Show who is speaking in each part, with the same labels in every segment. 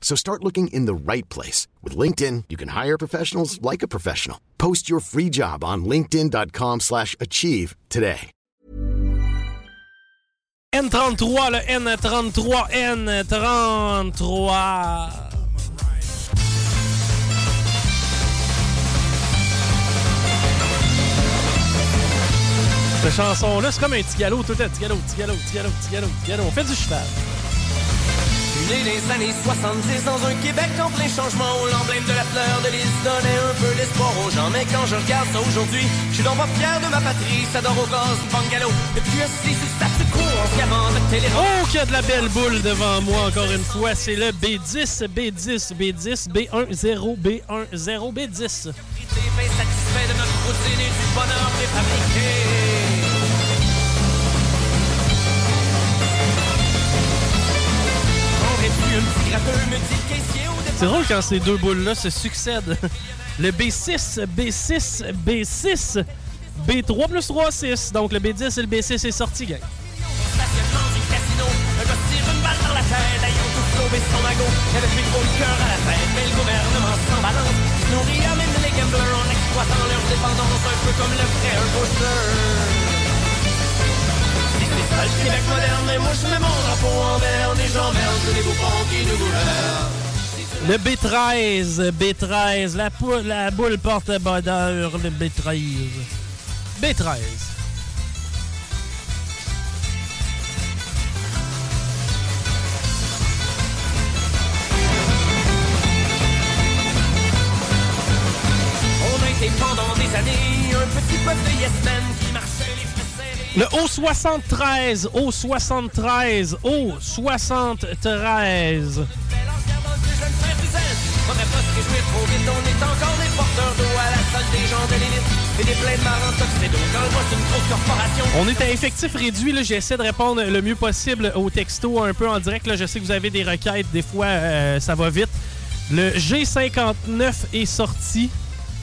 Speaker 1: So start looking in the right place. With LinkedIn, you can hire professionals like a professional. Post your free job on linkedin.com slash achieve today.
Speaker 2: N33, le N33, N33. Cette chanson-là, c'est comme un petit galop, tout le temps. Petit galop, petit galop, petit galop, petit galop, petit galop. On fait du cheval.
Speaker 3: Né les années 70 dans un Québec en plein changement où l'emblème de la fleur de lys donnait un peu d'espoir aux gens. Mais quand je regarde ça aujourd'hui, je suis donc pas fier de ma patrie. Ça dort au gaz, bungalow. Et puis assis sur statu quo en se de télé.
Speaker 2: Oh, qu'il y a de la belle boule devant moi, encore une fois. C'est le B10, B10, B10, B10, B10, B10.
Speaker 3: Bien satisfait de notre routine et du bonheur préfabriqué.
Speaker 2: C'est drôle quand ces deux boules-là se succèdent. Le B6, B6, B6, B3 plus 3, 6. Donc le B10 et le B6 est sorti, gang.
Speaker 3: les en exploitant dépendance, un le Québec moderne, mais moi je mets mon drapeau en j'emmerde tous les bouffons qui nous gouvernent.
Speaker 2: Le B13, B13, la, la boule porte bonheur, le B13. B13.
Speaker 3: On a été pendant des années un petit peuple de yes qui marchait.
Speaker 2: Le O73, O73, O73.
Speaker 3: Faudrait pas se réjouir trop vite, on est à
Speaker 2: effectif réduit. J'essaie de répondre le mieux possible aux textos un peu en direct. Là. Je sais que vous avez des requêtes. Des fois, euh, ça va vite. Le G59 est sorti.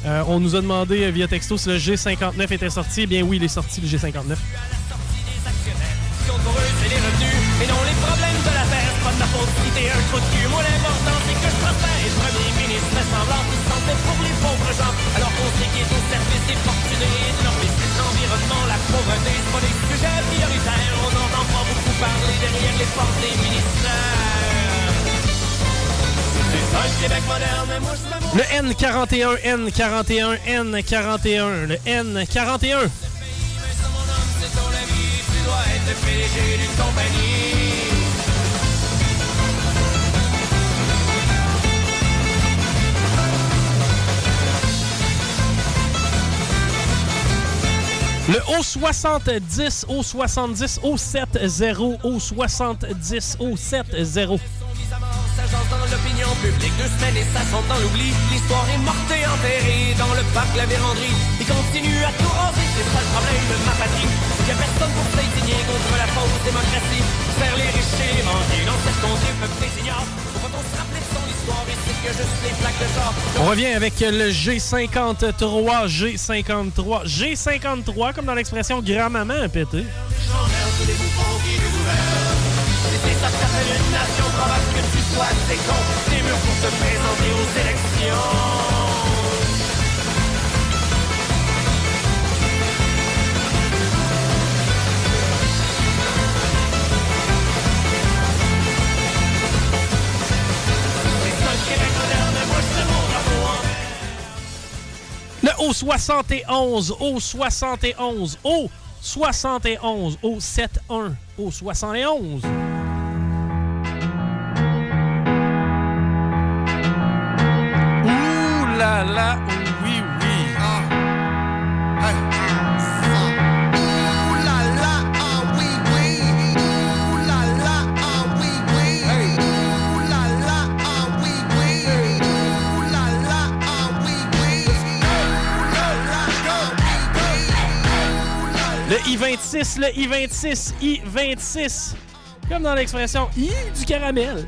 Speaker 2: Euh, on nous a demandé via texto si le G59 était sorti. Eh bien oui, il est sorti, le G59.
Speaker 3: Qui compte pour eux, c'est les revenus. Et non les problèmes de la terre, c'est pas de ma faute si t'es un trou de cul. Moi l'important c'est que je prospère. Et le premier ministre fait semblant qu'il se sentait pour les pauvres gens. Alors qu'on sait qu'il est au service des fortunés. De leur business, l'environnement, la pauvreté, c'est pas des sujets prioritaires. On n'entend pas beaucoup parler derrière les portes des. Le Québec moderne, mais moi je me
Speaker 2: Le N41, N41, N41, le N41.
Speaker 3: C'est ton ami, tu dois être le PDG d'une compagnie.
Speaker 2: Le O70, O70, O70, O70, O70.
Speaker 3: Dans l'opinion publique, deux semaines et ça semble dans l'oubli. L'histoire est morte et enterrée dans le parc La Vérandrie. Il continue à tout raser, c'est ça le problème de ma patrie. Y a personne pour s'indigner contre la fausse démocratie. Faire les riches et les mendiers, dans cette contrée, peuple des ignares. Pourquoi on se rappeler de son histoire et c'est que juste les plaques de genre.
Speaker 2: On revient avec le G53, G53, G53, comme dans l'expression grand-maman a pété.
Speaker 3: C'est ça que s'appelle une nation, probable que tu sois des cons. Des murs pour te présenter aux élections. C'est le drapeau en
Speaker 2: Le O71, O71, 71 au 71 au 71. Le I-26, le I-26, I-26. Comme dans l'expression I du caramel.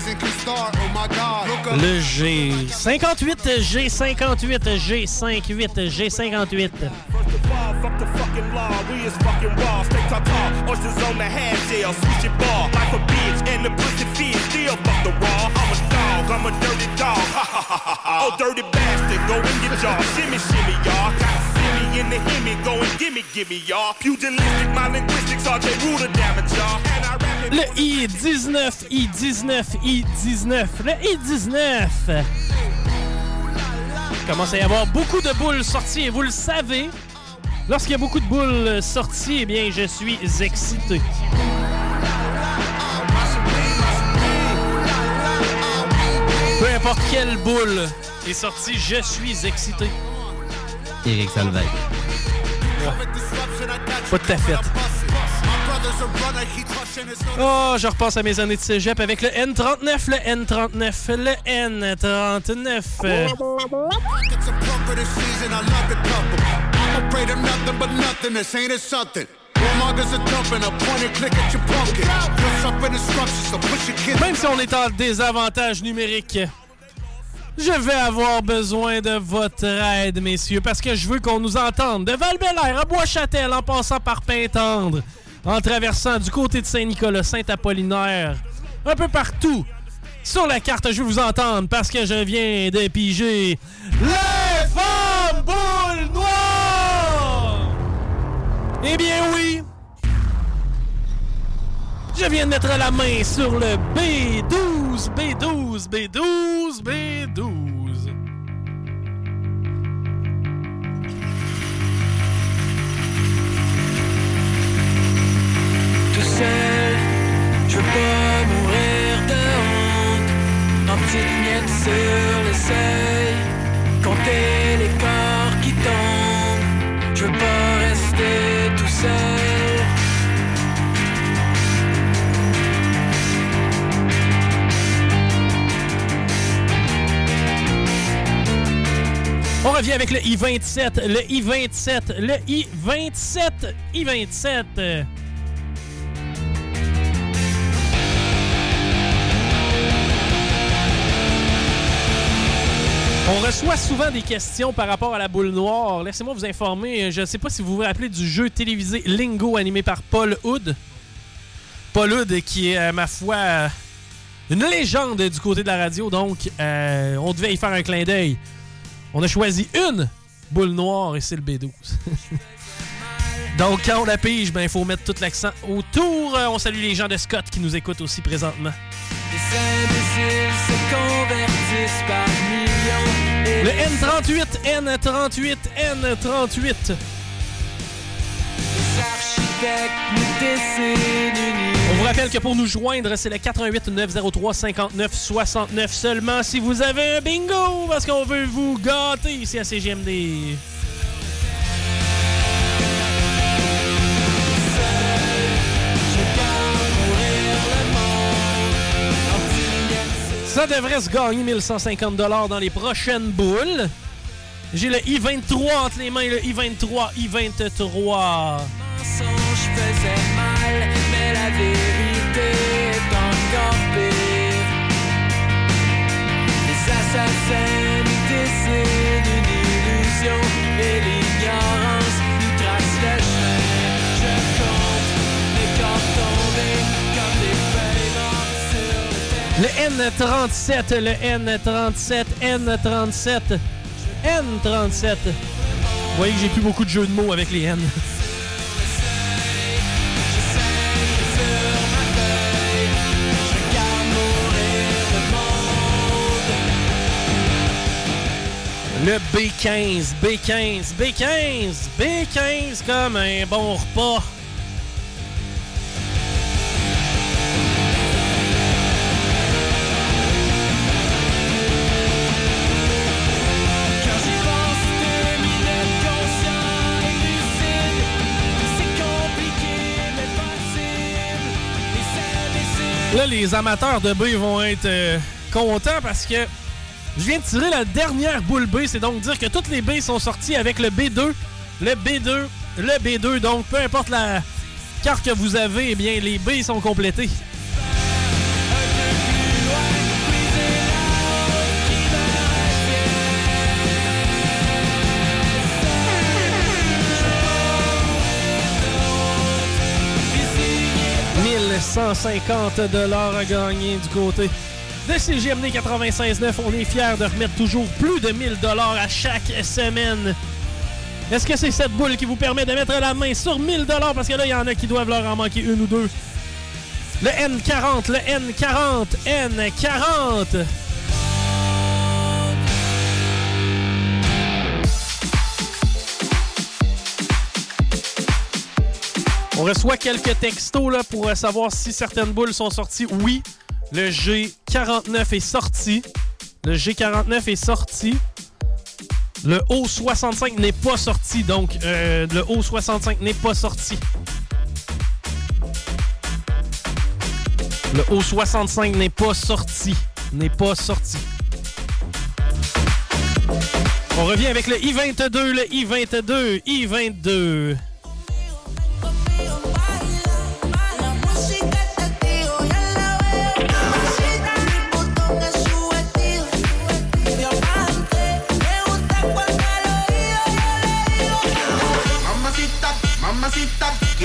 Speaker 2: Le G58, G58, G58, G58.
Speaker 4: First of all, fuck the fucking law. We is fucking raw. Stay top tall. Oysters on the half shell. Switch your ball. Like a bitch. And the pussy feed. Still fuck the raw. I'm a dog. I'm a dirty dog. Ha ha ha ha ha. Oh, dirty bastard. Go in your jaw. Shimmy, shimmy, y'all.
Speaker 2: Le I-19, I-19, I-19, le I-19. Il commence à y avoir beaucoup de boules sorties et vous le savez. Lorsqu'il y a beaucoup de boules sorties, eh bien, je suis excité. Peu importe quelle boule est sortie, je suis excité.
Speaker 5: Éric Salvaille.
Speaker 2: Pas de. Oh, je repasse à mes années de cégep avec le N39, le N39, le N39. Euh,
Speaker 6: It's a plumper this season. I love the couple. I'm afraid of nothing but nothingness. Ain't it something? Warmongers are dumping. A point and click at your pumpkin. You're suffering instructions, so push your kids.
Speaker 2: Même si on est en désavantage numérique, je vais avoir besoin de votre aide, messieurs, parce que je veux qu'on nous entende de val à Bois-Châtel, en passant par Pintendre, en traversant du côté de Saint-Nicolas, Saint-Apollinaire, un peu partout. Sur la carte, je veux vous entendre parce que je viens de piger les femmes boules noires! Eh bien oui, je viens de mettre la main sur le B12, B12, B12, B12.
Speaker 7: tout seul. Je veux pas mourir de honte. En petite miette sur le seuil. Compter
Speaker 2: revient avec le I-27, le I-27, le I-27, I-27. On reçoit souvent des questions par rapport à la boule noire. Laissez-moi vous informer. Je ne sais pas si vous vous rappelez du jeu télévisé Lingo animé par Paul Hood. Paul Hood qui est, euh, ma foi, euh, une légende du côté de la radio. Donc, euh, on devait y faire un clin d'œil. On a choisi une boule noire et c'est le B12. Donc, quand on la pige, ben, il faut mettre tout l'accent autour. Euh, On salue les gens de Scott qui nous écoutent aussi présentement.
Speaker 7: Les imbéciles se convertissent par millions. Et
Speaker 2: Le
Speaker 7: les
Speaker 2: N38, N38, N38.
Speaker 7: architectes nous dessinent une
Speaker 2: vous rappelle que pour nous joindre, c'est le 88 903 59 69 seulement si vous avez un bingo, parce qu'on veut vous gâter ici à CGMD. Ça devrait se gagner 1150 dans les prochaines boules. J'ai le I-23 entre les mains, le I-23, I-23.
Speaker 7: Faisaient mal, mais la vérité est encore pire. Les assassins nous dessinent une illusion et l'ignorance nous trace le chemin. Je compte les corps tombés comme des feuilles mortes sur. Le
Speaker 2: N37, le N37, N37, N37. Vous voyez que j'ai plus beaucoup de jeux de mots avec les N. Le B15, B15, B15, B15 comme un bon repas. Là, les amateurs de B vont être euh, contents parce que je viens de tirer la dernière boule B. C'est donc dire que toutes les B sont sorties avec le B2, le B2, le B2. Donc, peu importe la carte que vous avez, eh bien, les B sont complétés. « 1150 dollars à gagner du côté de CGMD 96.9. On est fiers de remettre toujours plus de 1000 dollars à chaque semaine. Est-ce que c'est cette boule qui vous permet de mettre la main sur 1000 dollars? Parce que là, il y en a qui doivent leur en manquer une ou deux. Le N40, le N40, N40. On reçoit quelques textos pour savoir si certaines boules sont sorties. Oui, le G49 est sorti. Le G49 est sorti. Le O65 n'est pas sorti, donc euh, le O65 n'est pas sorti. Le O65 n'est pas sorti. N'est pas sorti. On revient avec le I-22, le I-22, I-22.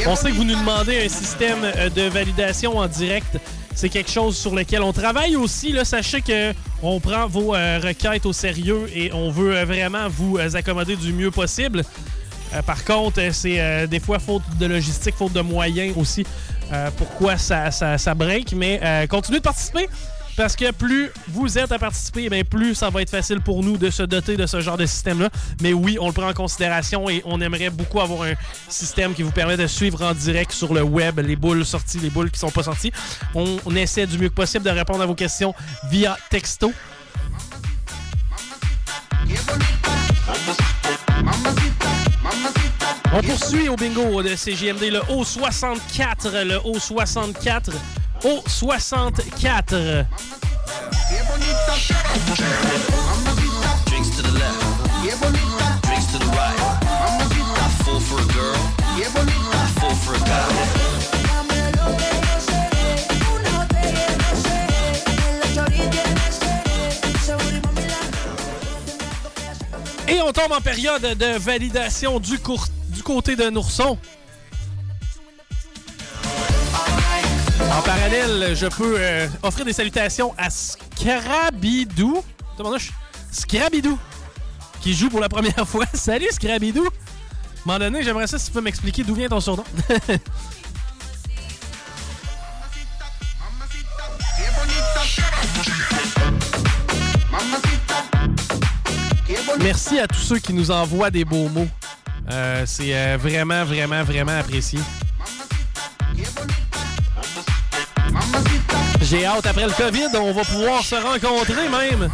Speaker 2: On sait que vous nous demandez un système euh, de validation en direct. C'est quelque chose sur lequel on travaille aussi. Sachez que on prend vos euh, requêtes au sérieux et on veut euh, vraiment vous accommoder du mieux possible. Par contre, c'est des fois faute de logistique, faute de moyens aussi. pourquoi ça, ça, ça break. Mais continuez de participer. Parce que plus vous êtes à participer, eh bien, plus ça va être facile pour nous de se doter de ce genre de système-là. Mais oui, on le prend en considération et on aimerait beaucoup avoir un système qui vous permet de suivre en direct sur le web les boules sorties, les boules qui sont pas sorties. On, essaie du mieux que possible de répondre à vos questions via texto. On poursuit au bingo de CGMD le O64, le O64, O64.
Speaker 8: Drinks to the left. Drinks to the right. I fall for a girl. I fall for a guy.
Speaker 2: Et on tombe en période de validation du, du côté de Nourson. En parallèle, je peux euh, offrir des salutations à Scrabidou. Scrabidou, qui joue pour la première fois. Salut Scrabidou! À un moment donné, j'aimerais ça si tu peux m'expliquer d'où vient ton surnom. Merci à tous ceux qui nous envoient des beaux mots. Euh, c'est euh, vraiment, vraiment, vraiment apprécié. J'ai hâte, après le COVID, on va pouvoir se rencontrer même.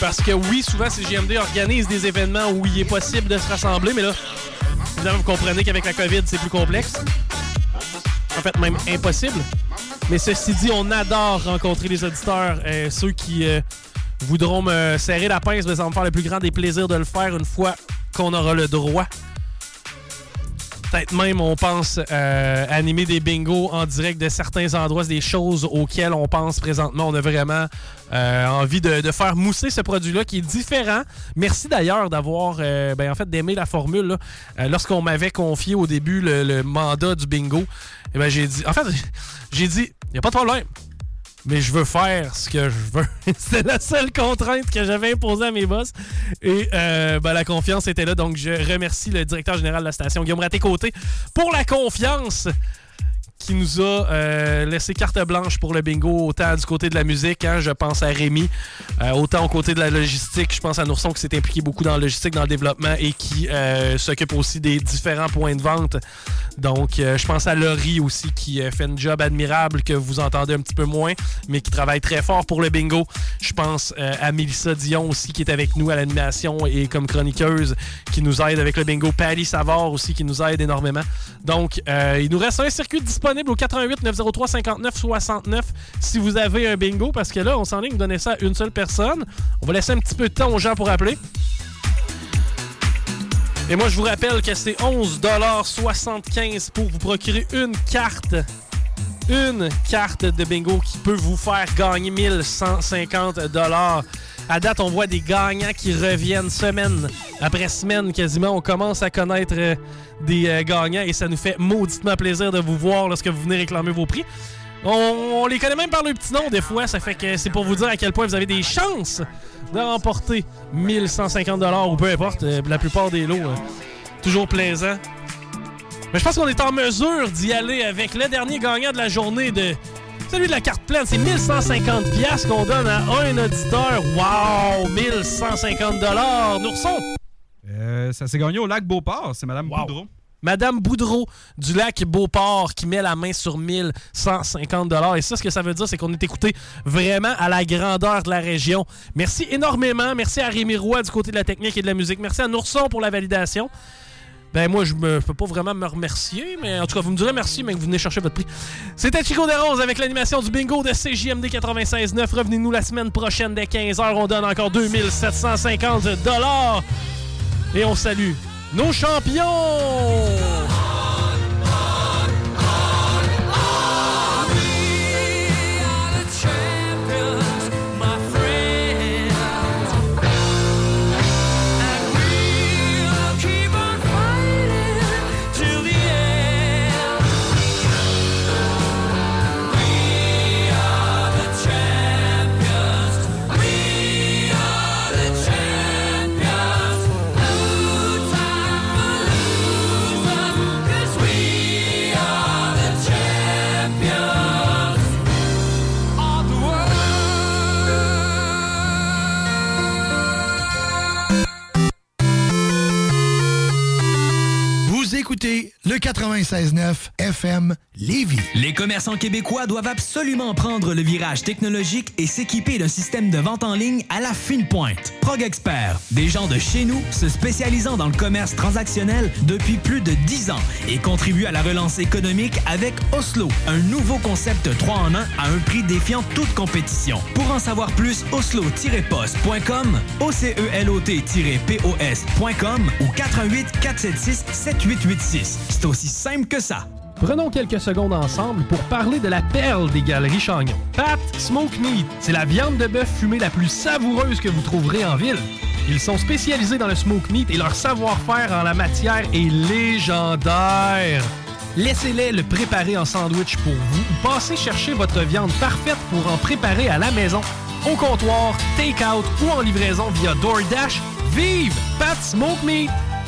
Speaker 2: Parce que oui, souvent, CGMD organise des événements où il est possible de se rassembler, mais là, vous comprenez qu'avec la COVID, c'est plus complexe. En fait, même impossible. Mais ceci dit, on adore rencontrer les auditeurs, euh, ceux qui euh, voudront me serrer la pince, mais ça va me faire le plus grand des plaisirs de le faire une fois qu'on aura le droit. Peut-être même, on pense euh, animer des bingos en direct de certains endroits, des choses auxquelles on pense présentement. On a vraiment euh, envie de, faire mousser ce produit-là qui est différent. Merci d'ailleurs d'avoir, euh, ben, en fait, d'aimer la formule. Euh, Lorsqu'on m'avait confié au début le, le mandat du bingo, eh ben, j'ai dit, en fait, j'ai dit, il n'y a pas de problème. Mais je veux faire ce que je veux. C'était la seule contrainte que j'avais imposée à mes boss. Et euh, ben, la confiance était là. Donc, je remercie le directeur général de la station, Guillaume Raté-Côté, pour la confiance qui nous a euh, laissé carte blanche pour le bingo, autant du côté de la musique, hein, je pense à Rémi, euh, autant au côté de la logistique, je pense à Nourson qui s'est impliqué beaucoup dans la logistique, dans le développement et qui s'occupe aussi des différents points de vente. Donc, je pense à Laurie aussi qui fait un job admirable que vous entendez un petit peu moins, mais qui travaille très fort pour le bingo. Je pense à Mélissa Dion aussi qui est avec nous à l'animation et comme chroniqueuse qui nous aide avec le bingo. Patty Savard aussi qui nous aide énormément. Donc, il nous reste un circuit disponible au 88 903 59 69 si vous avez un bingo, parce que là, on s'en ligne donner ça à une seule personne. On va laisser un petit peu de temps aux gens pour appeler. Et moi, je vous rappelle que c'est 11,75 pour vous procurer une carte. Une carte de bingo qui peut vous faire gagner 1150 à date, on voit des gagnants qui reviennent semaine après semaine quasiment. On commence à connaître euh, des euh, gagnants et ça nous fait mauditement plaisir de vous voir lorsque vous venez réclamer vos prix. On, les connaît même par le petit nom des fois, ça fait que c'est pour vous dire à quel point vous avez des chances de remporter 1150 ou peu importe, euh, la plupart des lots. toujours plaisant. Mais je pense qu'on est en mesure d'y aller avec le dernier gagnant de la journée de celui de la carte pleine, c'est 1150 pièces qu'on donne à un auditeur. Wow! 1150 dollars. Nourson!
Speaker 9: Euh, ça s'est gagné au lac Beauport. C'est Madame Boudreau.
Speaker 2: Madame Boudreau du lac Beauport qui met la main sur 1150 dollars. Et ça, ce que ça veut dire, c'est qu'on est écouté vraiment à la grandeur de la région. Merci énormément. Merci à Rémi Roy du côté de la technique et de la musique. Merci à Nourson pour la validation. Ben moi, je ne peux pas vraiment me remercier, mais en tout cas, vous me direz merci, mais que vous venez chercher votre prix. C'était Chico Roses avec l'animation du bingo de CJMD 96.9. Revenez-nous la semaine prochaine dès 15h. On donne encore 2750 dollars. Et on salue nos champions!
Speaker 10: Écoutez le 96.9 FM Lévis.
Speaker 11: Les commerçants québécois doivent absolument prendre le virage technologique et s'équiper d'un système de vente en ligne à la fine pointe. Prog Expert, des gens de chez nous se spécialisant dans le commerce transactionnel depuis plus de 10 ans et contribuent à la relance économique avec Oslo, un nouveau concept 3 en 1 à un prix défiant toute compétition. Pour en savoir plus, oslo-post.com, OCELOT-POS.com ou 418 476 7888 c'est aussi simple que ça.
Speaker 2: Prenons quelques secondes ensemble pour parler de la perle des galeries Chagnon. Pat Smoke Meat, c'est la viande de bœuf fumée la plus savoureuse que vous trouverez en ville. Ils sont spécialisés dans le smoke meat et leur savoir-faire en la matière est légendaire. Laissez-les le préparer en sandwich pour vous ou passez chercher votre viande parfaite pour en préparer à la maison, au comptoir, take-out ou en livraison via DoorDash. Vive Pat Smoke Meat!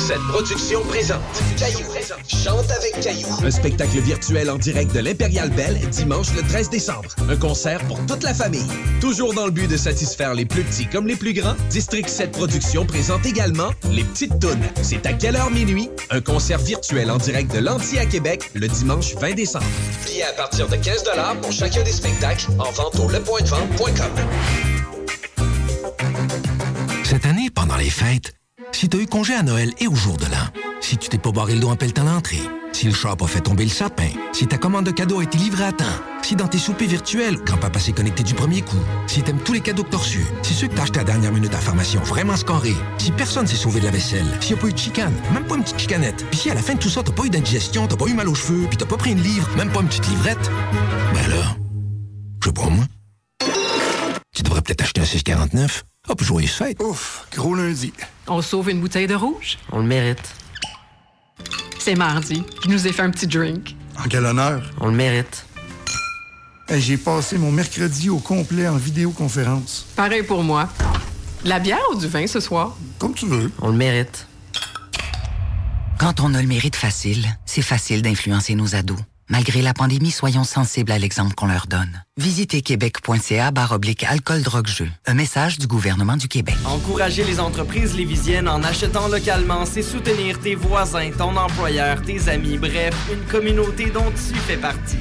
Speaker 12: District 7 Productions présente Caillou. Chante avec Caillou. Un spectacle virtuel en direct de l'Impérial Belle dimanche le 13 décembre. Un concert pour toute la famille. Toujours dans le but de satisfaire les plus petits comme les plus grands, District 7 Productions présente également Les Petites Tounes. C'est à quelle heure minuit? Un concert virtuel en direct de l'Anti à Québec le dimanche 20 décembre. Billets à partir de 15 pour chacun des spectacles en vente au lepointdevente.com.
Speaker 13: Cette année, pendant les fêtes, si tu as eu congé à Noël et au jour de l'an, Si tu t'es pas barré le dos en pelletant l'entrée. Si le chat a fait tomber le sapin. Si ta commande de cadeau a été livrée à temps. Si dans tes soupers virtuels, grand-papa s'est connecté du premier coup. Si t'aimes tous les cadeaux que t'as reçus. Si ceux que t'as achetés à dernière minute à vraiment scoré. Si personne s'est sauvé de la vaisselle. S'il n'y a pas eu de chicane, même pas une petite chicanette. Puis si à la fin de tout ça, t'as pas eu d'indigestion, t'as pas eu mal aux cheveux, puis t'as pas pris une livre, même pas une petite livrette. Ben là, je sais pas moi. Tu devrais peut-être acheter un 649. Hop, joyeuse fête.
Speaker 6: Ouf, gros lundi.
Speaker 14: On sauve une bouteille de rouge?
Speaker 15: On le mérite.
Speaker 14: C'est mardi. Je nous ai fait un petit drink.
Speaker 6: En quel honneur?
Speaker 15: On le mérite.
Speaker 6: Hey, J'ai passé mon mercredi au complet en vidéoconférence.
Speaker 14: Pareil pour moi. De la bière ou du vin ce soir?
Speaker 6: Comme tu veux.
Speaker 15: On le mérite.
Speaker 16: Quand on a le mérite facile, c'est facile d'influencer nos ados. Malgré la pandémie, soyons sensibles à l'exemple qu'on leur donne. Visitez québec.ca barre oblique alcool drogue jeu. Un message du gouvernement du Québec.
Speaker 17: Encourager les entreprises lévisiennes en achetant localement, c'est soutenir tes voisins, ton employeur, tes amis, bref, une communauté dont tu fais partie.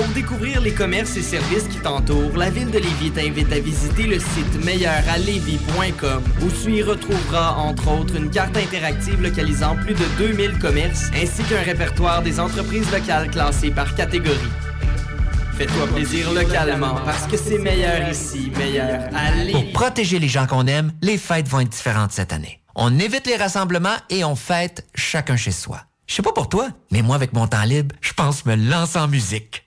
Speaker 17: Pour découvrir les commerces et services qui t'entourent, la ville de Lévis t'invite à visiter le site meilleuralevis.com où tu y retrouveras entre autres une carte interactive localisant plus de 2000 commerces ainsi qu'un répertoire des entreprises locales classées par catégorie. Fais-toi plaisir localement parce que c'est meilleur ici, meilleur à Lévis.
Speaker 18: Pour protéger les gens qu'on aime, les fêtes vont être différentes cette année. On évite les rassemblements et on fête chacun chez soi. Je sais pas pour toi, mais moi avec mon temps libre, je pense me lancer en musique.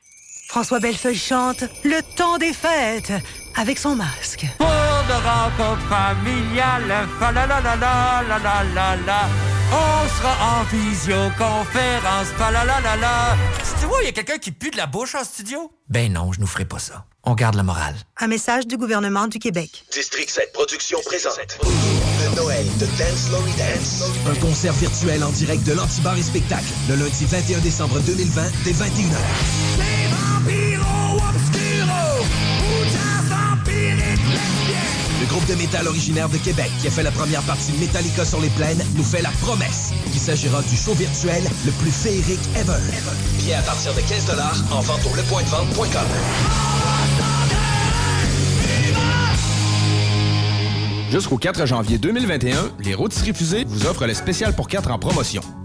Speaker 19: François Bellefeuille chante Le temps des fêtes avec son masque.
Speaker 20: Pour de rencontres familiales, fa la la la la la la la la. On sera en visioconférence, fa la la la la. Si tu vois, il y a quelqu'un qui pue de la bouche en studio?
Speaker 18: Ben non, je nous ferai pas ça. On garde la morale.
Speaker 19: Un message du gouvernement du Québec.
Speaker 12: District 7 Productions présente le Noël de Dance Lory Dance. Un concert virtuel en direct de l'Antibar et Spectacle le lundi 21 décembre 2020 dès 21h. Le groupe de métal originaire de Québec qui a fait la première partie Metallica sur les plaines nous fait la promesse qu'il s'agira du show virtuel le plus féerique ever. Billets à partir de 15 en vente au lepointdevente.com.
Speaker 21: Jusqu'au 4 janvier 2021, les rôtisseries fusées vous offrent le spécial pour 4 en promotion.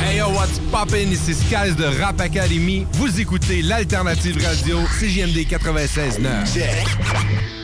Speaker 7: Hey yo, what's poppin'? Ici Skies de Rap Academy. Vous écoutez l'alternative radio CJMD 96.9.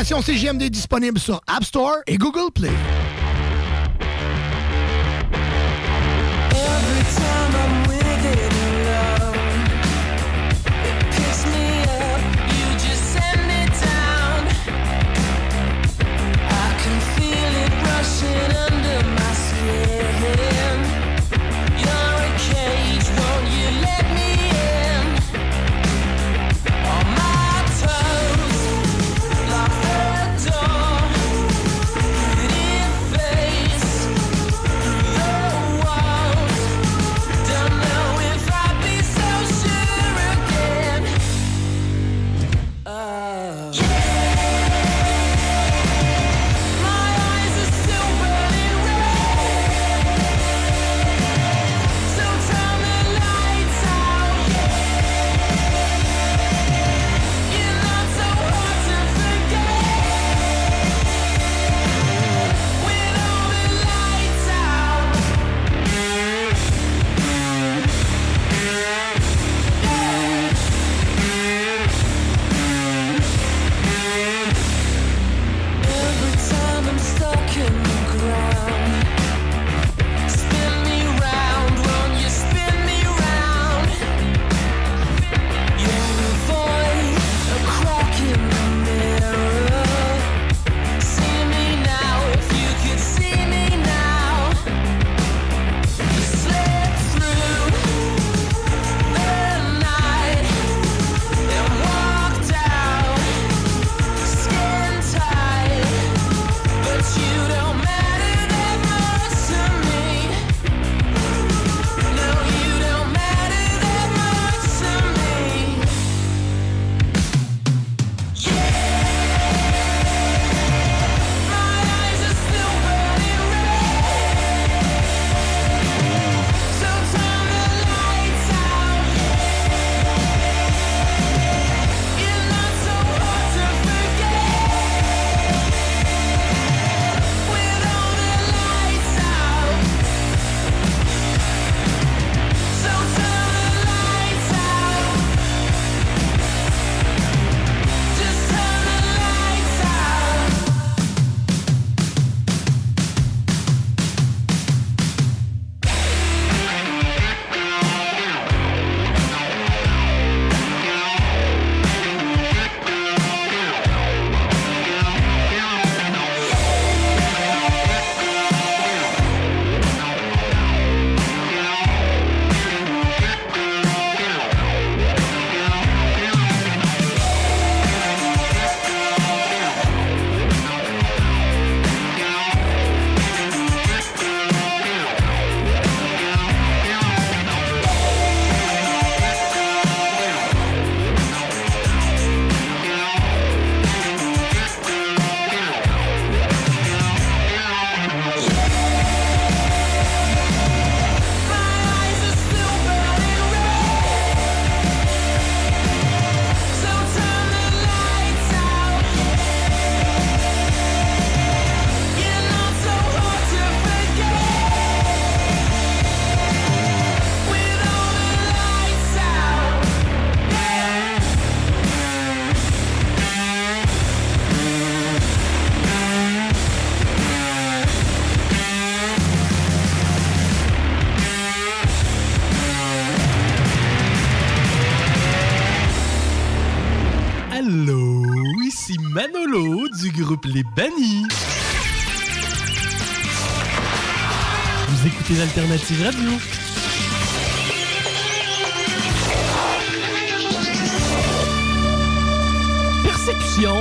Speaker 7: L'application CGMD est disponible sur App Store et Google Play.
Speaker 2: banni. Vous écoutez l'Alternative Radio. Perception.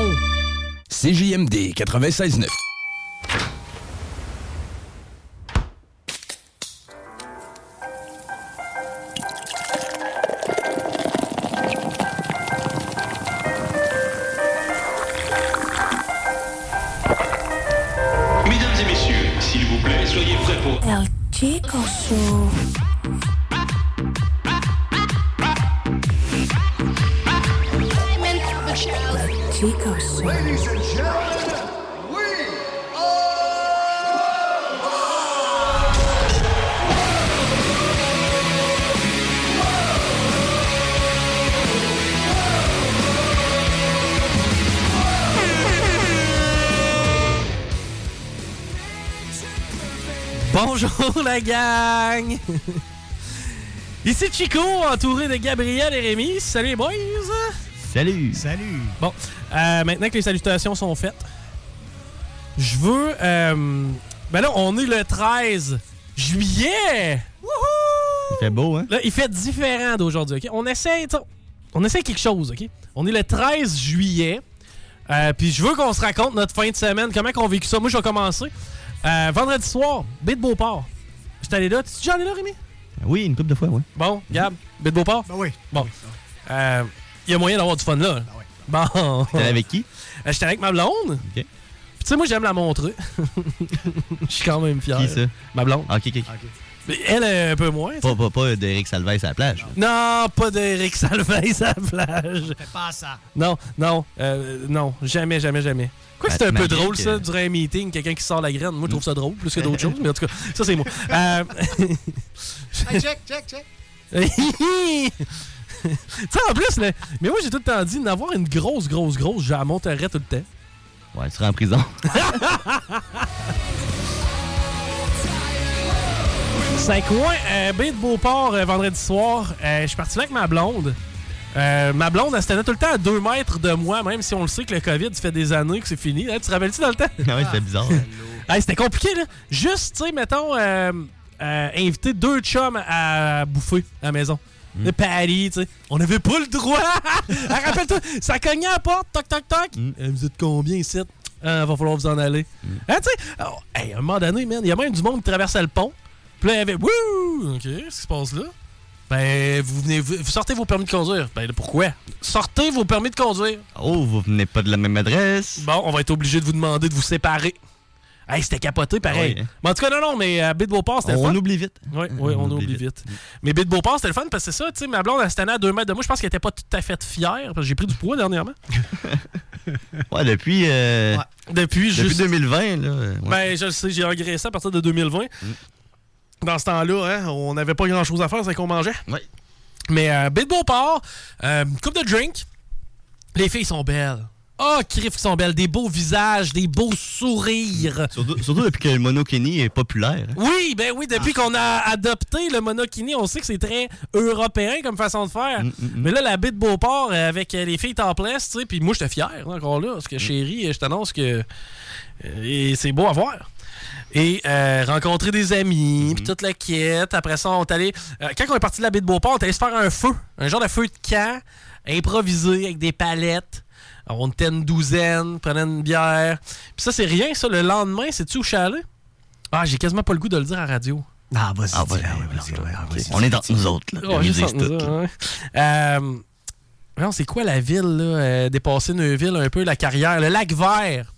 Speaker 21: CJMD 96.9.
Speaker 2: Bonjour la gang! Ici Chico, entouré de Gabriel et Rémi. Salut les boys!
Speaker 5: Salut!
Speaker 2: Salut! Bon, euh, maintenant que les salutations sont faites, je veux... euh, ben là, on est le 13 juillet!
Speaker 5: Il fait beau, hein?
Speaker 2: Là, il fait différent d'aujourd'hui, OK? On essaie, on essaie quelque chose, OK? On est le 13 juillet. euh, Puis je veux qu'on se raconte notre fin de semaine, comment qu'on a vécu ça. Moi, je vais commencer. Euh, vendredi soir, baie de Beauport. J'étais allé là. Tu déjà allé là, Rémi?
Speaker 5: Oui, une couple de fois, oui.
Speaker 2: Bon, Gab, baie de Beauport?
Speaker 10: Ben oui.
Speaker 2: Bon. Euh, y a moyen d'avoir du fun là. Bon.
Speaker 5: T'es avec qui?
Speaker 2: Euh, J'étais avec ma blonde.
Speaker 5: OK.
Speaker 2: Puis tu sais, moi, j'aime la montrer. Je suis quand même fier.
Speaker 5: Qui ça?
Speaker 2: Ma blonde.
Speaker 5: Ah, OK, OK.
Speaker 2: Mais Elle, est un peu moins.
Speaker 5: Pas, pas, pas d'Éric Salvaille à la plage.
Speaker 2: Non, pas d'Éric Salvaille à la plage.
Speaker 10: Fais pas ça.
Speaker 2: Non, non, euh, non, jamais, jamais, jamais. Quoi, c'est un peu drôle,
Speaker 5: que-
Speaker 2: ça, durant un meeting, quelqu'un qui sort la graine. Moi, je trouve ça drôle, plus que d'autres choses, mais en tout cas, ça, c'est moi. Euh,
Speaker 10: Hey, check, check, check.
Speaker 2: tu sais, en plus, là, mais moi, j'ai tout le temps dit d'avoir une grosse, grosse, grosse, je la monterais tout le temps.
Speaker 5: Ouais, tu seras en prison.
Speaker 2: Saint-Coin, euh, baie de Beauport, euh, vendredi soir. Euh, je suis parti là avec ma blonde. Euh, ma blonde, elle se tenait tout le temps à 2 mètres de moi, même si on le sait que le COVID, fait des années que c'est fini. Hein, tu te rappelles-tu dans le temps?
Speaker 5: Ah ouais, c'était bizarre.
Speaker 2: Hey, c'était compliqué, là. Juste, tu sais, mettons, euh, euh, inviter deux chums à bouffer à la maison. Le Patty, tu sais. On n'avait pas le droit. Ah, Rappelle-toi, ça cognait à la porte, toc, toc, toc. Euh, vous êtes combien ici? Ah, va falloir vous en aller. Hein, tu sais, oh, hey, à un moment donné, man, il y a même du monde qui traversait le pont. Puis là, il y avait, wouh, OK, qu'est-ce qui se passe là? Ben, vous venez, vous, vous sortez vos permis de conduire. Ben, là, pourquoi? Sortez vos permis de conduire.
Speaker 5: Oh, vous venez pas de la même adresse.
Speaker 2: Bon, on va être obligé de vous demander de vous séparer. Hey, c'était capoté pareil.
Speaker 5: Ah oui.
Speaker 2: Mais en tout cas, non, non, mais à de Beauport, c'était le
Speaker 5: On
Speaker 2: fun.
Speaker 5: oublie vite.
Speaker 2: Oui, oui, on, oublie vite. Mais Baie de Beauport, c'était le fun parce que c'est ça, tu sais, ma blonde, elle se à 2 mètres de moi. Je pense qu'elle était pas tout à fait fière parce que j'ai pris du poids dernièrement.
Speaker 5: Ouais, depuis. euh,
Speaker 2: Depuis,
Speaker 5: depuis
Speaker 2: juste-
Speaker 5: 2020, là. euh, ouais.
Speaker 2: Ben, je le sais, j'ai engraissé à partir de 2020. Dans ce temps-là, hein, on n'avait pas grand-chose à faire, c'est qu'on mangeait.
Speaker 5: Oui.
Speaker 2: Mais euh, Baie de Beauport, euh, coupe de drink. Les filles sont belles. Oh, crif qui sont belles. Des beaux visages, des beaux sourires.
Speaker 5: Surtout, surtout depuis que le monokini est populaire. hein.
Speaker 2: Oui, ben oui, depuis qu'on a adopté le monokini, on sait que c'est très européen comme façon de faire. Mais là, la baie de Beauport euh, avec euh, les filles topless, tu sais, puis moi, j'étais fier encore là, parce que chérie, euh, je t'annonce que et c'est beau à voir. Et euh, rencontrer des amis, puis toute la quête. Après ça, on est allé. euh, quand on est parti de la baie de Beauport, on est allé se faire un feu, un genre de feu de camp, improvisé avec des palettes. Alors, on était une douzaine, prenait une bière. Puis ça, c'est rien, ça. Le lendemain, c'est-tu au chalet? Ah, j'ai quasiment pas le goût de le dire à la radio.
Speaker 10: Ah, vas-y.
Speaker 5: Ah, ouais,
Speaker 10: vas-y.
Speaker 5: On est dans nous autres, là.
Speaker 2: Oh, juste nous autres,
Speaker 5: là.
Speaker 2: Euh, voyons, c'est quoi la ville, là, euh, dépassée Neuville, un peu, la carrière? Le lac vert?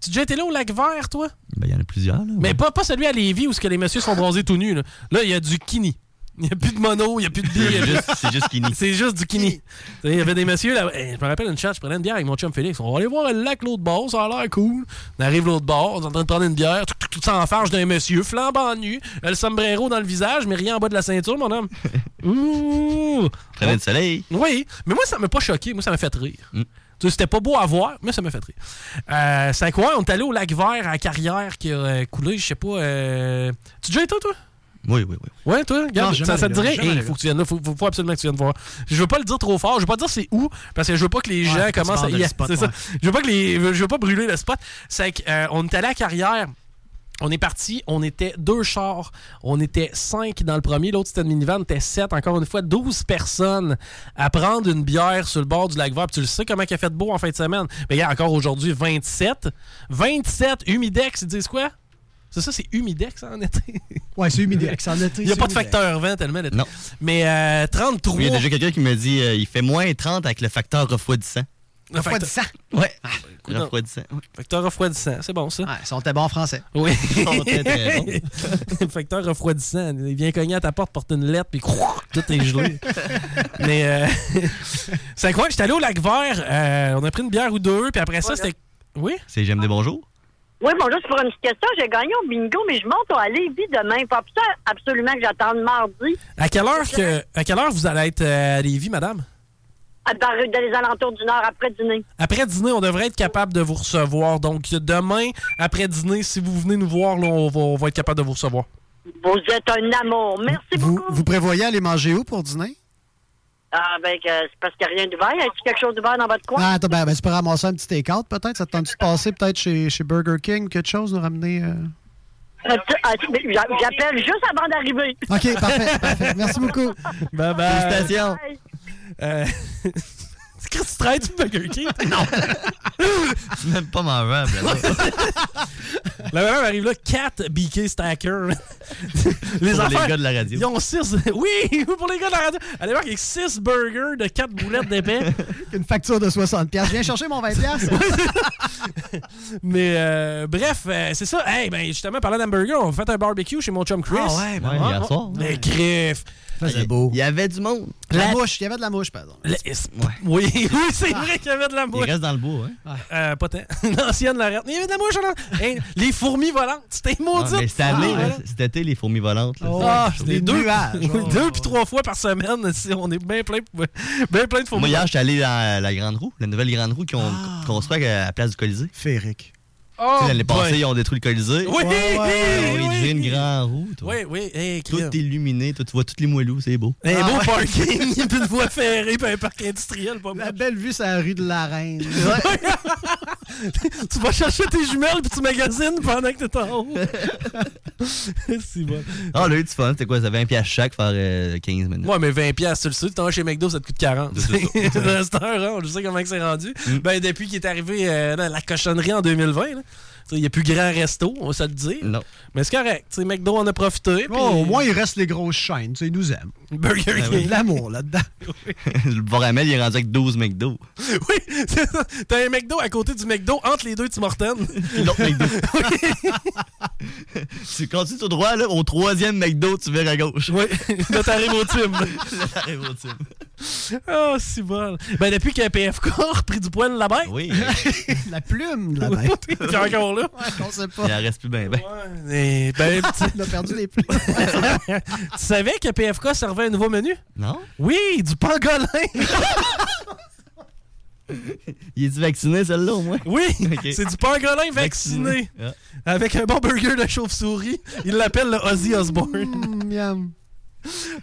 Speaker 2: Tu as déjà été là au lac vert, toi?
Speaker 5: Ben, il y en a plusieurs, là.
Speaker 2: Mais pas, pas celui à Lévis où ce que les messieurs sont bronzés tout nus. Là, Là, il y a du kini. Il n'y a plus de mono, il n'y a plus de bière.
Speaker 5: C'est juste- kini.
Speaker 2: C'est juste du kini. Il y avait des messieurs là. je me rappelle une chat, je prenais une bière avec mon chum Félix. On va aller voir le lac l'autre bord, ça a l'air cool. On arrive l'autre bord, on est en train de prendre une bière, tout, tout, tout ça en farge d'un monsieur, flambant nu, le sombrero dans le visage, mais rien en bas de la ceinture, mon homme. Ouh!
Speaker 5: Prenez le soleil.
Speaker 2: Oui, mais moi, ça m'a pas choqué. Moi, ça m'a fait rire. Tu sais, C'était pas beau à voir, mais ça m'a fait rire. Euh, c'est quoi? On est allé au lac vert à Carrière qui a euh, coulé, je sais pas. euh, Tu déjà été, toi?
Speaker 5: Oui, oui, oui.
Speaker 2: Ouais, toi, regarde,
Speaker 10: Non,
Speaker 2: ça, ça te dirait, il faut que tu viennes là, faut, faut, faut absolument que tu viennes voir. Je veux pas le dire trop fort, je veux pas dire c'est où, parce que je veux pas que les gens commencent à y c'est ça. Je veux pas que les, je veux pas brûler le spot. C'est qu'on est allé à Carrière. On est parti, on était deux chars, on était cinq dans le premier, l'autre c'était une minivan, on était sept, encore une fois, 12 personnes à prendre une bière sur le bord du lac vert. Puis tu le sais comment il a fait beau en fin de semaine. Mais il y a encore aujourd'hui 27. 27 humidex, ils disent quoi? C'est ça, c'est humidex en été?
Speaker 10: Ouais, c'est humidex. En été,
Speaker 2: Il n'y a pas de facteur vent tellement l'été.
Speaker 5: Non.
Speaker 2: Mais euh, 33.
Speaker 5: Oui, il y a déjà quelqu'un qui me dit euh, il fait moins 30 avec le facteur refroidissant.
Speaker 2: Le
Speaker 10: Refroidissant?
Speaker 5: Ouais.
Speaker 2: non.
Speaker 5: refroidissant. ouais.
Speaker 2: Facteur refroidissant, c'est bon ça.
Speaker 10: Ouais, ils sont bons en français.
Speaker 2: Oui.
Speaker 5: Ils sont très, très bons.
Speaker 2: Le facteur refroidissant. Il vient cogner à ta porte, porte une lettre, puis tout est gelé. Mais euh, c'est incroyable. J'étais allé au lac vert, euh, on a pris une bière ou deux, puis après ça, c'était. Oui?
Speaker 5: C'est J'aime des bonjours?
Speaker 22: Oui, bonjour, c'est pour une petite question. J'ai gagné au bingo, mais je monte à Lévis demain. Pas ça absolument que j'attende mardi.
Speaker 2: À quelle heure que à quelle heure vous allez être euh, à Lévis, madame?
Speaker 22: À- Dans, dans les alentours d'une heure après dîner.
Speaker 2: Après dîner, on devrait être capable de vous recevoir. Donc, demain, après dîner, si vous venez nous voir, là, on, va, on va être capable de vous recevoir.
Speaker 22: Vous êtes un amour. Merci
Speaker 23: Vous,
Speaker 22: beaucoup.
Speaker 23: vous prévoyez aller manger où pour dîner?
Speaker 22: Ah, ben, que c'est parce qu'il n'y a rien d'ouvert. Y a-t-il quelque chose d'ouvert dans votre coin?
Speaker 23: Ah, attends, ben, ben, tu peux ramasser un petit take-out peut-être? Ça te tente de passer peut-être chez, chez Burger King, quelque chose, nous ramener. euh?
Speaker 22: Mais j'a- J'appelle juste avant d'arriver.
Speaker 23: OK, parfait, parfait. Merci beaucoup.
Speaker 2: Bye bye.
Speaker 23: Félicitations.
Speaker 2: Euh, Que tu traites du Burger King?
Speaker 5: Non. C'est même pas mangeable. là.
Speaker 2: La madame arrive là, 4 BK Stacker. les
Speaker 5: Pour les gars de la radio.
Speaker 2: Ils ont 6. Oui, pour les gars de la radio. Allez voir avec 6 burgers de 4 boulettes d'épais.
Speaker 23: Une facture de 60$. Je viens chercher mon 20$.
Speaker 2: Mais euh, bref, euh, c'est ça. Hey, ben justement, parlant d'hamburger, on a fait un barbecue chez mon chum Chris.
Speaker 23: Ah ouais, ben
Speaker 5: Ouais,
Speaker 23: ouais.
Speaker 5: hier soir.
Speaker 2: Mais griff.
Speaker 23: Faisait beau.
Speaker 5: Il y avait du monde.
Speaker 23: La
Speaker 2: La-
Speaker 23: mouche, il y avait de la mouche, pardon.
Speaker 2: Oui, oui, c'est vrai qu'il y avait de la
Speaker 5: Il
Speaker 2: mouche.
Speaker 5: reste dans le bois. Hein?
Speaker 2: Euh, pas tant. L'ancienne. Mais il y avait de la mouche là. Hey, les fourmis volantes. C'était
Speaker 5: Ah,
Speaker 2: maudit.
Speaker 5: cet été, les fourmis volantes. là,
Speaker 2: Ah,
Speaker 5: c'est-
Speaker 2: c'était
Speaker 23: des
Speaker 2: deux,
Speaker 23: nuages. Oh,
Speaker 2: deux
Speaker 23: oh,
Speaker 2: puis trois fois par semaine. si On est bien plein, bien plein de fourmis.
Speaker 5: Moi, hier, j'étais allé dans la Grande Roue, la nouvelle Grande Roue qu'ils ont
Speaker 23: Ah.
Speaker 5: construite à la place du Colisée.
Speaker 23: Féerique.
Speaker 2: Oh,
Speaker 5: L'année passée, ils ont détruit le Colisée.
Speaker 2: Oui,
Speaker 5: Ils ont
Speaker 2: oui,
Speaker 5: érigé une grande roue. toi.
Speaker 2: Oui, oui. Hey,
Speaker 5: Tout illuminé, toi, tu vois tous les moelleux, c'est beau.
Speaker 2: Un
Speaker 23: Ah,
Speaker 2: beau
Speaker 23: ouais.
Speaker 2: parking, puis une voie ferrée, puis un parc industriel, pas
Speaker 23: La belle vue, c'est la rue de la Reine.
Speaker 2: tu vas chercher tes jumelles, puis tu magasines pendant que t'es en haut. c'est bon.
Speaker 5: Ah, on a eu du fun. C'était quoi? Ça 20 piastres chaque, faire euh, 15 minutes?
Speaker 2: Ouais, mais 20$, piastres, tu le sais, tu t'en vas chez McDo, ça te coûte 40.
Speaker 5: C'est ça.
Speaker 2: De cette heure, hein, on sait comment que c'est rendu.
Speaker 5: Mm.
Speaker 2: Ben, depuis qu'il est arrivé euh, dans la cochonnerie en 2020, là, il n'y a plus grand resto, on va se le dire.
Speaker 5: Non.
Speaker 2: Mais c'est correct. McDo en a profité.
Speaker 23: Oh, au moins, il reste les grosses chaînes. Ils nous aiment.
Speaker 2: Burger
Speaker 23: Il y a
Speaker 2: King.
Speaker 23: de l'amour là-dedans.
Speaker 5: le Boramel, il est rendu avec 12 McDo.
Speaker 2: Oui, c'est ça. T'as un McDo à côté du McDo, entre les deux Tim Hortons.
Speaker 5: L'autre McDo. tu continues tout droit, là, au troisième McDo, tu verras à gauche.
Speaker 2: Oui, là, t'arrives au Tim.
Speaker 5: Là, t'arrives au team.
Speaker 2: Oh, c'est bon. Ben, depuis que PFK a repris du poil de la bête.
Speaker 5: Oui,
Speaker 23: la plume de la bête.
Speaker 2: il est encore là.
Speaker 23: on sait pas.
Speaker 5: il en reste plus bien. Ben.
Speaker 2: Ben, tu,
Speaker 23: Il a perdu les plumes.
Speaker 2: tu savais que PFK servait un nouveau menu?
Speaker 5: Non?
Speaker 2: Oui, du pangolin.
Speaker 5: Il est-tu vacciné, celle-là, au moins?
Speaker 2: Oui, c'est du pangolin vacciné.
Speaker 5: Ah.
Speaker 2: Avec un bon burger de chauve-souris. Il l'appelle le Ozzy Osbourne.
Speaker 23: Mm, miam.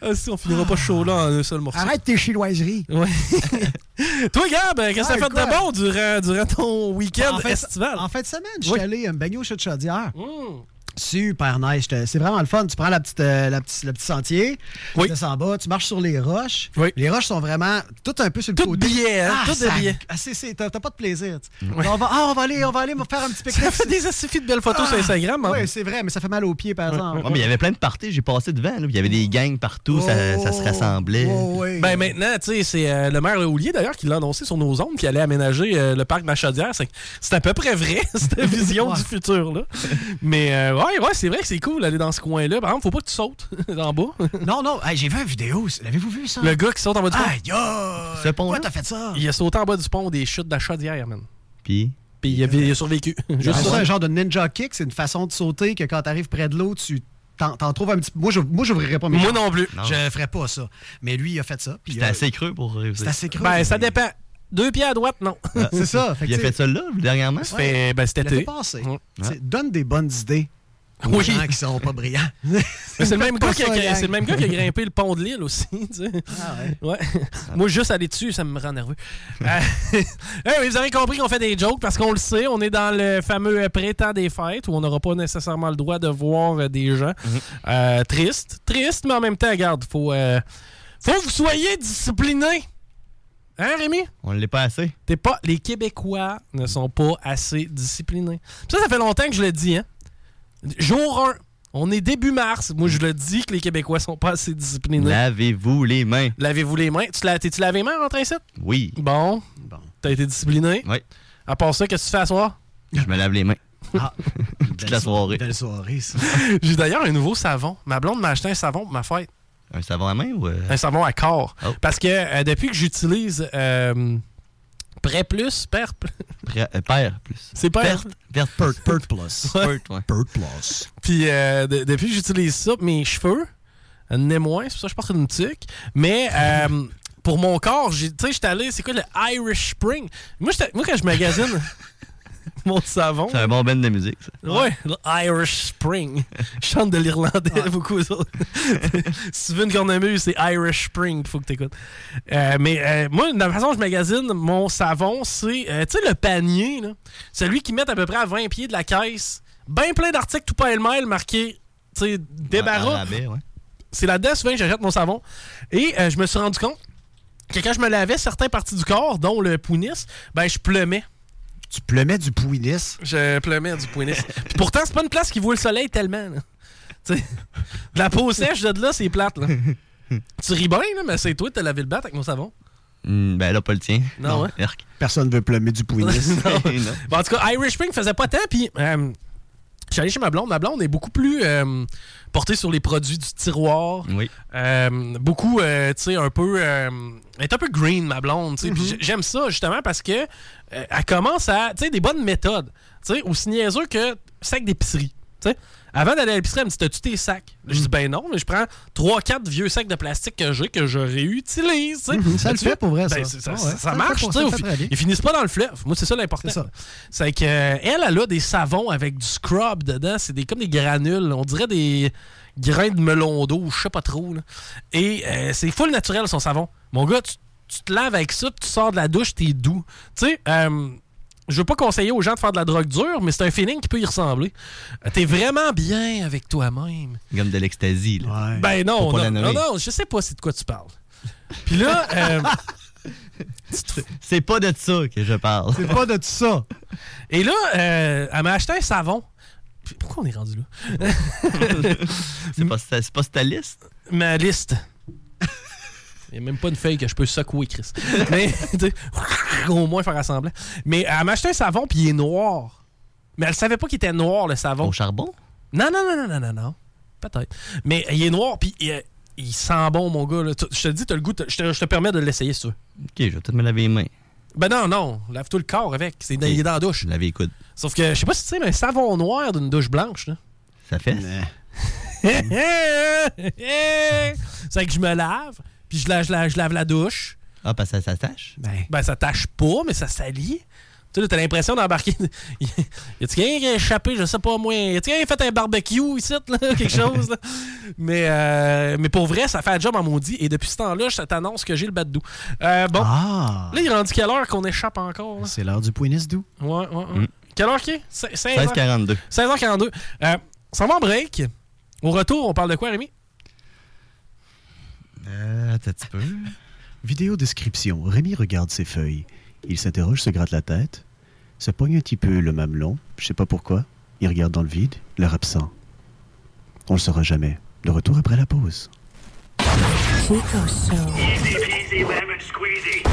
Speaker 2: Ah, si, on finira pas chaud là en un seul morceau.
Speaker 23: Arrête tes chinoiseries.
Speaker 2: Ouais. Toi, Gab, qu'est-ce que
Speaker 23: Ah,
Speaker 2: t'as fait
Speaker 23: quoi?
Speaker 2: de bon durant, durant ton week-end
Speaker 23: En fait,
Speaker 2: estival?
Speaker 23: En fin de semaine, je
Speaker 2: Oui.
Speaker 23: suis allé me baigner au chaudière.
Speaker 2: Mmh.
Speaker 23: Super nice. C'est vraiment le fun. Tu prends la petite, euh, la petite- le petit sentier,
Speaker 2: Oui.
Speaker 23: tu descends en bas, tu marches sur les roches.
Speaker 2: Oui.
Speaker 23: Les roches sont vraiment tout un peu sur le
Speaker 2: Tout
Speaker 23: côté.
Speaker 2: billet, hein?
Speaker 23: Ah,
Speaker 2: Tout
Speaker 23: ça-
Speaker 2: de
Speaker 23: ah, c'est- c'est- T'as pas de plaisir. On, va, ah, on va aller, on va aller me faire un petit
Speaker 2: Ça
Speaker 23: pique-nique.
Speaker 2: fait des astifies de belles photos sur Instagram. hein?
Speaker 23: Oui, c'est vrai, mais ça fait mal aux pieds, par exemple.
Speaker 5: Ouais, mais il y avait plein de parties, j'ai passé devant. là, Il y avait des gangs partout, ça, ça se rassemblait.
Speaker 23: Oh, oui.
Speaker 2: Ben maintenant, tu sais, c'est euh, le maire Houlier d'ailleurs qui l'a annoncé sur nos ondes qui allait aménager euh, le parc Chaudière. C'est c'est à peu près vrai, cette vision
Speaker 23: Ouais.
Speaker 2: du futur là. Mais euh, ouais, ouais, c'est vrai que c'est cool d'aller dans ce coin-là. Par exemple, faut pas que tu sautes en bas.
Speaker 23: Non, non, hey, j'ai vu une vidéo. L'avez-vous vu ça?
Speaker 2: Le gars qui saute en bas du pont.
Speaker 23: Aïe, aïe!
Speaker 5: Ce pont-là?
Speaker 23: Pourquoi t'as fait ça?
Speaker 2: Il a sauté en bas du pont des chutes de la Chaudière, man.
Speaker 5: Puis,
Speaker 2: Puis il a, il a survécu. Juste
Speaker 23: C'est
Speaker 2: ça.
Speaker 23: un genre de ninja kick. C'est une façon de sauter que quand t'arrives près de l'eau, tu t'en t'en trouves un petit peu. Moi, je, moi, j'ouvrirais pas mes
Speaker 2: Moi non plus.
Speaker 5: Non.
Speaker 23: Je ferais pas ça. Mais lui, il a fait ça. puis
Speaker 5: c'était assez creux pour réussir.
Speaker 23: C'est assez creux.
Speaker 2: Ben, ça dépend. Deux pieds à droite, non.
Speaker 5: Ah.
Speaker 23: C'est ça. Fait
Speaker 5: Il a fait ça là, dernièrement?
Speaker 2: Ça fait, ben, cet été. Ouais.
Speaker 23: Tu sais, Donne des bonnes idées
Speaker 2: Oui.
Speaker 23: gens qui sont pas brillants.
Speaker 2: C'est le, même
Speaker 23: Pas
Speaker 2: gars qui a,
Speaker 23: ça, gang.
Speaker 2: c'est le même gars qui a grimpé le pont de l'île aussi. tu sais.
Speaker 23: Ah ouais.
Speaker 2: Ouais. Moi, juste aller dessus, ça me rend nerveux. Euh, hey, vous avez compris qu'on fait des jokes parce qu'on le sait. On est dans le fameux pré-temps des fêtes où on n'aura pas nécessairement le droit de voir euh, des gens. Euh, triste. Triste, mais en même temps, regarde, faut, euh, faut que vous soyez disciplinés. Hein, Rémi?
Speaker 5: On l'est pas assez.
Speaker 2: T'es pas, les Québécois ne sont pas assez disciplinés. Ça, ça fait longtemps que je le dis. Hein? Jour 1, on est début mars. Moi, je le dis que les Québécois sont pas assez disciplinés.
Speaker 5: Lavez-vous les mains.
Speaker 2: Lavez-vous les mains. Tu T'es-tu lavé les mains en ici?
Speaker 5: Oui.
Speaker 2: Bon.
Speaker 23: Bon.
Speaker 2: T'as été discipliné?
Speaker 5: Oui.
Speaker 2: À part ça, qu'est-ce que tu fais à soir?
Speaker 5: Je me lave les mains.
Speaker 23: Ah,
Speaker 5: Toute la soirée.
Speaker 23: Belle soirée, ça.
Speaker 2: J'ai d'ailleurs un nouveau savon. Ma blonde m'a acheté un savon pour ma fête.
Speaker 5: Un savon à main ou. euh,
Speaker 2: Un savon à corps.
Speaker 5: Oh.
Speaker 2: Parce que euh, depuis que j'utilise euh, Prêt Plus, Père Plus.
Speaker 5: pré- euh, père plus.
Speaker 2: C'est Père.
Speaker 5: Perte. Perte.
Speaker 23: Pert, Pert Plus.
Speaker 5: Perte, ouais.
Speaker 23: Pert Plus.
Speaker 2: Puis euh, de- depuis que j'utilise ça, pour mes cheveux, euh, n'est moins, c'est pour ça que je porte une tique. Mais euh, pour mon corps, j'ai- tu sais, j'étais allé, c'est quoi le Irish Spring? Moi, j'étais- moi quand je magasine. mon savon.
Speaker 5: C'est un bon band de musique, ça.
Speaker 2: Ouais, Irish Spring. Je chante de l'irlandais beaucoup. ça. si tu veux une cornemuse, c'est Irish Spring qu'il faut que tu écoutes. mais euh, moi, de la façon dont je magasine mon savon, c'est euh, tu sais le panier, là, celui qui met à peu près à 20 pieds de la caisse, bien plein d'articles tout pas mail marqué tu sais, débarras.
Speaker 5: Ouais.
Speaker 2: C'est là-dedans souvent que j'achète mon savon. Et euh, je me suis rendu compte que quand je me lavais certaines parties du corps, dont le pounis, ben je pleumais.
Speaker 24: Tu pleumais du pouinis?
Speaker 2: Je pleumais du pouinis. Puis pourtant, c'est pas une place qui voit le soleil tellement. là. Tu sais, de la peau sèche de là, c'est plate. Là. tu ris bien, là, mais c'est toi qui t'as lavé le bat avec mon savon.
Speaker 5: Hmm, ben là, pas le tien.
Speaker 2: Non, ouais.
Speaker 5: Erk.
Speaker 24: Personne veut pleumer du pouinis.
Speaker 2: Non. Bon, en tout cas, Irish Spring faisait pas tant, puis euh, je suis allé chez ma blonde. Ma blonde est beaucoup plus euh, portée sur les produits du tiroir.
Speaker 5: Oui.
Speaker 2: Euh, beaucoup, euh, tu sais, un peu. Elle est un peu green, ma blonde. tu sais. Puis j- j'aime ça, justement, parce que euh, elle commence à. Tu sais, des bonnes méthodes. Tu sais, aussi niaiseux que sac d'épicerie. Tu sais. Avant d'aller à l'épicerie, elle me dit T'as-tu tes sacs? Je dis Ben non, mais je prends 3-4 vieux sacs de plastique que j'ai, que je réutilise.
Speaker 24: Mhm, ça le
Speaker 2: Tu
Speaker 24: fait pour vrai,
Speaker 2: Ben,
Speaker 24: ça.
Speaker 2: c'est- ça,
Speaker 24: Ah ouais,
Speaker 2: ça-
Speaker 24: ça le
Speaker 2: marche. tu sais,
Speaker 24: le.
Speaker 2: Ils finissent pas dans le fleuve. Moi, c'est ça l'important.
Speaker 24: C'est
Speaker 2: que euh, elle, elle a des savons avec du scrub dedans. C'est des, comme des granules. On dirait des grains de melon d'eau, je sais pas trop. là. Et euh, c'est full naturel, son savon. Mon gars, tu, tu te laves avec ça, tu sors de la douche, t'es doux. Tu sais, euh, je veux pas conseiller aux gens de faire de la drogue dure, mais c'est un feeling qui peut y ressembler. T'es vraiment bien avec toi-même.
Speaker 5: Comme de l'ecstasy. là.
Speaker 2: Ben non, non, non, je sais pas c'est de quoi tu parles. Puis là, euh,
Speaker 5: C'est pas de ça que je parle.
Speaker 24: C'est pas de ça.
Speaker 2: Et là, euh, elle m'a acheté un savon. Pourquoi on est rendu là?
Speaker 5: c'est pas, c'est pas ta liste?
Speaker 2: Ma liste. Il n'y a même pas une feuille que je peux secouer, Chris. Mais, au moins faire assembler. Mais elle m'a acheté un savon, puis il est noir. Mais elle savait pas qu'il était noir, le savon.
Speaker 5: Au charbon?
Speaker 2: Non, non, non, non, non, non, non. Peut-être. Mais il est noir, puis il, il sent bon, mon gars. là. Je te dis, t'as le goût, je te, je te permets de l'essayer, si tu veux.
Speaker 5: Ok, je vais peut-être me laver les mains.
Speaker 2: Ben non, non. Lave-toi le corps avec. C'est il est dans la douche.
Speaker 5: Laver les coudes.
Speaker 2: Sauf que, je sais pas si tu sais, mais un savon noir d'une douche blanche, là.
Speaker 5: Ça fait?
Speaker 2: c'est que je me lave, puis je lave, je lave, je lave la douche.
Speaker 5: Ah, parce que ça s'attache?
Speaker 2: Ben, ça tâche pas, mais ça salit. Tu sais, là, t'as l'impression d'embarquer. y a-tu quelqu'un qui a échappé, je sais pas moi. Y a-tu quelqu'un qui a fait un barbecue ici, là, quelque chose, là? Mais, euh, mais pour vrai, ça fait un job en maudit. Et depuis ce temps-là, je t'annonce que j'ai le bad doux. Euh, bon.
Speaker 24: Ah.
Speaker 2: Là, il est rendu quelle heure qu'on échappe encore?
Speaker 24: C'est l'heure du pouinis doux.
Speaker 2: Ouais, ouais, ouais. Quelle heure qu'il est?
Speaker 5: 16h42.
Speaker 2: 16h42. Euh, ça va en break? Au retour, on parle de quoi, Rémi?
Speaker 5: Euh, attends un petit peu.
Speaker 24: Vidéo description. Rémi regarde ses feuilles. Il s'interroge, se gratte la tête, se pogne un petit peu le mamelon. Je sais pas pourquoi. Il regarde dans le vide, l'air absent. On le saura jamais. De retour après la pause.
Speaker 3: Easy peasy lemon squeezy.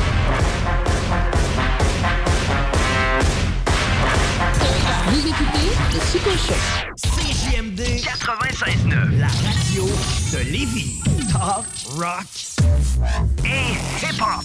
Speaker 25: Vous écoutez le Super Show.
Speaker 3: CJMD 96.9, la radio de Lévis. Talk, rock et hip-hop.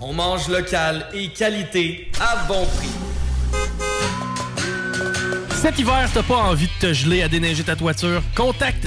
Speaker 17: On mange local et qualité à bon prix.
Speaker 2: Cet hiver, t'as pas envie de te geler à déneiger ta toiture? Contacte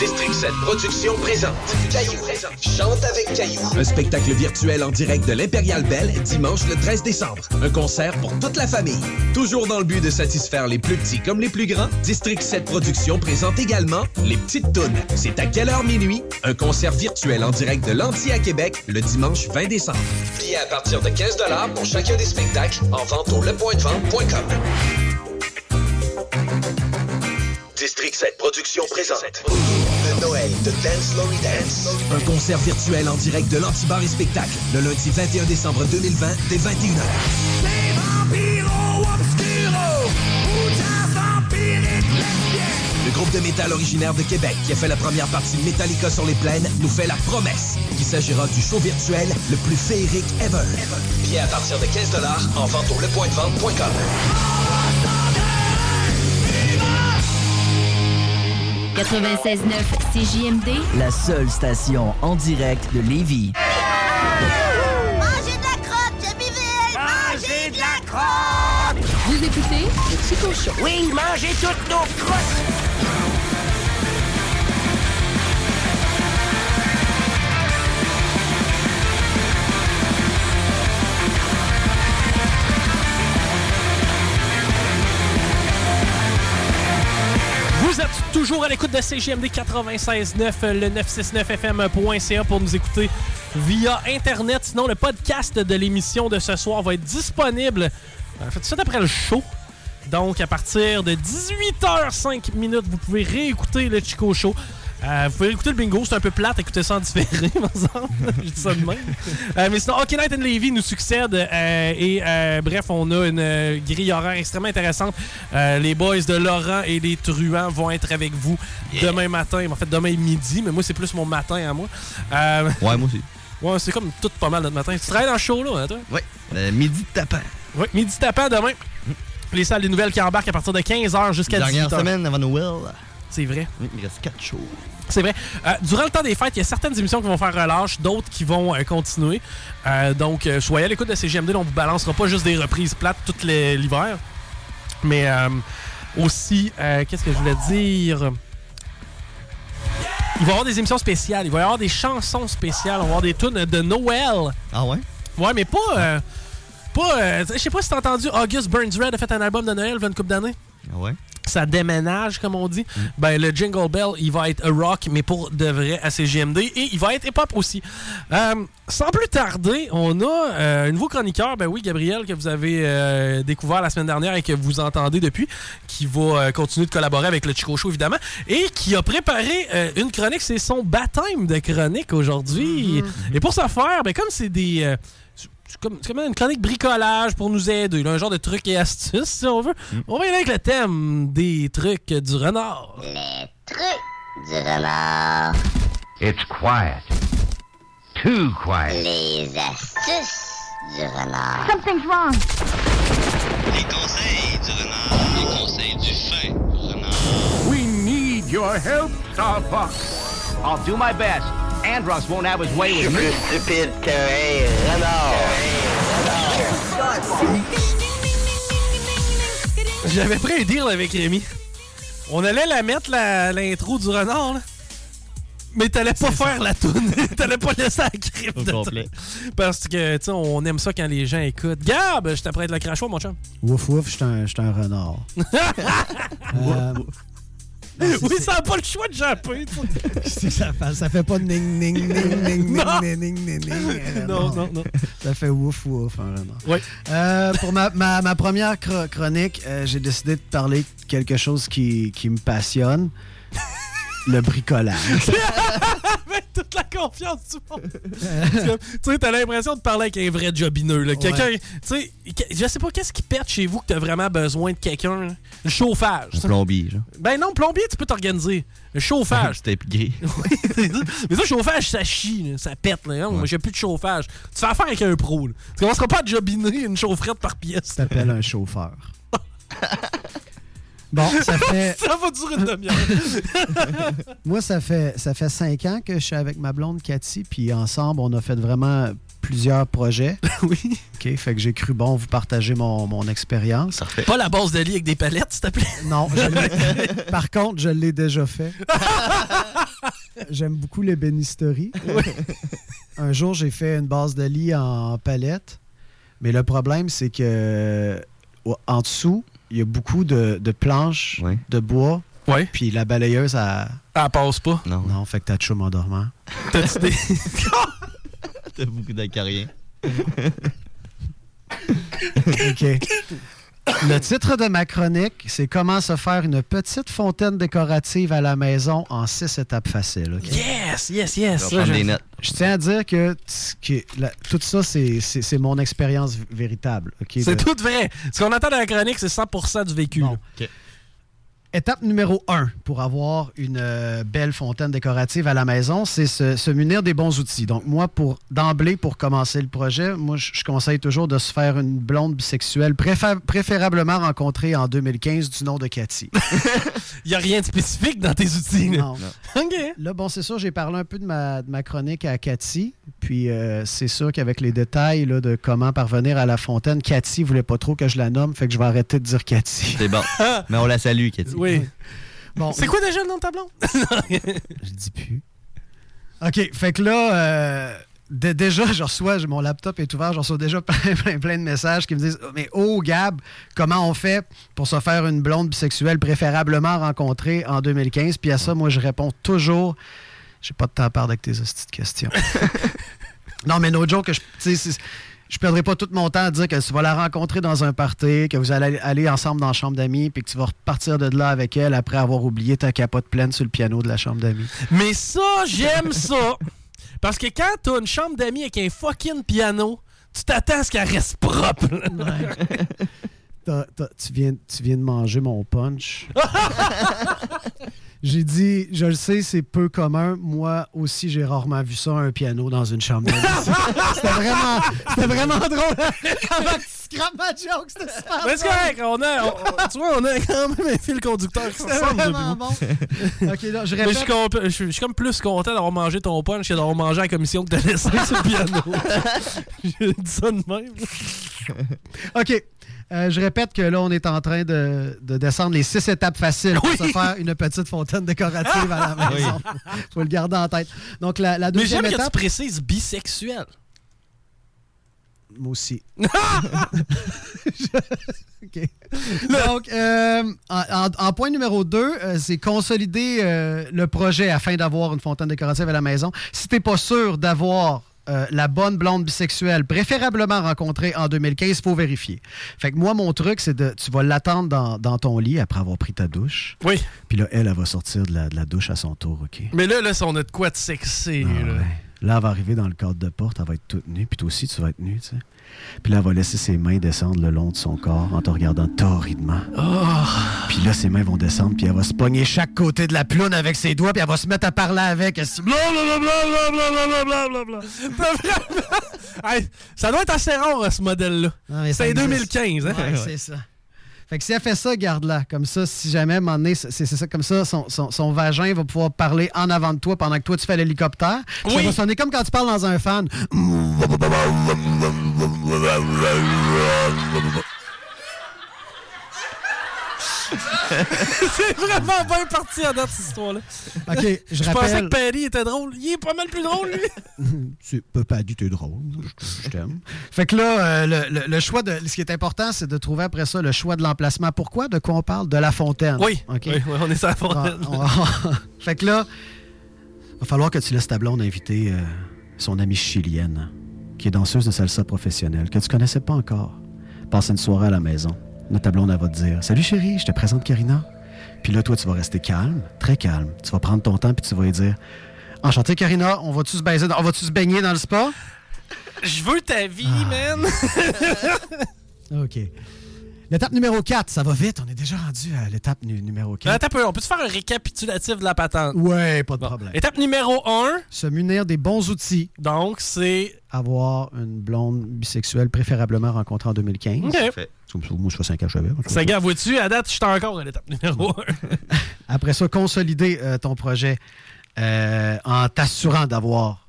Speaker 12: District 7 Productions présente Caillou. Chante avec Caillou. Un spectacle virtuel en direct de l'Impérial Belle dimanche le 13 décembre. Un concert pour toute la famille. Toujours dans le but de satisfaire les plus petits comme les plus grands, District 7 Productions présente également Les Petites Tounes. C'est à quelle heure minuit? Un concert virtuel en direct de l'Anti à Québec le dimanche 20 décembre. Billets à partir de 15 pour chacun des spectacles en vente au lepointdevente.com. District 7 Productions présente Le Noël de Dance Lory Dance. Un concert virtuel en direct de l'Antibar et Spectacle le lundi 21 décembre 2020 dès 21h. Le groupe de métal originaire de Québec qui a fait la première partie de Metallica sur les plaines nous fait la promesse qu'il s'agira du show virtuel le plus féerique ever. Billets à partir de 15 en vente au lepointdevente.com.
Speaker 25: 96.9 CJMD.
Speaker 26: La seule station en direct de Lévis.
Speaker 3: Mangez de la crotte, Jimmy Mangez de la crotte!
Speaker 25: Vous écoutez le Chico Show.
Speaker 3: Oui, mangez toutes nos crottes!
Speaker 2: Toujours à l'écoute de CGMD 96.9, le 969fm.ca pour nous écouter via Internet. Sinon, le podcast de l'émission de ce soir va être disponible en fait, ça après le show. Donc, à partir de 18h05 minutes, vous pouvez réécouter le Chico Show. Euh, vous pouvez écouter le bingo, c'est un peu plate, écouter ça en différé, par exemple. Je dis ça de même. Euh, mais sinon, Hockey Night and Levy nous succède. euh, et bref, on a une grille horaire extrêmement intéressante. Les boys de Laurent et les truands vont être avec vous demain matin. En fait, demain midi, mais moi, c'est plus mon matin à moi.
Speaker 5: Ouais, moi aussi.
Speaker 2: ouais, c'est comme tout pas mal notre matin. Tu travailles dans le show, là, hein, toi?
Speaker 5: Oui. midi de tapant.
Speaker 2: Oui, midi tapant demain. Les salles des nouvelles qui embarquent à partir de 15h jusqu'à 18h.
Speaker 5: Dernière semaine avant Noël.
Speaker 2: C'est vrai.
Speaker 5: Il reste 4 shows.
Speaker 2: C'est vrai. Euh, durant le temps des fêtes, il y a certaines émissions qui vont faire relâche, d'autres qui vont euh, continuer. Euh, donc, soyez à l'écoute de CGMD. On vous balancera pas juste des reprises plates tout l'hiver. Mais aussi, qu'est-ce que je voulais dire? Il va y avoir des émissions spéciales. Il va y avoir des chansons spéciales. On va avoir des tunes de Noël.
Speaker 5: Ah ouais?
Speaker 2: Ouais, mais pas... pas je sais pas si t'as entendu, August Burns Red a fait un album de Noël il y a une couple d'années.
Speaker 5: Ouais?
Speaker 2: Ça déménage, comme on dit. Ben, le Jingle Bell, il va être rock, mais pour de vrai à CGMD. Et il va être hip-hop aussi. Euh, sans plus tarder, on a euh, un nouveau chroniqueur. Ben oui, Gabriel, que vous avez euh, découvert la semaine dernière et que vous entendez depuis, qui va continuer de collaborer avec le Chico Show, évidemment. Et qui a préparé une chronique. C'est son baptême de chronique aujourd'hui. Et pour ce faire, ben, comme c'est des. Comme, c'est comme une chronique bricolage pour nous aider, là, un genre de trucs et astuces, si on veut. On va y aller avec le thème des trucs du renard.
Speaker 3: Les trucs du renard.
Speaker 27: It's quiet. Too quiet.
Speaker 3: Les astuces du renard.
Speaker 25: Something's wrong.
Speaker 28: Les conseils du renard. Les conseils du fin renard.
Speaker 2: Oui,
Speaker 27: Your help, Starbuck. I'll do my best. Andros won't have his way with me.
Speaker 29: stupide que
Speaker 2: J'avais pris un deal avec Rémi. On allait la mettre, l'intro du renard, là. Mais t'allais pas faire la toune. t'allais pas laisser la crime
Speaker 5: Au
Speaker 2: de
Speaker 5: complet.
Speaker 2: Parce que, tu sais, on aime ça quand les gens écoutent. Gab, je t'apprête le crachoir, mon chum.
Speaker 23: Ouf, ouf, je suis un, un renard. Euh,
Speaker 2: oui, ça n'a pas le choix de japper.
Speaker 23: ça, fait, ça fait pas ning, ning, ning, ning, ning, ning, ning, ning,
Speaker 2: Non, non, non.
Speaker 23: Ça fait ouf, ouf, renard.
Speaker 2: Oui.
Speaker 23: Euh, pour ma, ma, ma première chro- chronique, euh, j'ai décidé de parler de quelque chose qui, qui me passionne. Le bricolage.
Speaker 2: Toute la confiance du monde. Tu sais, t'as l'impression de parler avec un vrai jobineux. là. Quelqu'un,
Speaker 23: Ouais.
Speaker 2: tu sais, que- je sais pas qu'est-ce qui pète chez vous que t'as vraiment besoin de quelqu'un. là? Le chauffage.
Speaker 5: Un
Speaker 2: ça.
Speaker 5: plombier, genre.
Speaker 2: Ben non, plombier, tu peux t'organiser. Le chauffage.
Speaker 5: C'était.
Speaker 2: Oui, c'est ça. Mais ça, le chauffage, ça chie, là. ça pète. Là. Moi, j'ai plus de chauffage. Tu fais affaire avec un pro. Là. Tu commenceras pas à jobiner une chaufferette par pièce.
Speaker 23: Ça s'appelle un chauffeur. Bon, ça fait.
Speaker 2: ça va durer une demi-heure.
Speaker 23: Moi, ça fait, ça fait cinq ans que je suis avec ma blonde Cathy, puis ensemble, on a fait vraiment plusieurs projets.
Speaker 2: oui.
Speaker 23: OK, fait que j'ai cru bon vous partager mon, mon expérience.
Speaker 2: Pas la base de lit avec des palettes, s'il te plaît.
Speaker 23: Non, je l'ai- par contre, je l'ai déjà fait. J'aime beaucoup l'ébénisterie. Un jour, j'ai fait une base de lit en palette, mais le problème, c'est que en dessous, il y a beaucoup de, de planches de bois.
Speaker 2: Ouais.
Speaker 23: Puis la balayeuse, elle...
Speaker 2: Elle passe pas.
Speaker 5: Non.
Speaker 23: Non, fait que t'as de chum en dormant.
Speaker 2: T'as-tu des...
Speaker 5: T'as beaucoup d'acariens.
Speaker 23: OK. Le titre de ma chronique, c'est Comment se faire une petite fontaine décorative à la maison en six étapes faciles.
Speaker 2: Yes, yes, yes.
Speaker 5: Je
Speaker 2: Ça, je-
Speaker 5: des notes.
Speaker 23: Je tiens à dire que, que la- tout ça, c'est- mon expérience véritable.
Speaker 2: C'est
Speaker 23: De-
Speaker 2: tout vrai. Ce qu'on entend dans la chronique, c'est 100% du vécu.
Speaker 23: Étape numéro un pour avoir une euh, belle fontaine décorative à la maison, c'est se, se munir des bons outils. Donc, moi, pour d'emblée, pour commencer le projet, moi, je je conseille toujours de se faire une blonde bisexuelle, préfé- préférablement rencontrée en 2015 du nom de Cathy.
Speaker 2: Il n'y a rien de spécifique dans tes outils. là.
Speaker 23: Non.
Speaker 2: OK.
Speaker 23: Là, bon, c'est sûr, j'ai parlé un peu de ma, de ma chronique à Cathy. Puis euh, c'est sûr qu'avec les détails là, de comment parvenir à la fontaine, Cathy voulait pas trop que je la nomme, fait que je vais arrêter de dire Cathy.
Speaker 5: C'est bon. Mais on la salue, Cathy.
Speaker 2: Oui.
Speaker 23: Bon,
Speaker 2: C'est quoi déjà le nom de ta blonde?
Speaker 23: je dis plus. OK, fait que là, euh, dé- déjà, je reçois, mon laptop est ouvert, je reçois déjà plein, plein, plein de messages qui me disent Mais oh, Gab, comment on fait pour se faire une blonde bisexuelle préférablement rencontrée en 2015 Puis à ça, moi, je réponds toujours J'ai pas de temps à perdre avec tes de questions. non, mais no joke, je, je perdrai pas tout mon temps à dire que tu vas la rencontrer dans un party, que vous allez aller ensemble dans la chambre d'amis, puis que tu vas repartir de là avec elle après avoir oublié ta capote pleine sur le piano de la chambre d'amis.
Speaker 2: Mais ça, j'aime ça. Parce que quand t'as une chambre d'amis avec un fucking piano, tu t'attends à ce qu'elle reste propre.
Speaker 23: T'as- tu, viens, tu viens de manger mon punch. j'ai dit, je le sais, c'est peu commun. Moi aussi, j'ai rarement vu ça, un piano dans une chambre. C'était vraiment, c'était vraiment drôle. Avant que tu scrapes ma joke, c'était super
Speaker 2: Mais c'est correct, on a, on- tu vois, on a quand même un fil conducteur qui
Speaker 23: vraiment bon. OK, je
Speaker 2: je
Speaker 23: répète.
Speaker 2: je suis- je suis comme plus content d'avoir mangé ton punch que d'avoir mangé la commission que t'as laissée sur le piano. J'ai dit ça de même.
Speaker 23: OK. Euh, je répète que là, on est en train de, de descendre les six étapes faciles pour se faire une petite fontaine décorative à la maison. faut le garder en tête. Donc, la, la
Speaker 2: Mais
Speaker 23: deuxième
Speaker 2: j'aime que tu
Speaker 23: étape...
Speaker 2: précises bisexuel.
Speaker 23: Moi aussi. Donc, euh, en, point numéro 2, c'est consolider euh, le projet afin d'avoir une fontaine décorative à la maison. Si tu n'es pas sûr d'avoir euh, la bonne blonde bisexuelle, préférablement rencontrée en 2015, il faut vérifier. Fait que moi, mon truc, c'est de. Tu vas l'attendre dans, dans ton lit après avoir pris ta douche.
Speaker 2: Oui.
Speaker 23: Puis là, elle, elle va sortir de la, de la douche à son tour, OK?
Speaker 2: Mais là, là, si on a de quoi de sexy. là.
Speaker 23: Là, elle va arriver dans le cadre de porte, elle va être toute nue, puis toi aussi, tu vas être nue, tu sais. Puis là, elle va laisser ses mains descendre le long de son corps en te regardant torridement. Puis là, ses mains vont descendre, puis elle va se pogner chaque côté de la ploune avec ses doigts, puis elle va se mettre à parler avec. Elle se-
Speaker 2: Hey, ça doit être assez rare, ce modèle-là. C'est
Speaker 23: existe.
Speaker 2: 2015, hein?
Speaker 23: Ouais, c'est ça. Fait que si elle fait ça, garde-la. Comme ça, si jamais, à un moment donné, c'est c'est ça, comme ça, son, son- son vagin va pouvoir parler en avant de toi pendant que toi, tu fais l'hélicoptère. Puis Ça
Speaker 2: Oui.
Speaker 23: va sonner comme quand tu parles dans un fan.
Speaker 2: c'est vraiment bien parti à date, cette histoire-là.
Speaker 23: OK, je
Speaker 2: pensais
Speaker 23: rappelle-
Speaker 2: que Perry était drôle. Il est pas mal plus drôle, lui.
Speaker 23: C'est pas, pas du tout drôle. Je, je t'aime. Fait que là, euh, le, le- le choix de. Ce qui est important, c'est de trouver après ça le choix de l'emplacement. Pourquoi? De quoi on parle? De la fontaine.
Speaker 2: Oui.
Speaker 23: OK?
Speaker 2: Oui, oui, on est sur la fontaine.
Speaker 23: On- on- fait que là, va falloir que tu laisses ta blonde inviter euh, son amie chilienne, qui est danseuse de salsa professionnelle, que tu connaissais pas encore. Passer une soirée à la maison. Là, ta blonde, elle va te dire Salut chérie, je te présente Karina. Puis là, toi, tu vas rester calme, très calme. Tu vas prendre ton temps, puis tu vas lui dire Enchanté, Karina, on va-tu se baiser, dans- on va-tu se baigner dans le spa?
Speaker 2: Je veux ta vie,
Speaker 23: Ah.
Speaker 2: man.
Speaker 23: OK. L'étape numéro 4, ça va vite. On est déjà rendu à l'étape nu- numéro 4.
Speaker 2: Attends un peu, on peut-tu faire un récapitulatif de la patente?
Speaker 23: Ouais, pas de problème.
Speaker 2: Étape numéro 1.
Speaker 23: Se munir des bons outils.
Speaker 2: Donc, c'est.
Speaker 23: Avoir une blonde bisexuelle, préférablement rencontrée en 2015.
Speaker 2: OK. Parfait.
Speaker 23: Comme ça, Moi, je fais 5 ans, je savais.
Speaker 2: Ça gars, vois-tu, à date, je suis encore à l'étape numéro 1.
Speaker 23: Après ça, consolider euh, ton projet euh, en t'assurant d'avoir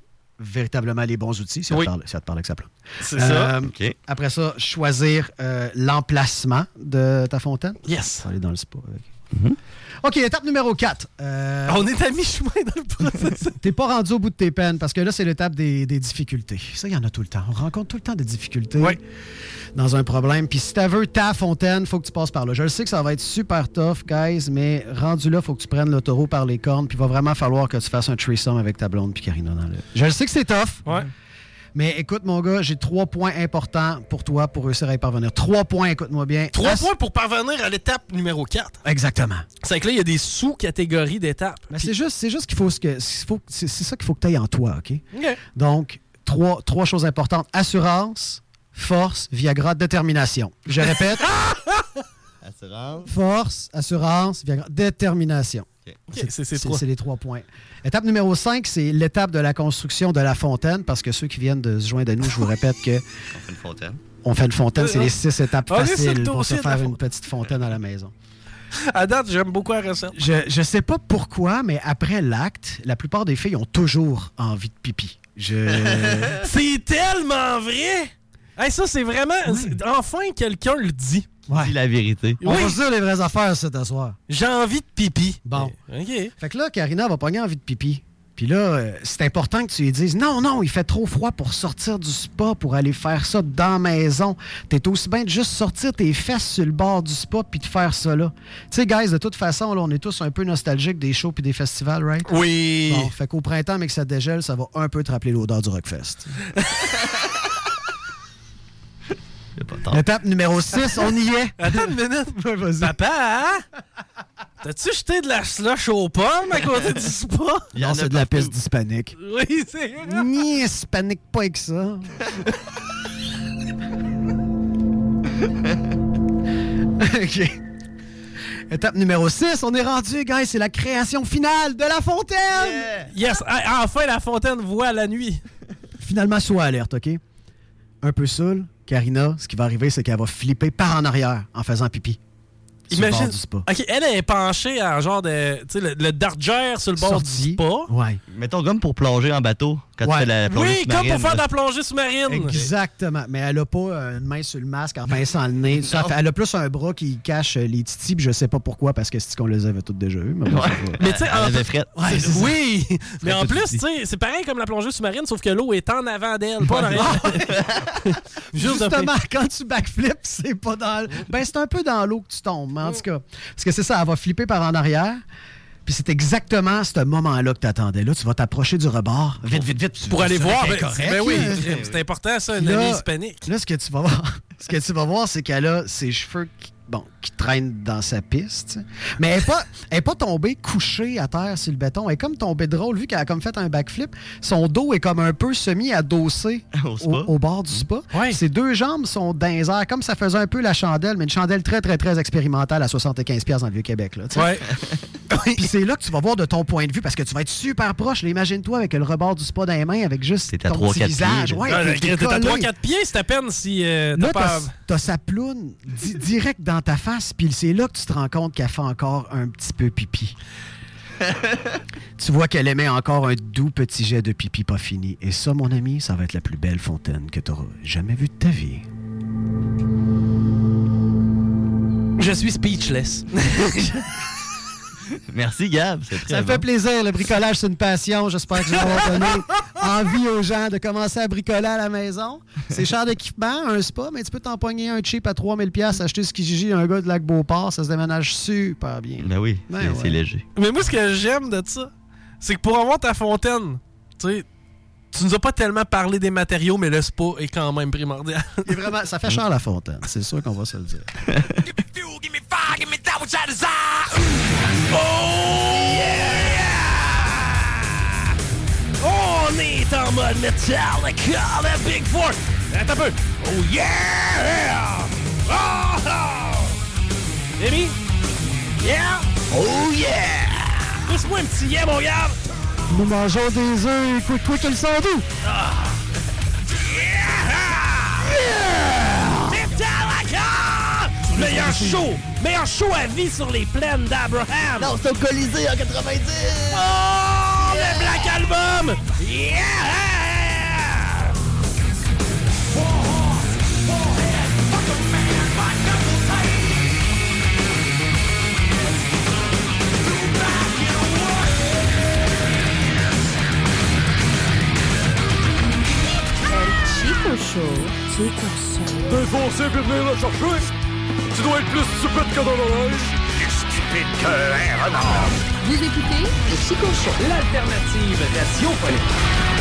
Speaker 23: véritablement les bons outils. Si,
Speaker 2: Oui.
Speaker 23: elle, te parle, si te parle avec sa plante.
Speaker 2: C'est ça.
Speaker 23: Après ça, choisir euh, l'emplacement de ta fontaine.
Speaker 2: Yes.
Speaker 23: Aller dans le spa. avec. OK, étape numéro 4.
Speaker 2: On est à mi-chemin dans le processus.
Speaker 23: T'es pas rendu au bout de tes peines parce que là, c'est l'étape des, des difficultés. Ça, il y en a tout le temps. On rencontre tout le temps des difficultés dans un problème. Puis si tu veux ta fontaine, faut que tu passes par là. Je le sais que ça va être super tough, guys, mais rendu là, faut que tu prennes le taureau par les cornes. Puis il va vraiment falloir que tu fasses un threesome avec ta blonde puis Karina dans le. Je le sais que c'est tough.
Speaker 2: Ouais.
Speaker 23: Mais écoute, mon gars, j'ai trois points importants pour toi pour réussir à y parvenir. Trois points, écoute-moi bien.
Speaker 2: Trois points pour parvenir à l'étape numéro 4.
Speaker 23: Exactement.
Speaker 2: C'est que là, il y a des sous-catégories d'étapes.
Speaker 23: Mais c'est juste, c'est juste qu'il faut ce que, c'est faut- c'est c'est ça qu'il faut que tu aies en toi, OK?
Speaker 2: OK.
Speaker 23: Donc, trois, trois choses importantes. Assurance, force, Viagra, détermination. Je répète,
Speaker 5: Assurance.
Speaker 23: force, assurance, Viagra, détermination.
Speaker 2: OK, c'est ces trois.
Speaker 23: C'est les trois points. Étape numéro 5, c'est l'étape de la construction de la fontaine, parce que ceux qui viennent de se joindre à nous, je vous répète que
Speaker 5: On fait une fontaine.
Speaker 23: on fait une fontaine, c'est les six étapes faciles pour se faire une petite fontaine à la maison.
Speaker 2: À date, j'aime beaucoup la recette.
Speaker 23: Je, je sais pas pourquoi, mais après l'acte, la plupart des filles ont toujours envie de pipi. Je...
Speaker 2: c'est tellement vrai! Hey, ça, c'est vraiment. Enfin, quelqu'un le dit.
Speaker 5: Dis la vérité.
Speaker 23: On
Speaker 2: Oui.
Speaker 23: va se dire les vraies affaires cet soir.
Speaker 2: J'ai envie de pipi.
Speaker 23: Bon.
Speaker 2: OK.
Speaker 23: Fait que là, Karina va pogner envie de pipi. Puis là, euh, c'est important que tu lui dises non, non, il fait trop froid pour sortir du spa, pour aller faire ça dans la maison. T'es aussi bien de juste sortir tes fesses sur le bord du spa puis de faire ça là. Tu sais, guys, de toute façon, là, on est tous un peu nostalgiques des shows puis des festivals, right?
Speaker 2: Oui.
Speaker 23: Bon, fait qu'au printemps, mais que ça dégèle, ça va un peu te rappeler l'odeur du Rockfest. Étape numéro 6, on y est.
Speaker 2: Attends une minute. Papa, hein? T'as-tu jeté de la slush aux pommes à côté du spa?
Speaker 23: Non, c'est de la piste hispanique.
Speaker 2: Oui, c'est vrai.
Speaker 23: Ni hispanique pas avec ça. OK. Étape numéro 6, on est rendu, guys, c'est la création finale de la fontaine!
Speaker 2: Yes, enfin la fontaine voit la nuit.
Speaker 23: Finalement, sois alerte, OK? Un peu saoul, Karina, ce qui va arriver, c'est qu'elle va flipper par en arrière en faisant pipi. Sur le
Speaker 2: Imagine.
Speaker 23: bord du spa.
Speaker 2: OK, elle est penchée en genre de. Tu sais, le, le darger sur le bord du spa.
Speaker 23: Ouais.
Speaker 5: Mettons comme pour plonger en bateau quand
Speaker 23: Ouais.
Speaker 5: tu fais la plongée
Speaker 2: Oui, comme pour faire de la plongée sous-marine.
Speaker 23: Exactement. Mais elle a pas euh, une main sur le masque en pinçant le nez. Ça fait- elle a plus un bras qui cache euh, les titis, puis je sais pas pourquoi, parce que c'est qu'on les avait toutes déjà eues. Mais,
Speaker 2: tu sais,
Speaker 5: Elle
Speaker 2: en-
Speaker 5: avait frette.
Speaker 23: Ouais,
Speaker 2: oui, mais en plus,
Speaker 5: petit.
Speaker 2: tu sais, c'est pareil comme la plongée sous-marine, sauf que l'eau est en avant d'elle, pas en arrière.
Speaker 23: Justement, quand tu backflips, c'est pas dans. Ben, c'est un peu dans l'eau que tu tombes, mais en tout cas. Parce que c'est ça, elle va flipper par en arrière. Puis c'est exactement ce moment-là que tu attendais. Là, tu vas t'approcher du rebord. Vite, vite, vite.
Speaker 2: Pour aller voir. Ben,
Speaker 23: correct,
Speaker 2: ben oui, c'est important, ça, une
Speaker 23: Là-
Speaker 2: amie hispanique.
Speaker 23: Là, ce que tu vas voir, ce que tu vas voir, c'est qu'elle a ses cheveux qui, bon, qui traînent dans sa piste. Mais elle n'est pas, elle est pas tombée couchée à terre sur le béton. Elle est comme tombée drôle, vu qu'elle a comme fait un backflip. Son dos est comme un peu semi-adossé
Speaker 5: Au spa.
Speaker 23: au, au bord du spa.
Speaker 2: Ouais.
Speaker 23: Ses deux jambes sont dans les airs, comme ça faisait un peu la chandelle, mais une chandelle très, très, très expérimentale à 75$ dans le Vieux-Québec.
Speaker 2: Ouais.
Speaker 23: Puis c'est là que tu vas voir de ton point de vue parce que tu vas être super proche. Imagine-toi avec le rebord du spa dans les mains avec juste
Speaker 5: à
Speaker 23: ton petit visage.
Speaker 5: pieds.
Speaker 23: Ouais,
Speaker 2: Ah,
Speaker 23: t'es- t'es
Speaker 2: T'es à
Speaker 23: collé.
Speaker 2: 3-4 pieds, c'est à peine si euh,
Speaker 23: Là,
Speaker 2: t'as pas...
Speaker 23: sa ploune di- direct dans ta face, puis c'est là que tu te rends compte qu'elle fait encore un petit peu pipi. tu vois qu'elle émet encore un doux petit jet de pipi pas fini. Et ça, mon ami, ça va être la plus belle fontaine que tu auras jamais vue de ta vie.
Speaker 2: Je suis speechless.
Speaker 5: Merci, Gab. C'est très
Speaker 23: Ça me fait plaisir. Le bricolage, c'est une passion. J'espère que je vais avoir donné envie aux gens de commencer à bricoler à la maison. C'est cher d'équipement, un spa, mais tu peux t'empoigner un cheap à 3000 pièces acheter ce Kijiji un gars de Lac-Beauport. Ça se déménage super bien.
Speaker 5: Ben oui,
Speaker 23: Ben
Speaker 5: c'est
Speaker 23: ouais.
Speaker 5: léger.
Speaker 2: Mais moi, ce que j'aime de ça, c'est que pour avoir ta fontaine, tu sais, tu nous as pas tellement parlé des matériaux, mais le spa est quand même primordial.
Speaker 23: Est vraiment, ça fait cher la fontaine. C'est sûr qu'on va se le dire.
Speaker 2: On est en mode Metallica, le Big Four. Attends un peu. Oh yeah! Oh! oh. Amy? Yeah? Oh yeah! Pousse-moi un petit yeah, mon gars!
Speaker 23: Nous mangeons des œufs quick quick le sandou.
Speaker 2: Metallica! Meilleur show! Meilleur show à vie sur les plaines d'Abraham!
Speaker 5: Non, c'est au Colisée en 90!
Speaker 2: Oh! Le Black Album! Yeah!
Speaker 25: Chico Show? Chico Show.
Speaker 3: T'es foncé puis venir le chercher. Tu dois être plus stupide que dans le linge. Plus stupide qu'un renard.
Speaker 25: Vous écoutez le Chico Show.
Speaker 3: L'alternative radiophonique.
Speaker 29: «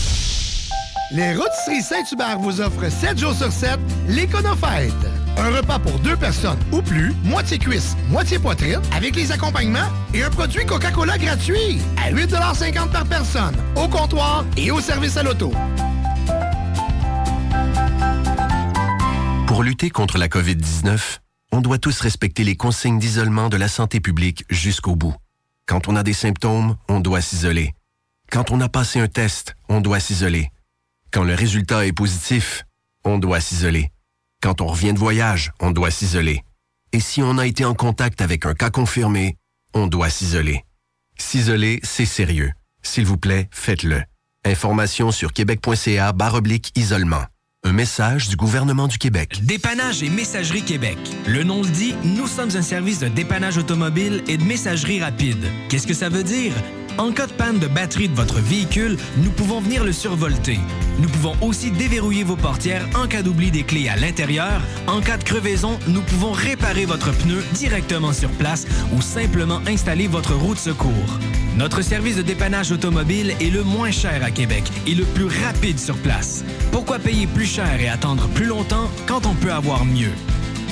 Speaker 10: Les Rôtisseries Saint-Hubert vous offrent 7 jours sur 7 l'Éconofête. Un repas pour deux personnes ou plus, moitié cuisse, moitié poitrine, avec les accompagnements et un produit Coca-Cola gratuit à 8,50 par personne, au comptoir et au service à l'auto.
Speaker 30: Pour lutter contre la COVID-19, on doit tous respecter les consignes d'isolement de la santé publique jusqu'au bout. Quand on a des symptômes, on doit s'isoler. Quand on a passé un test, on doit s'isoler. Quand le résultat est positif, on doit s'isoler. Quand on revient de voyage, on doit s'isoler. Et si on a été en contact avec un cas confirmé, on doit s'isoler. S'isoler, c'est sérieux. S'il vous plaît, faites-le. Information sur québec.ca oblique isolement. Un message du gouvernement du Québec.
Speaker 31: Dépannage et Messagerie Québec. Le nom le dit, nous sommes un service de dépannage automobile et de messagerie rapide. Qu'est-ce que ça veut dire? En cas de panne de batterie de votre véhicule, nous pouvons venir le survolter. Nous pouvons aussi déverrouiller vos portières en cas d'oubli des clés à l'intérieur. En cas de crevaison, nous pouvons réparer votre pneu directement sur place ou simplement installer votre roue de secours. Notre service de dépannage automobile est le moins cher à Québec et le plus rapide sur place. Pourquoi payer plus cher et attendre plus longtemps quand on peut avoir mieux?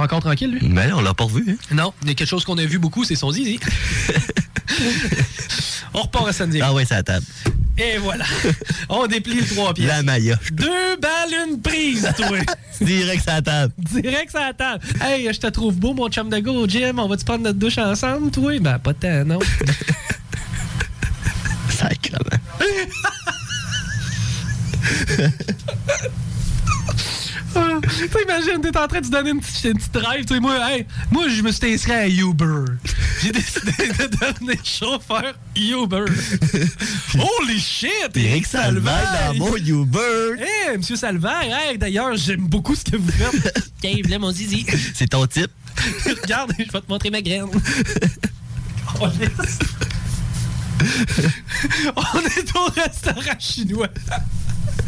Speaker 2: encore tranquille, lui?
Speaker 5: Ben, on l'a pas revu. Hein?
Speaker 2: Non, il y a quelque chose qu'on a vu beaucoup, c'est son zizi. on repart à Diego.
Speaker 5: Ah ouais, c'est à la table.
Speaker 2: Et voilà. On déplie le trois pièces.
Speaker 5: La maillot.
Speaker 2: Deux balles, une prise, toi.
Speaker 5: Direct à la table.
Speaker 2: Direct sur la table. Hey, je te trouve beau, mon chum de go gym. On va-tu prendre notre douche ensemble, toi? Ben, pas tant, non.
Speaker 5: Sacrement.
Speaker 2: Ah, T'imagines, t'es en train de te donner une petite, une petite drive. Tu sais, moi, hey, moi, je me suis inscrit à Uber. J'ai décidé de devenir chauffeur Uber. Holy shit!
Speaker 5: Eric Salvaire dans mon Uber.
Speaker 2: Hey, monsieur Salvaire, hey, d'ailleurs, j'aime beaucoup ce que vous faites. Tiens, là, mon zizi.
Speaker 5: C'est ton type.
Speaker 2: Regarde, je vais te montrer ma graine. Oh. On est au restaurant chinois.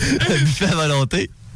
Speaker 5: Un buffet à volonté.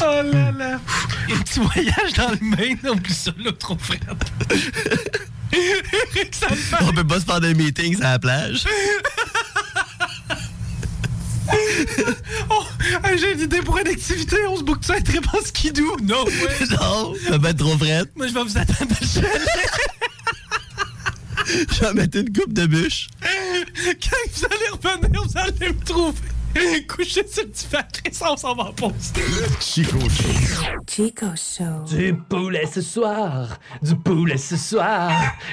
Speaker 2: Oh là là. Un petit voyage dans le Maine, on plus ça là, trop frère. Eric Salvaire.
Speaker 5: On peut pas se faire des meetings à la plage.
Speaker 2: Oh, j'ai une idée pour une activité. On se boucle ça un trip en skidoo. Non, ouais.
Speaker 5: Non, ça va être trop frette.
Speaker 2: Moi, je vais vous attendre à.
Speaker 5: Je vais mettre une coupe de bûche.
Speaker 2: Quand vous allez revenir, vous allez me trouver. Couché sur le divan, on s'en va en pause.
Speaker 21: Chico Show.
Speaker 25: Chico Show.
Speaker 3: Du poulet ce soir, du poulet ce soir,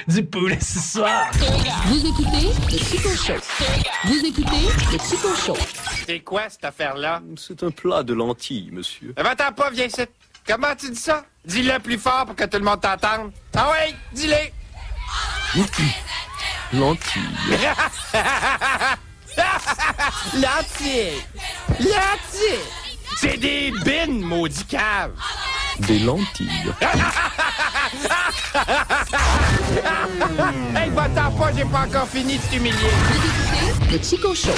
Speaker 3: du poulet ce soir.
Speaker 25: Vous écoutez le Chico Show. Vous écoutez le Chico Show.
Speaker 20: C'est quoi cette affaire-là?
Speaker 32: C'est un plat de lentilles, monsieur.
Speaker 20: Eh, Va-t'en pas, viens ici. Comment tu dis ça? Dis-le plus fort pour que tout le monde t'entende. Ah oui, dis-le.
Speaker 32: Lentilles.
Speaker 20: Lentilles. Lentilles. C'est des bines, maudit cave.
Speaker 32: Des lentilles.
Speaker 20: hey, va-t'en pas, j'ai pas encore fini de t'humilier.
Speaker 25: Le Chico Show.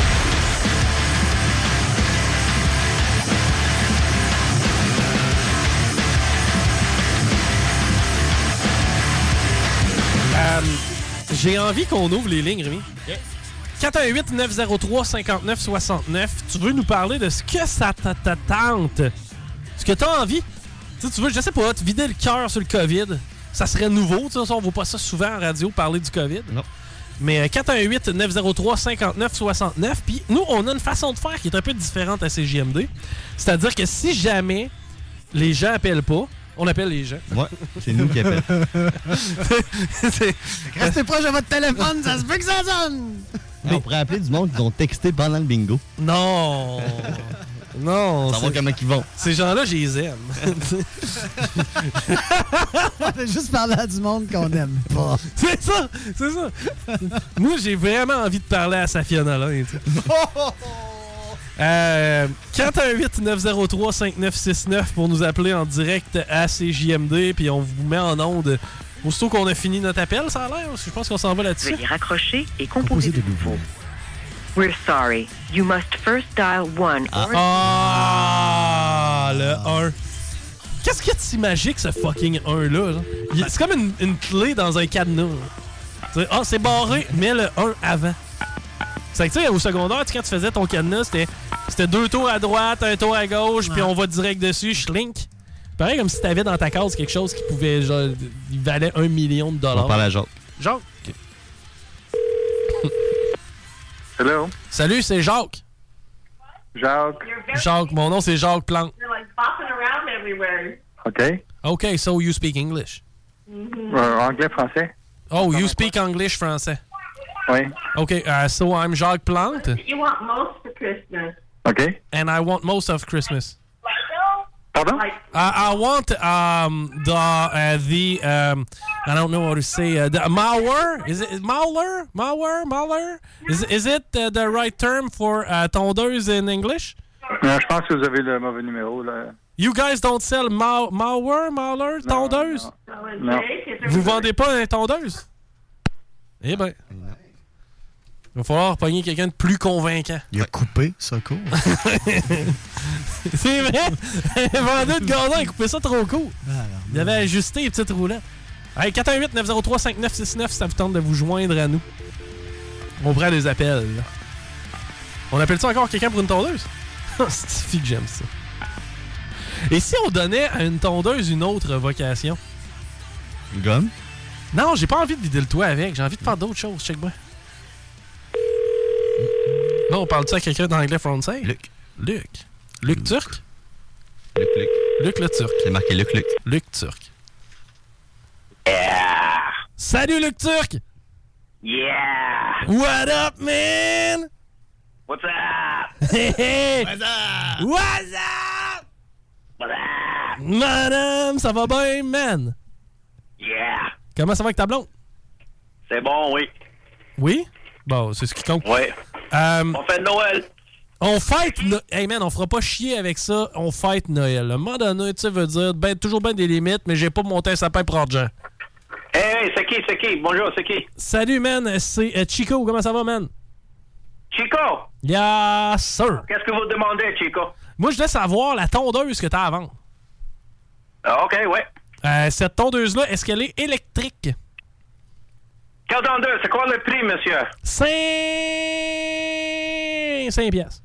Speaker 2: J'ai envie qu'on ouvre les lignes, Rémi. 418-903-5969. Tu veux nous parler de ce que ça te te tente? Ce que tu as envie? Tu, sais, tu veux, je sais pas, te vider le cœur sur le COVID. Ça serait nouveau, tu sais, on voit pas ça souvent en radio parler du COVID.
Speaker 5: Non.
Speaker 2: Mais euh, 418-903-5969. Puis nous, on a une façon de faire qui est un peu différente à CJMD. C'est-à-dire que si jamais les gens appellent pas, on appelle les gens.
Speaker 5: Ouais, c'est nous qui appellons.
Speaker 2: C'est-
Speaker 23: Restez proche de votre téléphone, ça se peut que ça sonne.
Speaker 5: On pourrait appeler du monde qui ont texté pendant le bingo.
Speaker 2: Non! non!
Speaker 5: Savoir comment ils vont.
Speaker 2: Ces gens-là, je les aime.
Speaker 23: On fait juste parler à du monde qu'on aime pas.
Speaker 2: c'est ça! C'est ça! Moi, j'ai vraiment envie de parler à Safia Nolin. Euh, 418-903-5969 pour nous appeler en direct à CJMD, puis on vous met en onde aussitôt qu'on a fini notre appel, ça a l'air. parce que Je pense qu'on s'en va là-dessus.
Speaker 33: Veuillez raccrocher et composer de nouveau. We're sorry. You must first dial one or...
Speaker 2: Ah, le 1. Qu'est-ce que tu magique ce fucking 1-là? genre? Il- C'est comme une, une clé dans un cadenas. Ah, c'est barré, mets le 1 avant. C'est que, tu sais, au secondaire, tu sais, quand tu faisais ton cadenas, c'était c'était deux tours à droite, un tour à gauche, puis on va direct dessus, schlink. Pareil comme si t'avais dans ta case quelque chose qui pouvait, genre, il valait un million de dollars.
Speaker 5: On parle à Jacques.
Speaker 2: Jacques? ok.
Speaker 34: Hello?
Speaker 2: Salut, c'est Jacques.
Speaker 34: Jacques.
Speaker 2: Jacques, mon nom c'est Jacques Plante.
Speaker 22: You're like bopping around everywhere.
Speaker 34: OK.
Speaker 2: Okay, so you speak English.
Speaker 34: Euh, anglais, français?
Speaker 2: Oh, you speak English français.
Speaker 34: Oui.
Speaker 2: Okay, uh, so I'm Jacques Plante,
Speaker 22: You want most for Christmas.
Speaker 34: OK.
Speaker 2: and I want most of Christmas.
Speaker 34: Pardon?
Speaker 2: I, I want um, the uh, the um, I don't know what to say. Uh, the malware? Is it malware? Malware? Malware? Is is it uh, the right term for uh, tondeuse in English?
Speaker 34: Non, je pense que vous avez le mauvais numéro, là.
Speaker 2: You guys don't sell mal malware malware tondeuse?
Speaker 34: Non.
Speaker 2: Vous vendez pas une tondeuse? Eh ben. Il va falloir pogner quelqu'un de plus convaincant.
Speaker 24: Il a coupé ça court.
Speaker 2: C'est vrai! Un vendeur de gazon, il a coupé ça trop court. Il avait ajusté les petites roulettes. Hey, 418-903-5969 si ça vous tente de vous joindre à nous. On prend des appels. là. On appelle ça encore quelqu'un pour une tondeuse? C'est que j'aime ça. Et si on donnait à une tondeuse une autre vocation?
Speaker 5: Une gomme?
Speaker 2: Non, j'ai pas envie de vider le toit avec. J'ai envie de faire d'autres choses. Check moi. Là, on parle-tu à quelqu'un d'anglais français? Luc. Luc. Luc Turc?
Speaker 5: Luc, Luc.
Speaker 2: Luc le Turc.
Speaker 5: C'est marqué Luc, Luc.
Speaker 2: Luc Turc. Salut Luc Turc!
Speaker 20: Yeah!
Speaker 2: What up, man?
Speaker 20: What's up?
Speaker 2: Hey, hey!
Speaker 20: What's up?
Speaker 2: What's up?
Speaker 20: What's up?
Speaker 2: Madame, ça va bien, man?
Speaker 20: Yeah!
Speaker 2: Comment ça va avec ta blonde?
Speaker 20: C'est bon, oui.
Speaker 2: Oui? Bon, c'est ce qui compte.
Speaker 20: Oui.
Speaker 2: Euh,
Speaker 20: On fait Noël.
Speaker 2: on fête... No- hey, man, on fera pas chier avec ça. On fête Noël. Un moment donné, tu sais, veut dire ben, toujours bien des limites, mais j'ai pas monté un sapin pour argent.
Speaker 20: Hey, hey, c'est qui, c'est qui? Bonjour, c'est qui?
Speaker 2: Salut, man. C'est euh, Chico. Comment ça va, man?
Speaker 20: Chico!
Speaker 2: Yes, sir.
Speaker 20: Qu'est-ce que vous demandez, Chico?
Speaker 2: Moi, je voulais savoir la tondeuse que t'as à vendre.
Speaker 20: Ah, OK, ouais.
Speaker 2: Euh, cette tondeuse-là, est-ce qu'elle est électrique?
Speaker 20: 42, c'est quoi le prix, monsieur?
Speaker 2: 5... 5 piastres.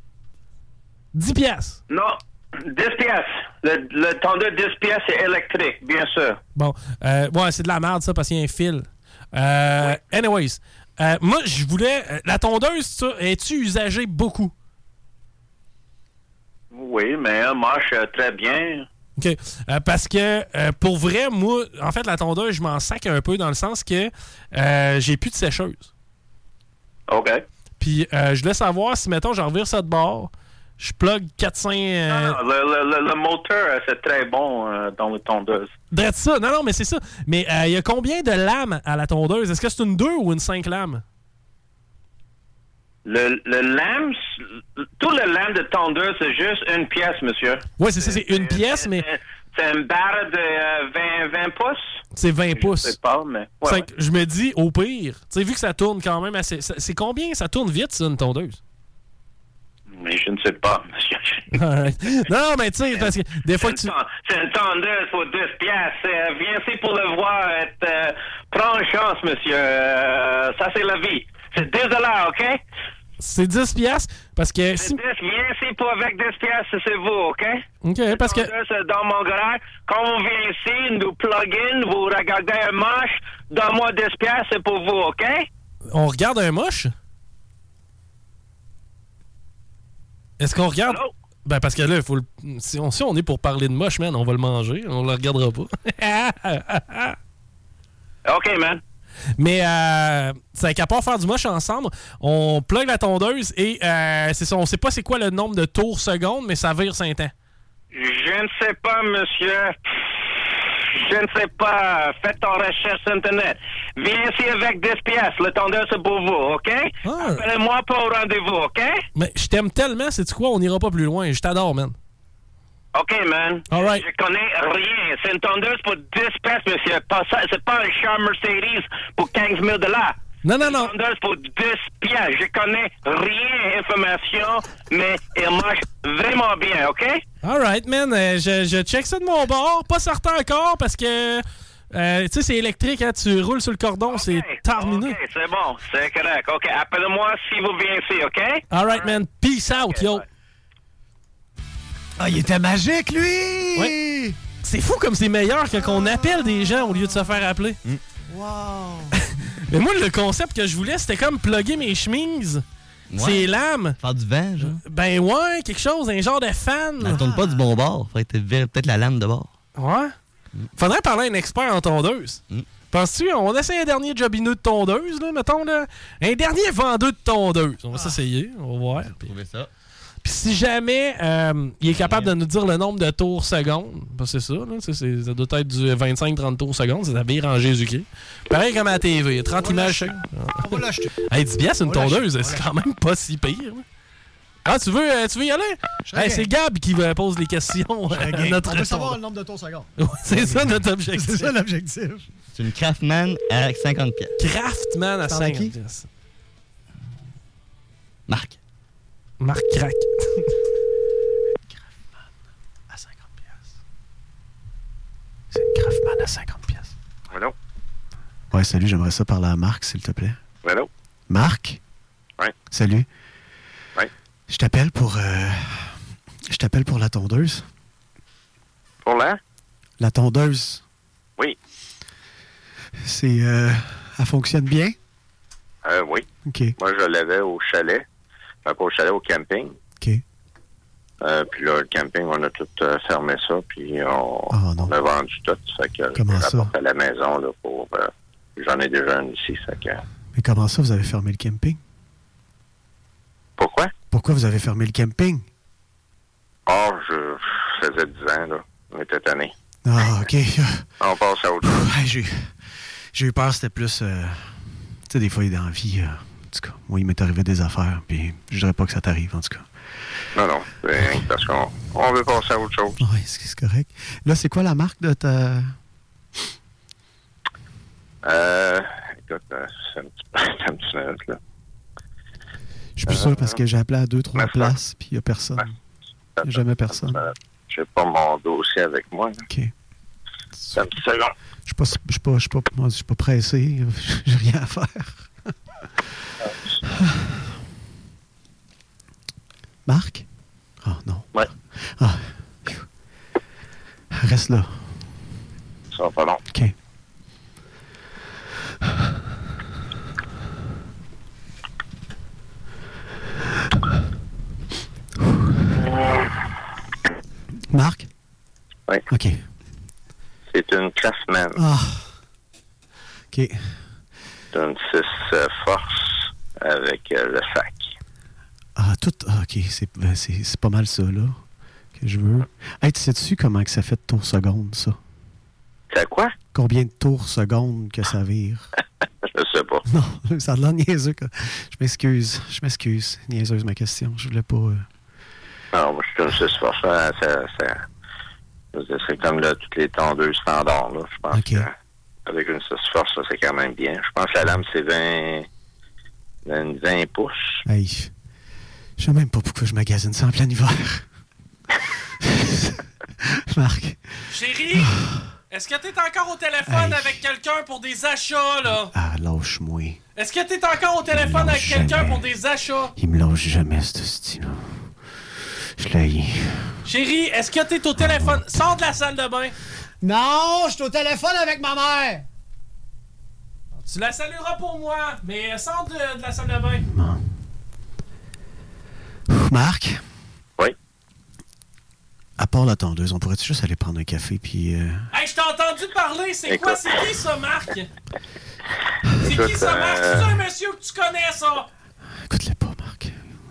Speaker 2: 10 piastres.
Speaker 20: Non, 10 pièces. Le, le tondeur 10 pièces est électrique, bien sûr.
Speaker 2: Bon, euh, ouais, c'est de la merde, ça, parce qu'il y a un fil. Euh, Anyways, euh, moi, je voulais... euh, la tondeuse, ça, es-tu usagée beaucoup?
Speaker 20: Oui, mais elle marche très bien.
Speaker 2: OK. Euh, parce que, euh, pour vrai, moi, en fait, la tondeuse, je m'en sac un peu dans le sens que euh, j'ai plus de sécheuse.
Speaker 20: OK.
Speaker 2: Puis, euh, je voulais savoir si, mettons, j'en revire ça de bord, je plug 400... euh,
Speaker 20: Non, le, le- le- moteur, c'est très bon dans le tondeuse.
Speaker 2: Drette ça. Non, non, mais c'est ça. Mais il y a combien de lames à la tondeuse? Est-ce que c'est une 2 ou une 5 lames?
Speaker 20: Le, le lame, s- tout le lame de tondeuse, c'est juste une pièce, monsieur.
Speaker 2: Oui, c'est ça, c'est une pièce, mais
Speaker 20: C'est une barre de euh, 20, 20 pouces.
Speaker 2: c'est 20
Speaker 20: Je
Speaker 2: pouces.
Speaker 20: sais pas, mais... ouais, ouais.
Speaker 2: je me dis, au pire, tu sais, vu que ça tourne quand même assez. C'est combien ça tourne vite, ça, une tondeuse?
Speaker 28: Mais je ne sais pas, monsieur.
Speaker 2: Non, mais tu sais, parce que des fois que tu.
Speaker 28: C'est une tondeuse pour 10 piastres. Euh, viens ici pour le voir. euh, prends une chance, monsieur. Euh, ça, c'est la vie. C'est 10 dollars, OK?
Speaker 2: C'est 10 piastres parce que
Speaker 28: C'est
Speaker 2: si...
Speaker 28: 10. Viens ici pour avec 10 piastres, c'est vous, OK?
Speaker 2: OK, parce que
Speaker 28: dans mon garage. Quand vous venez ici, nous plug in, vous regardez un manche, donne-moi 10 piastres, c'est pour vous, OK?
Speaker 2: on regarde un moche? Est-ce qu'on regarde? Ben parce que là, faut le... si, on, si on est pour parler de moche, man, on va le manger, on le regardera pas.
Speaker 28: OK, man.
Speaker 2: Mais euh, c'est qu'à part faire du moche ensemble, on plug la tondeuse et euh, c'est ça, on sait pas c'est quoi le nombre de tours secondes, mais ça vire Saint-Temps.
Speaker 28: Je ne sais pas, monsieur. Je ne sais pas. Faites ton recherche sur Internet. Viens ici avec 10 pièces. Le tondeur, c'est pour vous, OK? Appelez-moi pour au rendez-vous, OK?
Speaker 2: Mais je t'aime tellement, c'est quoi, on n'ira pas plus loin. Je t'adore, man.
Speaker 28: OK, man.
Speaker 2: All right.
Speaker 28: Je connais rien. C'est une tondeuse pour 10 pièces, monsieur. Pas ça- C'est pas un char Mercedes pour 15 000 dollars.
Speaker 2: Non, non, non.
Speaker 28: Une tondeuse pour 10 pièces. Je connais rien information, mais elle marche vraiment bien, OK?
Speaker 2: Alright, man. euh, je, je check ça de mon bord. Pas certain encore parce que. euh, tu sais, c'est électrique, hein, tu roules sur le cordon, c'est terminé.
Speaker 28: OK, c'est bon. C'est correct. OK, appelez-moi si vous venez ici, OK?
Speaker 2: Alright, man. Peace out, yo.
Speaker 35: Ah, il était magique, lui!
Speaker 2: Ouais. C'est fou comme c'est meilleur que qu'on appelle des gens au lieu de se faire appeler.
Speaker 35: Wow!
Speaker 2: Mais moi, le concept que je voulais, c'était comme plugger mes chemises. C'est lames.
Speaker 5: Faire du vent, genre.
Speaker 2: Ben ouais, quelque chose, un genre de fan.
Speaker 5: Elle tourne pas du bon bord. Faudrait peut-être la lame de bord.
Speaker 2: Ouais. Faudrait parler à un expert en tondeuse. Penses-tu, on essaie un dernier jobineux de tondeuse, là, mettons, là. Un dernier vendeur de tondeuse. On va s'essayer, on va voir.
Speaker 5: Ça.
Speaker 2: Puis si jamais euh, il est capable de nous dire le nombre de tours secondes, ben c'est ça, là, c'est- c'est- ça doit être du 25-30 tours secondes, c'est la vire en Jésus-Christ. Pareil comme à la TV, 30 images.
Speaker 35: On va l'acheter.
Speaker 2: Hey, 10 piastres, une tondeuse, c'est quand même pas si pire. Ah, tu veux, euh, tu veux y aller? Hey, c'est Gab qui euh, pose les questions à
Speaker 35: Ok,
Speaker 2: notre
Speaker 35: On veut savoir le nombre de tours secondes.
Speaker 2: C'est ça notre objectif.
Speaker 35: C'est ça l'objectif.
Speaker 5: C'est une Craftman à 50 pièces.
Speaker 2: Craftman à
Speaker 5: Parle à
Speaker 2: 50
Speaker 5: qui?
Speaker 2: piastres.
Speaker 5: Marc.
Speaker 2: Crack.
Speaker 35: À 50 pièces. C'est une Craftman à 50 pièces.
Speaker 34: Allô?
Speaker 23: Ouais, salut, j'aimerais ça parler à Marc, s'il te plaît.
Speaker 34: Allô?
Speaker 23: Marc?
Speaker 34: Oui.
Speaker 23: Salut.
Speaker 34: Oui.
Speaker 23: Je t'appelle pour. euh, Je t'appelle pour la tondeuse.
Speaker 34: Pour là?
Speaker 23: La tondeuse,
Speaker 34: Oui.
Speaker 23: c'est. euh, Elle fonctionne bien?
Speaker 34: Euh, oui.
Speaker 23: OK.
Speaker 34: Moi, je l'avais au chalet. Pas au chalet, au camping.
Speaker 23: OK.
Speaker 34: Euh, puis là, le camping, on a tout euh, fermé ça, puis on, on a vendu tout. Fait que
Speaker 23: Comment
Speaker 34: je
Speaker 23: ça?
Speaker 34: à la maison là, pour... euh, J'en ai déjà une ici, fait que...
Speaker 23: Mais comment ça, vous avez fermé le camping?
Speaker 34: Pourquoi?
Speaker 23: Pourquoi vous avez fermé le camping?
Speaker 34: Oh, je je faisais 10 ans, là. On était tannés.
Speaker 23: Ah, OK.
Speaker 34: On passe à autre chose.
Speaker 23: Ouais, j'ai, eu peur, c'était plus. tu sais, des fois, dans la vie, tout cas, moi, il m'est arrivé des affaires, puis je dirais pas que ça t'arrive, en tout cas.
Speaker 34: Non, non, rien que parce qu'on on veut passer à autre chose.
Speaker 23: Oui, c'est, correct. Là, c'est quoi la marque de ta.
Speaker 34: Euh, écoute, euh, c'est un petit, c'est un petit minute, là.
Speaker 23: Je suis plus sûr parce que j'ai appelé à deux, trois places, puis il y a personne. Il n'y a jamais personne.
Speaker 34: Euh, J'ai pas mon dossier avec moi. là.
Speaker 23: OK.
Speaker 34: C'est un petit second.
Speaker 23: Je suis pas, je suis pas, je pas, je suis pas pressé. J'ai rien à faire. Marc? Ah, non.
Speaker 34: Ouais.
Speaker 23: Ah. Reste là.
Speaker 34: Ça va pas long.
Speaker 23: OK. Marc?
Speaker 34: Oui.
Speaker 23: OK.
Speaker 34: C'est une Classman.
Speaker 23: Ah. OK.
Speaker 34: C'est une 6 euh, force avec euh, le sac.
Speaker 23: Ah, tout. ah, OK. C'est, ben, c'est, pas mal ça, là, que je veux. Hey, tu sais-tu comment que ça fait de tours secondes, ça?
Speaker 34: C'est quoi?
Speaker 23: Combien de tours secondes que ça vire?
Speaker 34: Je sais pas.
Speaker 23: Non, ça a l'air niaiseux. quoi. Je m'excuse. Je m'excuse. Niaiseuse ma question. Je voulais pas. euh,
Speaker 34: Non, moi, je suis une 6 force. Ça, ça, c'est comme là, toutes les tondeuses standards. Là. Je pense que avec une 6 force, ça, c'est quand même bien. Je pense que la lame, c'est 20, 20, 20 pouces.
Speaker 23: Hey. Je sais même pas pourquoi je magasine ça en plein hiver. Marc.
Speaker 2: Chérie, est-ce que t'es encore au téléphone avec quelqu'un pour des achats, là?
Speaker 23: Ah, lâche-moi.
Speaker 2: Est-ce que t'es encore au téléphone avec quelqu'un pour des achats?
Speaker 23: Il me lâche jamais, ce style Je l'ai.
Speaker 2: Chérie, est-ce que t'es au téléphone? Sors de la salle de bain.
Speaker 36: Non, je suis au téléphone avec ma mère.
Speaker 2: Tu la salueras pour moi, mais sors de, de la salle de bain.
Speaker 23: Marc?
Speaker 34: Oui?
Speaker 23: À part la tondeuse, on pourrait-tu juste aller prendre un café puis. euh,
Speaker 2: Hey, je t'ai entendu parler, c'est quoi? C'est qui ça, Marc? C'est qui ça, Marc?
Speaker 34: euh,
Speaker 2: C'est un monsieur que tu connais, ça?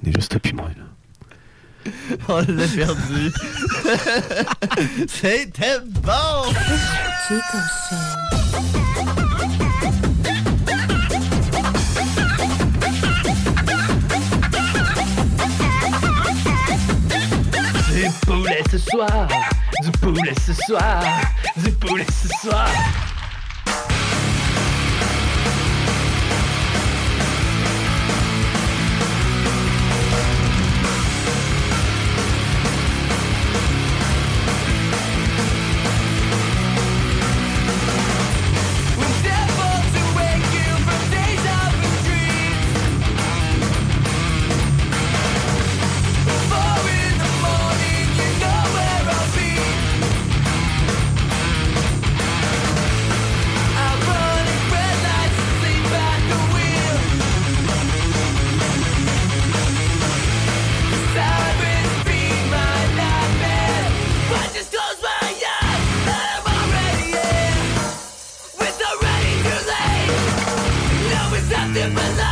Speaker 23: On est juste toi puis moi, là.
Speaker 5: On l'a perdu. C'était bon!
Speaker 22: Du poulet ce soir, du poulet ce soir, du poulet ce soir.
Speaker 7: live my life.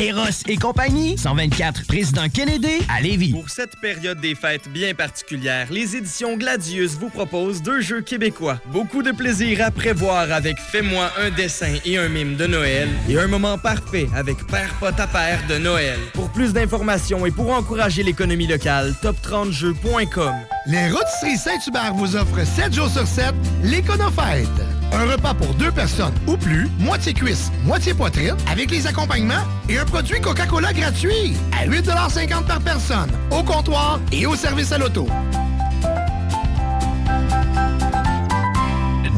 Speaker 37: Eros et compagnie, 124 Président Kennedy à Lévis.
Speaker 17: Pour cette période des fêtes bien particulière, les éditions Gladius vous proposent deux jeux québécois. Beaucoup de plaisir à prévoir avec Fais-moi un dessin et un mime de Noël et un moment parfait avec Père Pot à Père de Noël. Pour plus d'informations et pour encourager l'économie locale, top30jeux.com.
Speaker 10: Les Rôtisseries Saint-Hubert vous offrent 7 jours sur 7 l'Éconofête. Un repas pour deux personnes ou plus, moitié cuisse, moitié poitrine, avec les accompagnements et un produit Coca-Cola gratuit à 8,50 par personne, au comptoir et au service à l'auto.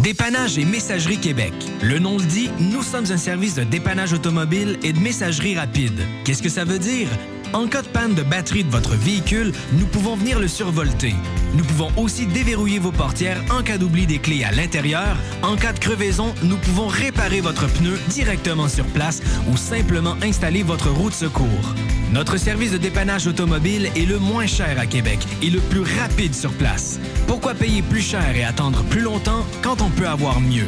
Speaker 31: Dépannage et Messagerie Québec. Le nom le dit, nous sommes un service de dépannage automobile et de messagerie rapide. Qu'est-ce que ça veut dire? En cas de panne de batterie de votre véhicule, nous pouvons venir le survolter. Nous pouvons aussi déverrouiller vos portières en cas d'oubli des clés à l'intérieur. En cas de crevaison, nous pouvons réparer votre pneu directement sur place ou simplement installer votre roue de secours. Notre service de dépannage automobile est le moins cher à Québec et le plus rapide sur place. Pourquoi payer plus cher et attendre plus longtemps quand on peut avoir mieux?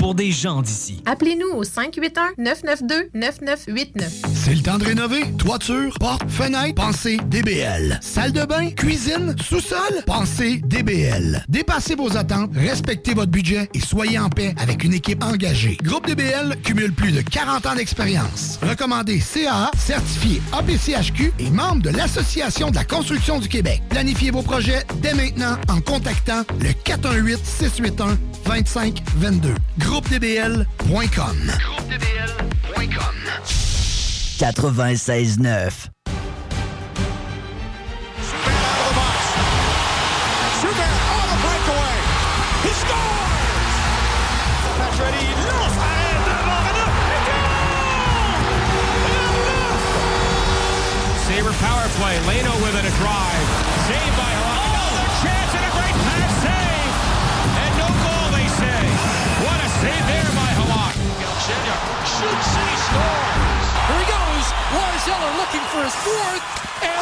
Speaker 31: pour des gens d'ici.
Speaker 29: Appelez-nous au 581-992-9989.
Speaker 10: C'est le temps de rénover. Toiture, porte, fenêtre, pensez DBL. Salle de bain, cuisine, sous-sol, pensez DBL. Dépassez vos attentes, respectez votre budget et soyez en paix avec une équipe engagée. Groupe DBL cumule plus de 40 ans d'expérience. Recommandé CAA, certifié APCHQ et membre de l'Association de la construction du Québec. Planifiez vos projets dès maintenant en contactant le 418-681-2522. GroupeDBL.com. GroupeDBL.com.
Speaker 37: 96.9.
Speaker 3: Schubert on the breakaway. He scores! Pacioretty lance arrêt devant Renaud.
Speaker 38: Sabre power play. Leno with it a drive.
Speaker 3: Shoots and he scores. Here he goes. Lars Eller looking for his fourth. And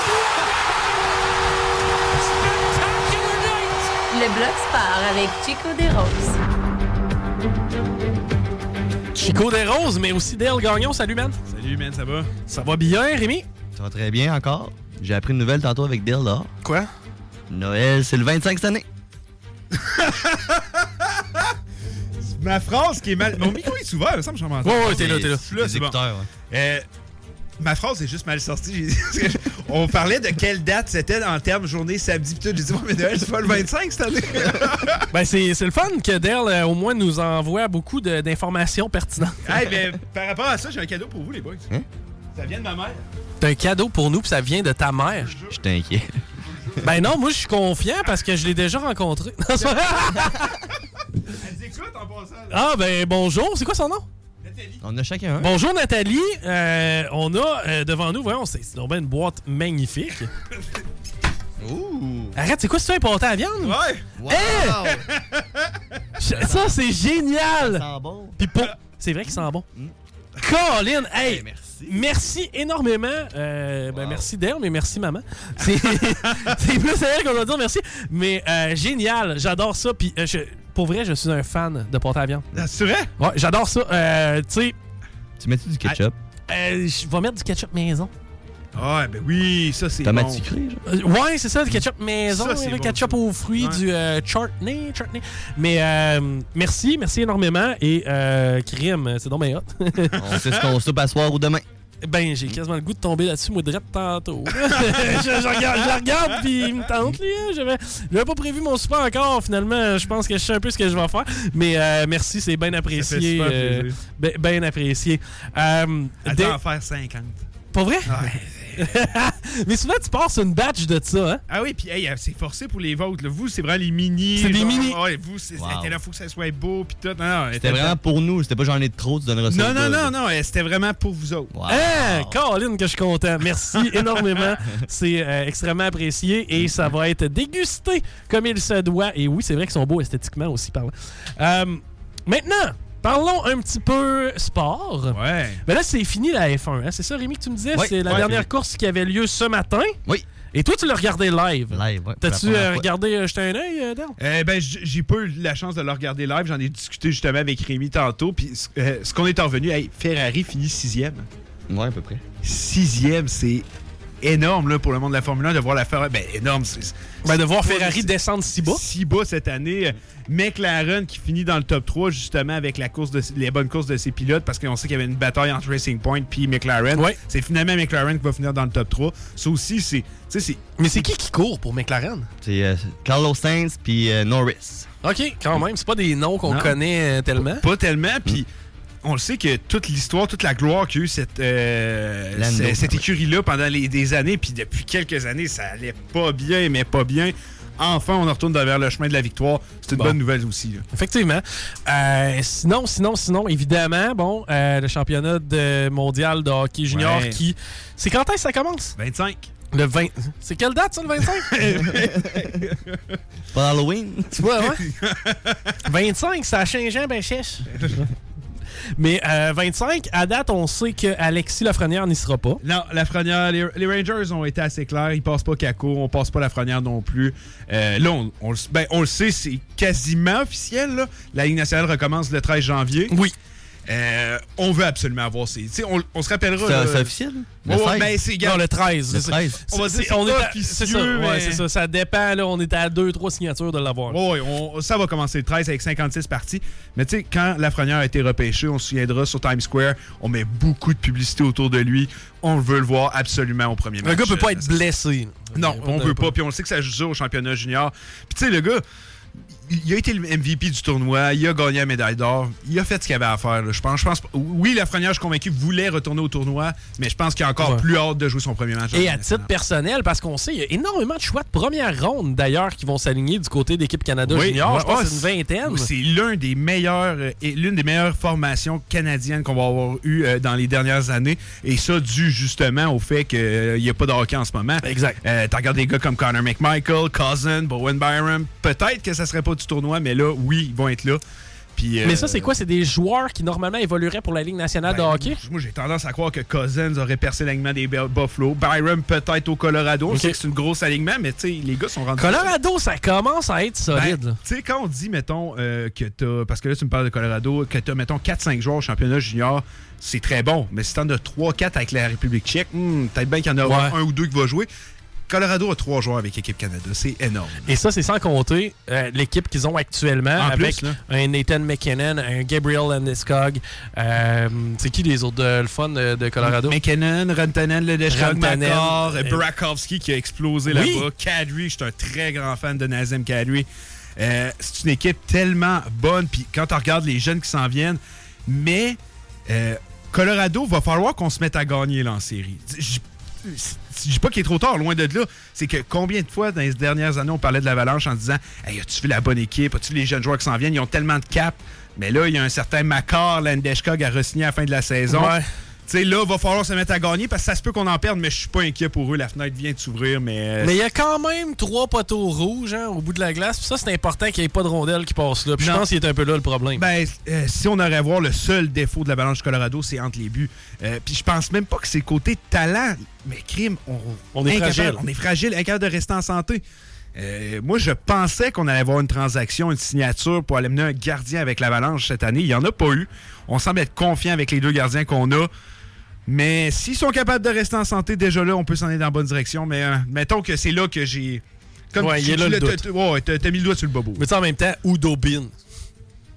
Speaker 3: spectacular night.
Speaker 29: Le bloc sport avec Chico des Roses.
Speaker 2: Chico des Roses, mais aussi Dale Gagnon. Salut, man.
Speaker 39: Salut, man, ça va?
Speaker 2: Ça va bien, Rémi?
Speaker 5: Ça va très bien encore. J'ai appris une nouvelle tantôt avec Dale là.
Speaker 2: Quoi?
Speaker 5: Noël, c'est le 25 cette année.
Speaker 39: Ma phrase qui est mal. Mon micro est ouvert, ça me semble
Speaker 2: Ouais, ouais, t'es là, t'es là.
Speaker 39: là
Speaker 5: Les
Speaker 39: c'est bon.
Speaker 5: écouteurs,
Speaker 39: Euh, ma phrase est juste mal sortie. J'ai- On parlait de quelle date c'était en termes journée samedi pis tout. J'ai dit, ouais, mais Noël, c'est pas le 25 cette année.
Speaker 2: Ben, c'est c'est le fun que Dale, euh, au moins, nous envoie beaucoup de- d'informations pertinentes.
Speaker 39: hey, mais par rapport à ça, j'ai un cadeau pour vous, les boys. Ça vient de ma mère.
Speaker 2: T'as un cadeau pour nous, puis ça vient de ta mère.
Speaker 5: Je t'inquiète.
Speaker 2: Ben non, moi, je suis confiant parce que je l'ai déjà rencontré.
Speaker 39: Elle dit écoute en passant.
Speaker 2: Ah, ben bonjour. C'est quoi son nom?
Speaker 5: On a chacun un.
Speaker 2: Bonjour Nathalie. Euh, on a euh, devant nous, voyons, c'est c'est donc bien une boîte magnifique. Arrête, c'est quoi ce important à viande?
Speaker 39: Ouais.
Speaker 2: Hey! Ça, c'est génial!
Speaker 5: Ça sent bon.
Speaker 2: Puis pour- C'est vrai qu'il sent bon. Colin, hey! merci. énormément. Euh, ben, merci d'elle, mais merci maman. C'est c'est plus à elle qu'on doit dire merci. Mais euh, génial, j'adore ça. Puis euh, je- pour vrai, je suis un fan de pâte à viande.
Speaker 39: C'est vrai?
Speaker 2: Ouais, j'adore ça. Euh, tu sais,
Speaker 5: Tu mets-tu du ketchup?
Speaker 2: euh, je vais mettre du ketchup maison.
Speaker 39: Ah, ben oui, ça c'est
Speaker 5: Tomate
Speaker 39: bon.
Speaker 5: sucrée, genre?
Speaker 2: Euh, ouais, c'est ça, le ketchup maison,
Speaker 39: Ça, c'est
Speaker 2: le
Speaker 39: bon,
Speaker 2: ketchup
Speaker 39: ça.
Speaker 2: aux fruits,
Speaker 39: Ouais.
Speaker 2: du euh, chutney, chutney. Mais euh, merci, merci énormément. Et euh, crime, c'est donc bien hot.
Speaker 5: On sait ce qu'on soupe à soir ou demain.
Speaker 2: Ben, j'ai quasiment le goût de tomber là-dessus, moi, direct tantôt. je, je regarde, je la regarde, puis il me tente, lui. hein. J'avais, j'avais pas prévu mon super encore, finalement. Je pense que je sais un peu ce que je vais faire. Mais euh, merci, c'est bien apprécié. euh, ben, bien apprécié. Euh,
Speaker 39: doit en faire 50.
Speaker 2: Pas vrai? Mais souvent, tu passes une batch de ça, hein?
Speaker 39: Ah oui, puis hey, c'est forcé pour les vôtres. là. Vous, c'est vraiment les mini.
Speaker 2: C'est des mini.
Speaker 39: Ouais, vous, c'est,
Speaker 5: Wow.
Speaker 39: était là, faut que ça soit beau, puis tout. Non, non,
Speaker 5: C'était vraiment pour nous. C'était pas j'en ai de trop, tu donneras ça.
Speaker 39: Non, non, non, non, eh, c'était vraiment pour vous autres.
Speaker 5: Wow.
Speaker 2: Hein, Caroline, que je suis content. Merci énormément. C'est euh, extrêmement apprécié et ça va être dégusté comme il se doit. Et oui, c'est vrai qu'ils sont beaux esthétiquement aussi, parlant. Euh, maintenant, parlons un petit peu sport.
Speaker 39: Ouais.
Speaker 2: Ben là, c'est fini la F1. hein. C'est ça, Rémi, que tu me disais?
Speaker 5: Oui.
Speaker 2: c'est la
Speaker 5: Ouais.
Speaker 2: dernière course qui avait lieu ce matin.
Speaker 5: Oui.
Speaker 2: Et toi, tu l'as regardé live.
Speaker 5: Live, ouais.
Speaker 2: T'as-tu euh, regardé, euh, jeté un œil, euh, Dan?
Speaker 39: Euh, ben, j'ai pas eu la chance de le regarder live. J'en ai discuté justement avec Rémi tantôt. Puis euh, ce qu'on est revenu, hey, Ferrari finit sixième.
Speaker 5: Ouais, à peu près.
Speaker 39: Sixième, c'est énorme là, pour le monde de la Formule 1 de voir la Ferrari. Ben, énorme.
Speaker 2: Ben, de voir Ferrari descendre si bas.
Speaker 39: Si bas cette année. Euh, McLaren qui finit dans le top 3 justement avec la course de, les bonnes courses de ses pilotes parce qu'on sait qu'il y avait une bataille entre Racing Point puis McLaren.
Speaker 2: Ouais.
Speaker 39: C'est finalement McLaren qui va finir dans le top 3. Ça aussi, c'est.
Speaker 2: Mais c'est qui qui court pour McLaren?
Speaker 5: C'est euh, Carlos Sainz puis euh, Norris.
Speaker 2: OK, quand même. C'est pas des noms qu'on connaît euh, tellement.
Speaker 39: Pas tellement, puis on le sait que toute l'histoire, toute la gloire qu'il y a eu cette, euh, cette écurie-là pendant les, des années, puis depuis quelques années, ça allait pas bien, mais pas bien. Enfin, on en retourne vers le chemin de la victoire. C'est une
Speaker 2: Bon.
Speaker 39: bonne nouvelle aussi. là.
Speaker 2: Effectivement. Euh, sinon, sinon, sinon, évidemment, bon, euh, le championnat de mondial de hockey junior
Speaker 39: Ouais.
Speaker 2: qui. C'est quand est-ce que ça commence?
Speaker 39: 25.
Speaker 2: Le 20. C'est quelle date, ça, le 25?
Speaker 5: Pas Halloween?
Speaker 2: tu vois, ouais? 25, ça a changé, ben chèche. Mais euh, 25, à date, on sait que Alexis Lafrenière n'y sera pas.
Speaker 39: Non, la Frenière, les, les Rangers ont été assez clairs. Ils passent pas Caco, on passe pas la Frenière non plus. Euh, là, on, ben, on le sait, c'est quasiment officiel. là. La Ligue nationale recommence le 13 janvier.
Speaker 2: Oui.
Speaker 39: Euh, on veut absolument avoir ces. tu sais, On, on se rappellera.
Speaker 5: C'est
Speaker 39: là-
Speaker 5: c'est officiel? Le
Speaker 39: Ouais,
Speaker 5: 16?
Speaker 39: ben, c'est
Speaker 2: Non,
Speaker 39: gars,
Speaker 2: le 13.
Speaker 5: Le
Speaker 2: c'est-
Speaker 5: 13.
Speaker 39: On va
Speaker 2: c'est-
Speaker 39: dire
Speaker 2: on
Speaker 39: c'est
Speaker 2: est à- C'est ça, ouais, c'est ça. Ça dépend, là. On est à 2-3 signatures de l'avoir.
Speaker 39: on- ça va commencer le 13 avec 56 parties. Mais tu sais, quand Lafrenière a été repêché, on se souviendra sur Times Square, on met beaucoup de publicité autour de lui. On veut le voir absolument au premier match.
Speaker 2: Le gars peut pas être blessé.
Speaker 39: Non, on veut pas. Puis on le sait que ça joue ça au championnat junior. Puis tu sais, le gars, il a été le MVP du tournoi, il a gagné la médaille d'or, il a fait ce qu'il avait à faire. là. Je pense, je pense, oui, Lafrenière, je suis convaincu, voulait retourner au tournoi, mais je pense qu'il a encore
Speaker 2: Ouais.
Speaker 39: plus hâte de jouer son premier match.
Speaker 2: Et à titre personnel, parce qu'on sait, il y a énormément de choix de première ronde, d'ailleurs, qui vont s'aligner du côté d'équipe Canada
Speaker 39: Oui,
Speaker 2: Junior.
Speaker 39: ouais,
Speaker 2: je pense c'est une vingtaine.
Speaker 39: C'est l'un des meilleurs euh, et l'une des meilleures formations canadiennes qu'on va avoir eu euh, dans les dernières années. Et ça, dû justement au fait qu'il n'y a pas de hockey en ce moment.
Speaker 2: Exact.
Speaker 39: Euh, T'as regardé des gars comme Connor McMichael, Cousin, Bowen Byram. Peut-être que ça serait pas du tournoi, mais là, oui, ils vont être là. Puis, euh,
Speaker 2: Mais ça, c'est quoi? C'est des joueurs qui, normalement, évolueraient pour la Ligue nationale de
Speaker 39: ben,
Speaker 2: hockey?
Speaker 39: Moi, j'ai tendance à croire que Cousins aurait percé l'alignement des Buffalo. Byram, peut-être au Colorado.
Speaker 2: Ok.
Speaker 39: sait que c'est une grosse alignement, mais tu sais, les gars sont rendus.
Speaker 2: Colorado, ça commence à être solide.
Speaker 39: Ben,
Speaker 2: là.
Speaker 39: tu sais, quand on dit, mettons, euh, que t'as. Parce que là, tu me parles de Colorado, que t'as, mettons, 4-5 joueurs au championnat junior, c'est très bon. Mais si t'en as 3-4 avec la République tchèque, hmm, peut-être bien qu'il y en a
Speaker 2: Ouais.
Speaker 39: un ou deux qui va jouer. Colorado a 3 joueurs avec Équipe Canada. C'est énorme.
Speaker 2: Et ça, c'est sans compter euh, l'équipe qu'ils ont actuellement
Speaker 39: En
Speaker 2: avec
Speaker 39: plus,
Speaker 2: un Nathan McKinnon, un Gabriel Landeskog. Euh, c'est qui les autres de, le fun de, de Colorado?
Speaker 39: McKinnon, Rantanen,
Speaker 2: Rantanen,
Speaker 39: Makar,
Speaker 2: euh,
Speaker 39: Burakovsky qui a explosé
Speaker 2: Oui.
Speaker 39: là-bas. Kadri, je suis un très grand fan de Nazem Kadri. Euh, c'est une équipe tellement bonne. Puis quand on regarde les jeunes qui s'en viennent, mais euh, Colorado, va falloir qu'on se mette à gagner là, en série. Je dis pas qu'il est trop tard, loin de là. C'est que combien de fois dans les dernières années on parlait de l'Avalanche en disant Hey, as-tu vu la bonne équipe? As-tu les jeunes joueurs qui s'en viennent? Ils ont tellement de cap. Mais là, il y a un certain Makar, Landeskog à re-signer à la fin de la saison. Tu sais, là, va falloir se mettre à gagner parce que ça se peut qu'on en perde, mais je suis pas inquiet pour eux. La fenêtre vient de s'ouvrir, mais. euh,
Speaker 2: Mais il y a quand même trois poteaux rouges hein, au bout de la glace. Puis ça, c'est important qu'il n'y ait pas de rondelles qui passent là. Puis je pense qu'il est un peu là le problème.
Speaker 39: Ben, euh, si on aurait à voir le seul défaut de l'Avalanche du Colorado, c'est entre les buts. Euh, Puis je pense même pas que c'est côté talent. Mais crime, on,
Speaker 2: On est
Speaker 39: incapable-
Speaker 2: fragile.
Speaker 39: On est fragile, incapable de rester en santé. Euh, moi, je pensais qu'on allait avoir une transaction, une signature pour aller mener un gardien avec l'Avalanche cette année. Il n'y en a pas eu. On semble être confiant avec les deux gardiens qu'on a. Mais s'ils sont capables de rester en santé, déjà là, on peut s'en aller dans la bonne direction. Mais euh, mettons que c'est là que j'ai. Comme
Speaker 2: Ouais,
Speaker 39: tu-
Speaker 2: il est là le doute.
Speaker 39: ouais, t'as mis le doigt sur le bobo.
Speaker 2: Mais tu en même temps, Udo Bin.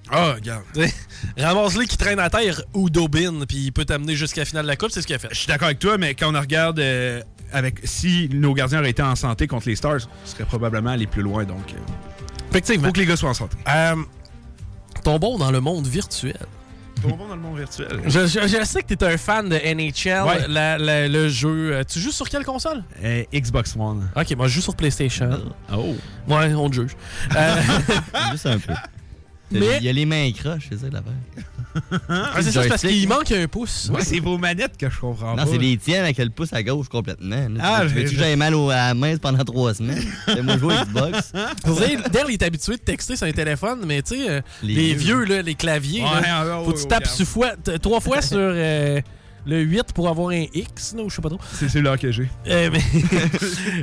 Speaker 39: Ah, regarde.
Speaker 2: Ramasse-les qui traîne à terre, Udo Bin, puis il peut t'amener jusqu'à la finale de la Coupe, c'est ce qu'il a fait.
Speaker 39: Je suis d'accord avec toi, mais quand on regarde euh, avec si nos gardiens auraient été en santé contre les Stars, ce serait probablement aller plus loin. Donc, euh,
Speaker 2: Effectivement.
Speaker 39: faut que les gars soient en santé.
Speaker 2: Euh, tombons dans le monde virtuel.
Speaker 39: Tombons dans le monde virtuel.
Speaker 2: Je, je- je sais que tu es un fan de NHL,
Speaker 39: Ouais.
Speaker 2: la- la- le jeu. Euh, Tu joues sur quelle console?
Speaker 39: Euh, Xbox One.
Speaker 2: Ok, moi je joue sur PlayStation.
Speaker 39: Oh.
Speaker 2: Ouais, on te juge. Euh,
Speaker 5: Juste un peu.
Speaker 2: Mais-
Speaker 5: Il y a les mains croches, c'est ça l'affaire.
Speaker 2: Ah, c'est ça, c'est parce qu'il manque un pouce.
Speaker 39: Ouais, c'est vos manettes que je comprends
Speaker 5: Non,
Speaker 39: pas.
Speaker 5: c'est les tiennes avec le pouce à gauche complètement. là.
Speaker 39: Ah,
Speaker 5: tu
Speaker 39: j'ai-
Speaker 5: mal au- à la main pendant trois semaines? Fais-moi jouer à Xbox.
Speaker 2: Vous savez, Dale il est habitué de texter sur un téléphone, mais tu sais, euh, les,
Speaker 5: Les
Speaker 2: vieux, là, les claviers,
Speaker 39: Ouais,
Speaker 2: là,
Speaker 39: ouais,
Speaker 2: faut
Speaker 39: ouais,
Speaker 2: que tu tapes fois, trois fois sur euh, le 8 pour avoir un X, ou je sais pas trop.
Speaker 39: C'est celui-là que j'ai.
Speaker 2: Euh, mais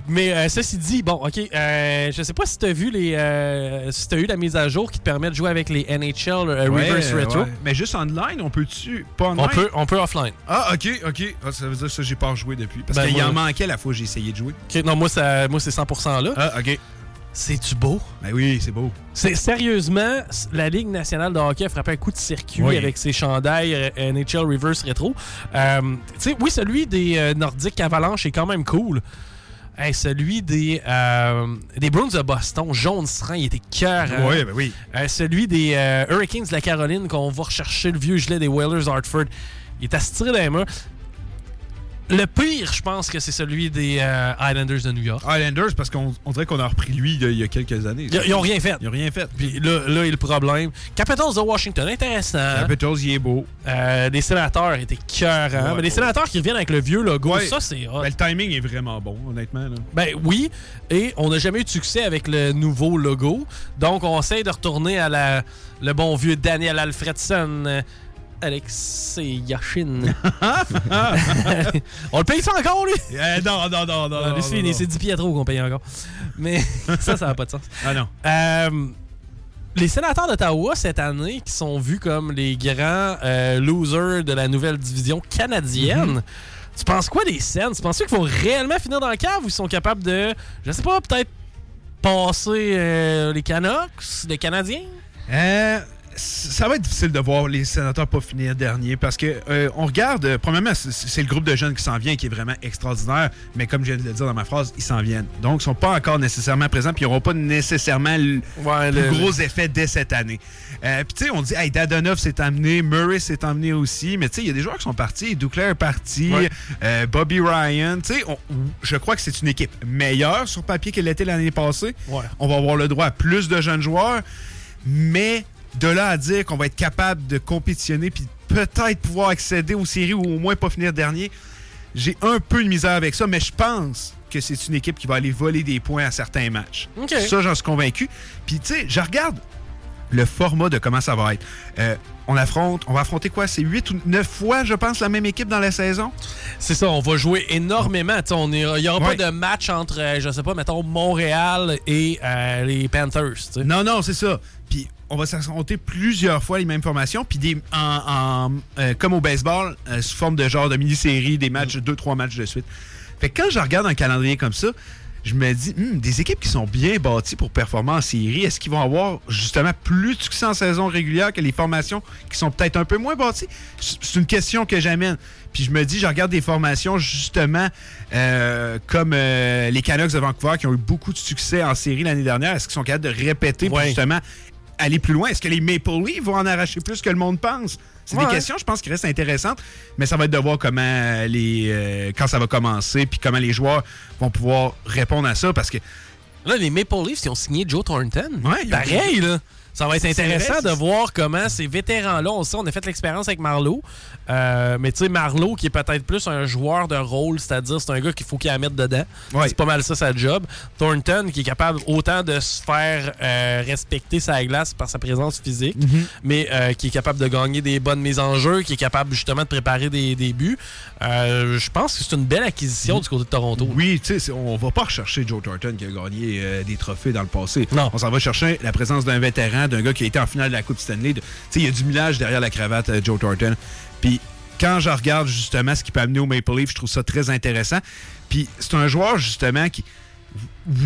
Speaker 2: mais, euh, ceci dit, bon, ok, euh, je sais pas si t'as vu les, euh, si t'as eu la mise à jour qui te permet de jouer avec les NHL euh,
Speaker 39: Ouais,
Speaker 2: Reverse Retro.
Speaker 39: ouais. Mais juste online, on peut-tu Pas online?
Speaker 2: On peut, on peut offline.
Speaker 39: Ah, ok, ok. Ah, ça veut dire que j'ai pas rejoué depuis. Parce
Speaker 2: Ben,
Speaker 39: qu'il en manquait la fois j'ai essayé de jouer.
Speaker 2: Ok, non, moi, ça, moi c'est 100% là.
Speaker 39: Ah, ok.
Speaker 2: C'est-tu beau?
Speaker 39: Ben oui, c'est beau.
Speaker 2: C'est sérieusement, la Ligue nationale de hockey a frappé un coup de circuit
Speaker 39: Oui.
Speaker 2: avec ses chandails euh, NHL Reverse Retro. Euh, oui, celui des euh, Nordiques Avalanche est quand même cool. Hey, celui des, euh, des Bruins de Boston, jaune serein, il était cœur.
Speaker 39: Oui, ben oui.
Speaker 2: celui des euh, Hurricanes de la Caroline, qu'on va rechercher le vieux gilet des Whalers Hartford, il est à se tirer dans les mains. Le pire, je pense que c'est celui des euh, Islanders de New York.
Speaker 39: Islanders, parce qu'on on dirait qu'on a repris lui il y a, il y a quelques années.
Speaker 2: Ils, ils ont rien fait.
Speaker 39: Ils ont rien fait.
Speaker 2: Puis là, là est le problème. Capitals de Washington, intéressant.
Speaker 39: Capitals, il est beau.
Speaker 2: Euh, les sénateurs étaient.
Speaker 39: Ouais,
Speaker 2: Mais les sénateurs qui reviennent avec le vieux logo,
Speaker 39: Ouais.
Speaker 2: ça c'est hot.
Speaker 39: Ben, le timing est vraiment bon, honnêtement. là.
Speaker 2: Ben oui, et on n'a jamais eu de succès avec le nouveau logo. Donc on essaie de retourner à la, le bon vieux Daniel Alfredson. Euh, Alexei Yashin. on le paye ça encore, lui?
Speaker 39: Eh, non, non, non, non.
Speaker 2: Non, c'est
Speaker 39: non,
Speaker 2: fini,
Speaker 39: non.
Speaker 2: c'est 10 pieds trop qu'on paye encore. Mais ça, ça n'a pas de sens.
Speaker 39: Ah non.
Speaker 2: Euh, les sénateurs d'Ottawa cette année, qui sont vus comme les grands euh, losers de la nouvelle division canadienne,
Speaker 39: Mhm.
Speaker 2: tu penses quoi des scènes? Tu penses qu'il faut réellement finir dans le cave ou ils sont capables de, je sais pas, peut-être passer euh, les Canucks, les Canadiens?
Speaker 39: Euh, ça va être difficile de voir les sénateurs pas finir dernier parce que euh, on regarde, euh, premièrement, c'est- le groupe de jeunes qui s'en vient qui est vraiment extraordinaire, mais comme je viens de le dire dans ma phrase, ils s'en viennent. Donc, ils sont pas encore nécessairement présents, puis ils n'auront pas nécessairement le
Speaker 2: Ouais,
Speaker 39: plus
Speaker 2: le-
Speaker 39: gros effet dès cette année. Euh, puis tu sais, on dit, hey, Dadonov s'est amené, Murray s'est emmené aussi, mais tu sais, il y a des joueurs qui sont partis, Duclair est parti,
Speaker 2: Ouais.
Speaker 39: Bobby Ryan, tu sais, je crois que c'est une équipe meilleure sur papier qu'elle l'était l'année passée.
Speaker 2: Ouais.
Speaker 39: On va avoir le droit à plus de jeunes joueurs, mais de là à dire qu'on va être capable de compétitionner puis peut-être pouvoir accéder aux séries ou au moins pas finir dernier, j'ai un peu de misère avec ça, mais je pense que c'est une équipe qui va aller voler des points à certains matchs. Ça, j'en suis convaincu. Puis, tu sais, je regarde le format de comment ça va être. Euh, on affronte, on va affronter quoi? C'est 8 ou 9 fois, je pense, la même équipe dans la saison?
Speaker 2: C'est ça, on va jouer énormément. Tu sais, on est- Il n'y aura
Speaker 39: Ouais.
Speaker 2: pas de match entre, euh, je sais pas, mettons, Montréal et euh, les Panthers.
Speaker 39: Non, non, c'est ça. On va s'affronter plusieurs fois les mêmes formations, puis des, en, en, euh, comme au baseball, euh, sous forme de genre de mini-série, des matchs, deux, trois matchs de suite. Fait que quand je regarde un calendrier comme ça, je me dis, Hmm, des équipes qui sont bien bâties pour performer en série, est-ce qu'ils vont avoir justement plus de succès en saison régulière que les formations qui sont peut-être un peu moins bâties? C'est une question que j'amène. Puis je me dis, je regarde des formations justement euh, comme euh, les Canucks de Vancouver qui ont eu beaucoup de succès en série l'année dernière. Est-ce qu'ils sont capables de répéter
Speaker 2: Ouais.
Speaker 39: justement aller plus loin? Est-ce que les Maple Leafs vont en arracher plus que le monde pense? C'est
Speaker 2: Ouais.
Speaker 39: des questions, je pense, qui restent intéressantes, mais ça va être de voir comment les euh, quand ça va commencer, puis comment les joueurs vont pouvoir répondre à ça, parce que
Speaker 2: Là, les Maple Leafs, ils ont signé Joe Thornton.
Speaker 39: Ouais, ont-
Speaker 2: Pareil, là. Ça va être intéressant de voir comment ces vétérans-là, on sait, on a fait l'expérience avec Marlowe. Euh, mais tu sais, Marlowe, qui est peut-être plus un joueur de rôle, c'est-à-dire c'est un gars qu'il faut qu'il la mette dedans. C'est pas mal ça, sa job. Thornton, qui est capable autant de se faire euh, respecter sa glace par sa présence physique,
Speaker 39: Mhm.
Speaker 2: mais euh, qui est capable de gagner des bonnes mises en jeu, qui est capable justement de préparer des, des buts. Je pense que c'est une belle acquisition du côté de Toronto.
Speaker 39: Oui, tu sais, on va pas rechercher Joe Thornton qui a gagné des trophées dans le passé. Non. On s'en va chercher la présence d'un vétéran, d'un gars qui a été en finale de la Coupe Stanley. De- Tu sais, il y a du millage derrière la cravate, euh, Joe Thornton. Puis quand je regarde justement ce qui peut amener au Maple Leaf, je trouve ça très intéressant. Puis c'est un joueur justement qui,